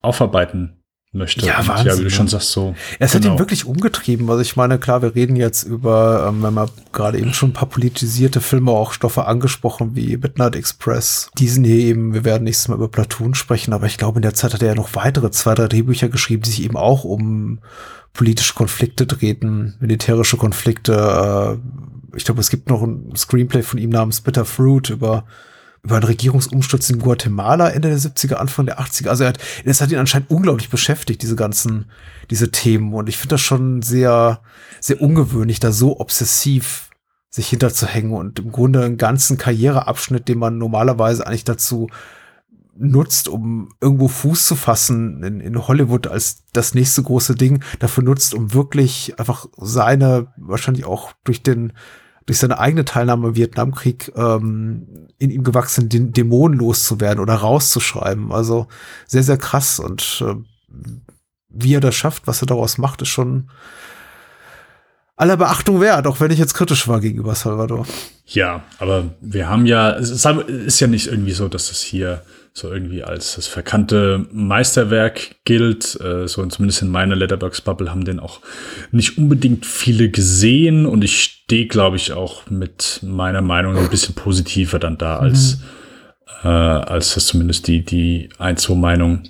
aufarbeiten möchte. Ja, Wahnsinn, ja, wie du ne? schon sagst, so. Es hat genau. ihn wirklich umgetrieben. Also ich meine, klar, wir reden jetzt über, ähm, wenn man gerade eben schon ein paar politisierte Filme, auch Stoffe angesprochen, wie Midnight Express. Diesen hier eben, wir werden nächstes Mal über Platoon sprechen, aber ich glaube, in der Zeit hat er ja noch weitere zwei, drei Drehbücher geschrieben, die sich eben auch um politische Konflikte drehten, militärische Konflikte. Äh, ich glaube, es gibt noch ein Screenplay von ihm namens Bitter Fruit über über einen Regierungsumsturz in Guatemala Ende der 70er, Anfang der 80er. Also er hat, das hat ihn anscheinend unglaublich beschäftigt, diese ganzen, diese Themen. Und ich finde das schon sehr, sehr ungewöhnlich, da so obsessiv sich hinterzuhängen und im Grunde einen ganzen Karriereabschnitt, den man normalerweise eigentlich dazu nutzt, um irgendwo Fuß zu fassen in, in Hollywood als das nächste große Ding, dafür nutzt, um wirklich einfach seine, wahrscheinlich auch durch den, durch seine eigene Teilnahme im Vietnamkrieg ähm, in ihm gewachsenen Dä- Dämonen loszuwerden oder rauszuschreiben. Also sehr, sehr krass. Und äh, wie er das schafft, was er daraus macht, ist schon aller Beachtung wert, auch wenn ich jetzt kritisch war gegenüber Salvador. Ja, aber wir haben ja, es ist ja nicht irgendwie so, dass es hier so irgendwie als das verkannte Meisterwerk gilt. Äh, so zumindest in meiner Letterbox-Bubble haben den auch nicht unbedingt viele gesehen und ich stehe, glaube ich, auch mit meiner Meinung ein bisschen positiver dann da als, äh, als das zumindest die, die ein, zwei Meinungen,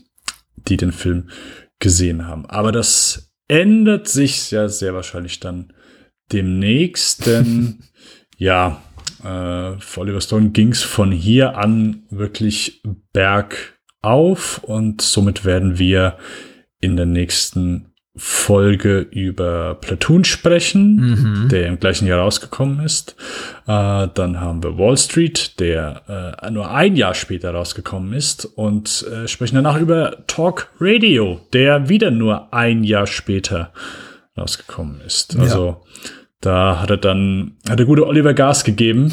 die den Film gesehen haben. Aber das ändert sich ja sehr wahrscheinlich dann demnächst, denn ja, äh, für Oliver Stone ging es von hier an wirklich bergauf und somit werden wir in der nächsten Folge über Platoon sprechen, der im gleichen Jahr rausgekommen ist. Äh, dann haben wir Wall Street, der äh, nur ein Jahr später rausgekommen ist und äh, sprechen danach über Talk Radio, der wieder nur ein Jahr später rausgekommen ist. Also da hat er dann, hat der gute Oliver Gas gegeben.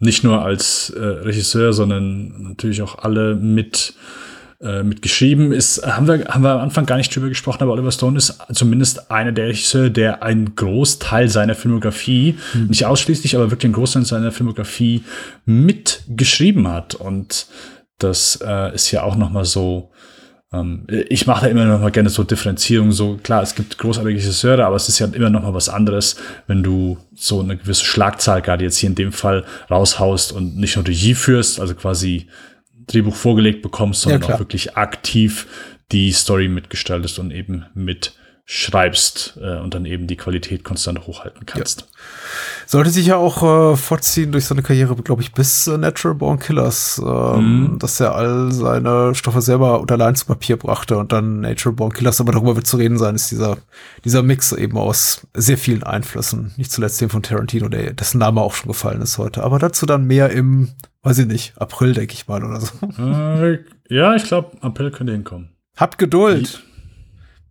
Nicht nur als äh, Regisseur, sondern natürlich auch alle mit, äh, mitgeschrieben. Ist, haben, wir, haben wir am Anfang gar nicht drüber gesprochen, aber Oliver Stone ist zumindest einer der Regisseure, der einen Großteil seiner Filmografie, nicht ausschließlich, aber wirklich einen Großteil seiner Filmografie mitgeschrieben hat. Und das äh, ist ja auch noch mal so, ich mache da immer noch mal gerne so Differenzierung. So klar, es gibt großartige Regisseure, aber es ist ja immer noch mal was anderes, wenn du so eine gewisse Schlagzahl gerade jetzt hier in dem Fall raushaust und nicht nur Regie führst, also quasi Drehbuch vorgelegt bekommst, sondern klar. auch wirklich aktiv die Story mitgestaltest und eben mitschreibst äh, und dann eben die Qualität konstant hochhalten kannst. Sollte sich ja auch äh, fortziehen durch seine Karriere, glaube ich, bis äh, Natural Born Killers, ähm, dass er all seine Stoffe selber unter allein zu Papier brachte und dann Natural Born Killers, aber darüber wird zu reden sein, ist dieser, dieser Mix eben aus sehr vielen Einflüssen. Nicht zuletzt dem von Tarantino, der, dessen Name auch schon gefallen ist heute. Aber dazu dann mehr im, weiß ich nicht, April, denke ich mal, oder so. Äh, ja, ich glaube, April könnte hinkommen. Habt Geduld.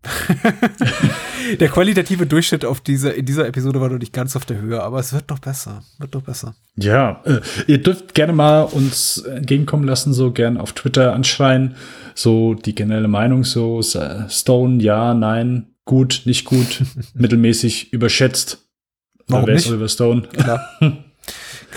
der qualitative Durchschnitt auf diese, in dieser Episode war noch nicht ganz auf der Höhe, aber es wird noch besser. Wird noch besser. Ja, äh, ihr dürft gerne mal uns entgegenkommen lassen, so gern auf Twitter anschreien, so die generelle Meinung, so äh, Stone, ja, nein, gut, nicht gut, mittelmäßig, überschätzt. Warum nicht? Oliver Stone? Klar.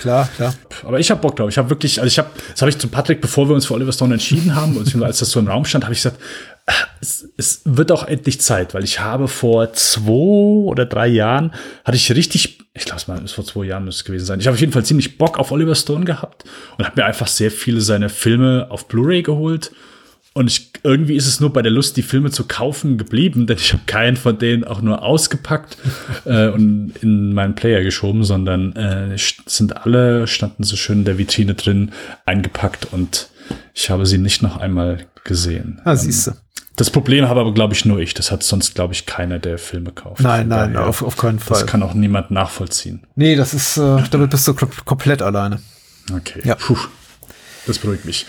klar, klar. Aber ich habe Bock drauf. Ich habe wirklich, also ich habe, das habe ich zu Patrick, bevor wir uns für Oliver Stone entschieden haben, beziehungsweise als das so im Raum stand, habe ich gesagt, ah, es, es wird auch endlich Zeit, weil ich habe vor zwei oder drei Jahren hatte ich richtig, ich glaube, es war es vor zwei Jahren müsste es gewesen sein. Ich habe auf jeden Fall ziemlich Bock auf Oliver Stone gehabt und habe mir einfach sehr viele seiner Filme auf Blu-ray geholt. Und ich, irgendwie ist es nur bei der Lust, die Filme zu kaufen geblieben, denn ich habe keinen von denen auch nur ausgepackt äh, und in meinen Player geschoben, sondern äh, sind alle, standen so schön in der Vitrine drin, eingepackt und ich habe sie nicht noch einmal gesehen. Ah, siehst du. Das Problem habe aber, glaube ich, nur ich. Das hat sonst, glaube ich, keiner, der Filme kauft. Nein, nein, daher, auf, auf keinen Fall. Das kann auch niemand nachvollziehen. nee, das ist, äh, damit bist du kom komplett alleine. Okay. Ja. Puh, das beruhigt mich.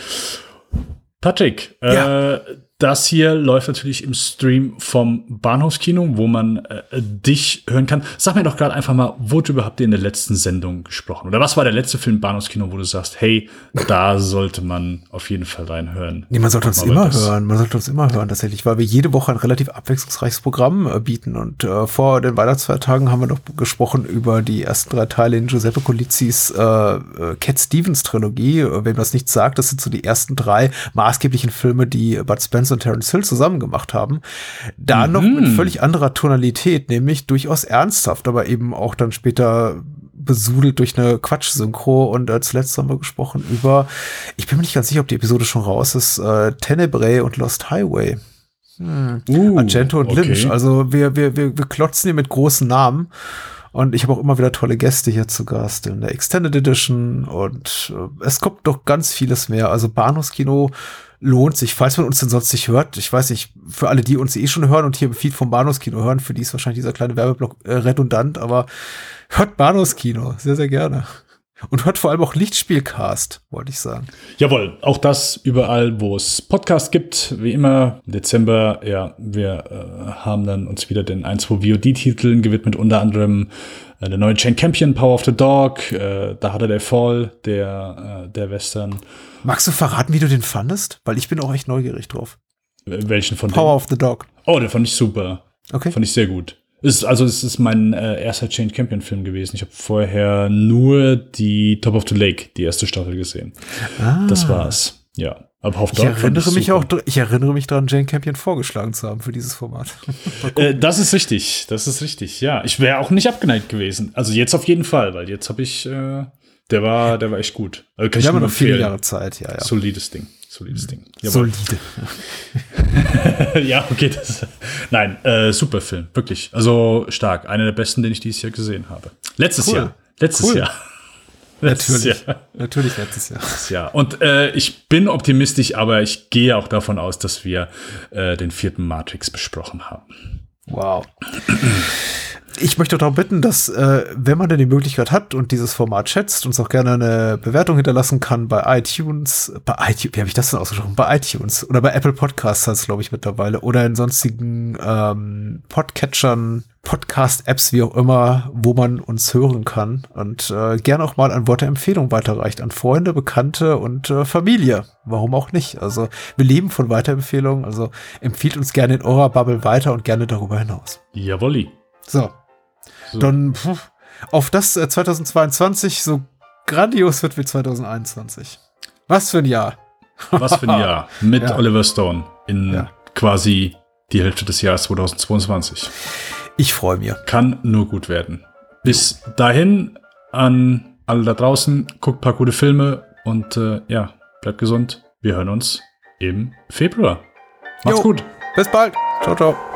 Patrick, Ja. äh, das hier läuft natürlich im Stream vom Bahnhofskino, wo man äh, dich hören kann. Sag mir doch gerade einfach mal, worüber habt ihr in der letzten Sendung gesprochen? Oder was war der letzte Film Bahnhofskino, wo du sagst, hey, da sollte man auf jeden Fall reinhören? Nee, man sollte uns immer hören. Man sollte uns immer hören, tatsächlich, weil wir jede Woche ein relativ abwechslungsreiches Programm äh, bieten. Und äh, vor den Weihnachtsfeiertagen haben wir noch gesprochen über die ersten drei Teile in Giuseppe Colizis äh, äh, Cat Stevens Trilogie. Äh, Wem das nicht sagt, das sind so die ersten drei maßgeblichen Filme, die Bud Spencer Spence und Terence Hill zusammen gemacht haben. Da Mhm. noch mit völlig anderer Tonalität, nämlich durchaus ernsthaft, aber eben auch dann später besudelt durch eine Quatsch-Synchro. Und äh, zuletzt haben wir gesprochen über, ich bin mir nicht ganz sicher, ob die Episode schon raus ist, äh, Tenebrae und Lost Highway. Uh, Argento und okay. Lynch. Also wir, wir, wir, wir klotzen hier mit großen Namen. Und ich habe auch immer wieder tolle Gäste hier zu Gast in der Extended Edition. Und äh, es kommt doch ganz vieles mehr. Also Bahnhofskino lohnt sich, falls man uns denn sonst nicht hört. Ich weiß nicht, für alle, die uns eh schon hören und hier im Feed vom Bahnhofskino hören, für die ist wahrscheinlich dieser kleine Werbeblock äh, redundant. Aber hört Bahnhofskino sehr, sehr gerne. Und hört vor allem auch Lichtspielcast, wollte ich sagen. Jawohl, auch das überall, wo es Podcast gibt, wie immer. Im Dezember, ja, wir äh, haben dann uns wieder den 1, 2 VOD-Titeln gewidmet, unter anderem der neue Chain Campion, Power of the Dog, äh, da hatte der Fall, der, äh, der Western. Magst du verraten, wie du den fandest? Weil ich bin auch echt neugierig drauf. Äh, Welchen von Power of the Dog. Oh, der fand ich super. Okay. Fand ich sehr gut. Es ist, also es ist mein äh, erster Change Campion Film gewesen. Ich habe vorher nur die Top of the Lake, die erste Staffel gesehen. Das war's. Ja. Aber Ah. Ich erinnere mich auch, dr- ich erinnere mich daran, Jane Campion vorgeschlagen zu haben für dieses Format. Äh, das ist richtig, das ist richtig, ja. Ich wäre auch nicht abgeneigt gewesen. Also jetzt auf jeden Fall, weil jetzt habe ich, äh, der war, der war echt gut. Also kann ich Wir haben noch viele. Jahre Zeit, ja, ja. Solides Ding, solides Ding. Jawohl. Solide. ja, okay, das, nein, äh, super Film, wirklich. Also stark, einer der besten, den ich dieses Jahr gesehen habe. Letztes Cool. Jahr, letztes Cool. Jahr. Letztes Natürlich. Jahr. Natürlich letztes Jahr. Ja, und äh, ich bin optimistisch, aber ich gehe auch davon aus, dass wir äh, den vierten Matrix besprochen haben. Wow. Ich möchte darum bitten, dass, äh, wenn man denn die Möglichkeit hat und dieses Format schätzt, uns auch gerne eine Bewertung hinterlassen kann bei iTunes, bei iTunes, wie habe ich das denn ausgesprochen? Bei iTunes oder bei Apple Podcasts heißt es, glaube ich, mittlerweile, oder in sonstigen ähm, Podcatchern, Podcast-Apps, wie auch immer, wo man uns hören kann. Und äh, gerne auch mal ein Wort der Empfehlung weiterreicht an Freunde, Bekannte und äh, Familie. Warum auch nicht? Also wir leben von Weiterempfehlungen, also empfiehlt uns gerne in eurer Bubble weiter und gerne darüber hinaus. Jawolli. So. Dann pf, auf das äh, 2022 so grandios wird wie 2021. Was für ein Jahr. Was für ein Jahr. Mit Ja. Oliver Stone in Ja. quasi die Hälfte des Jahres 2022. Ich freue mich. Kann nur gut werden. Bis dahin an alle da draußen, guckt ein paar gute Filme und äh, ja, bleibt gesund. Wir hören uns im Februar. Macht's Jo. gut. Bis bald. Ciao, ciao.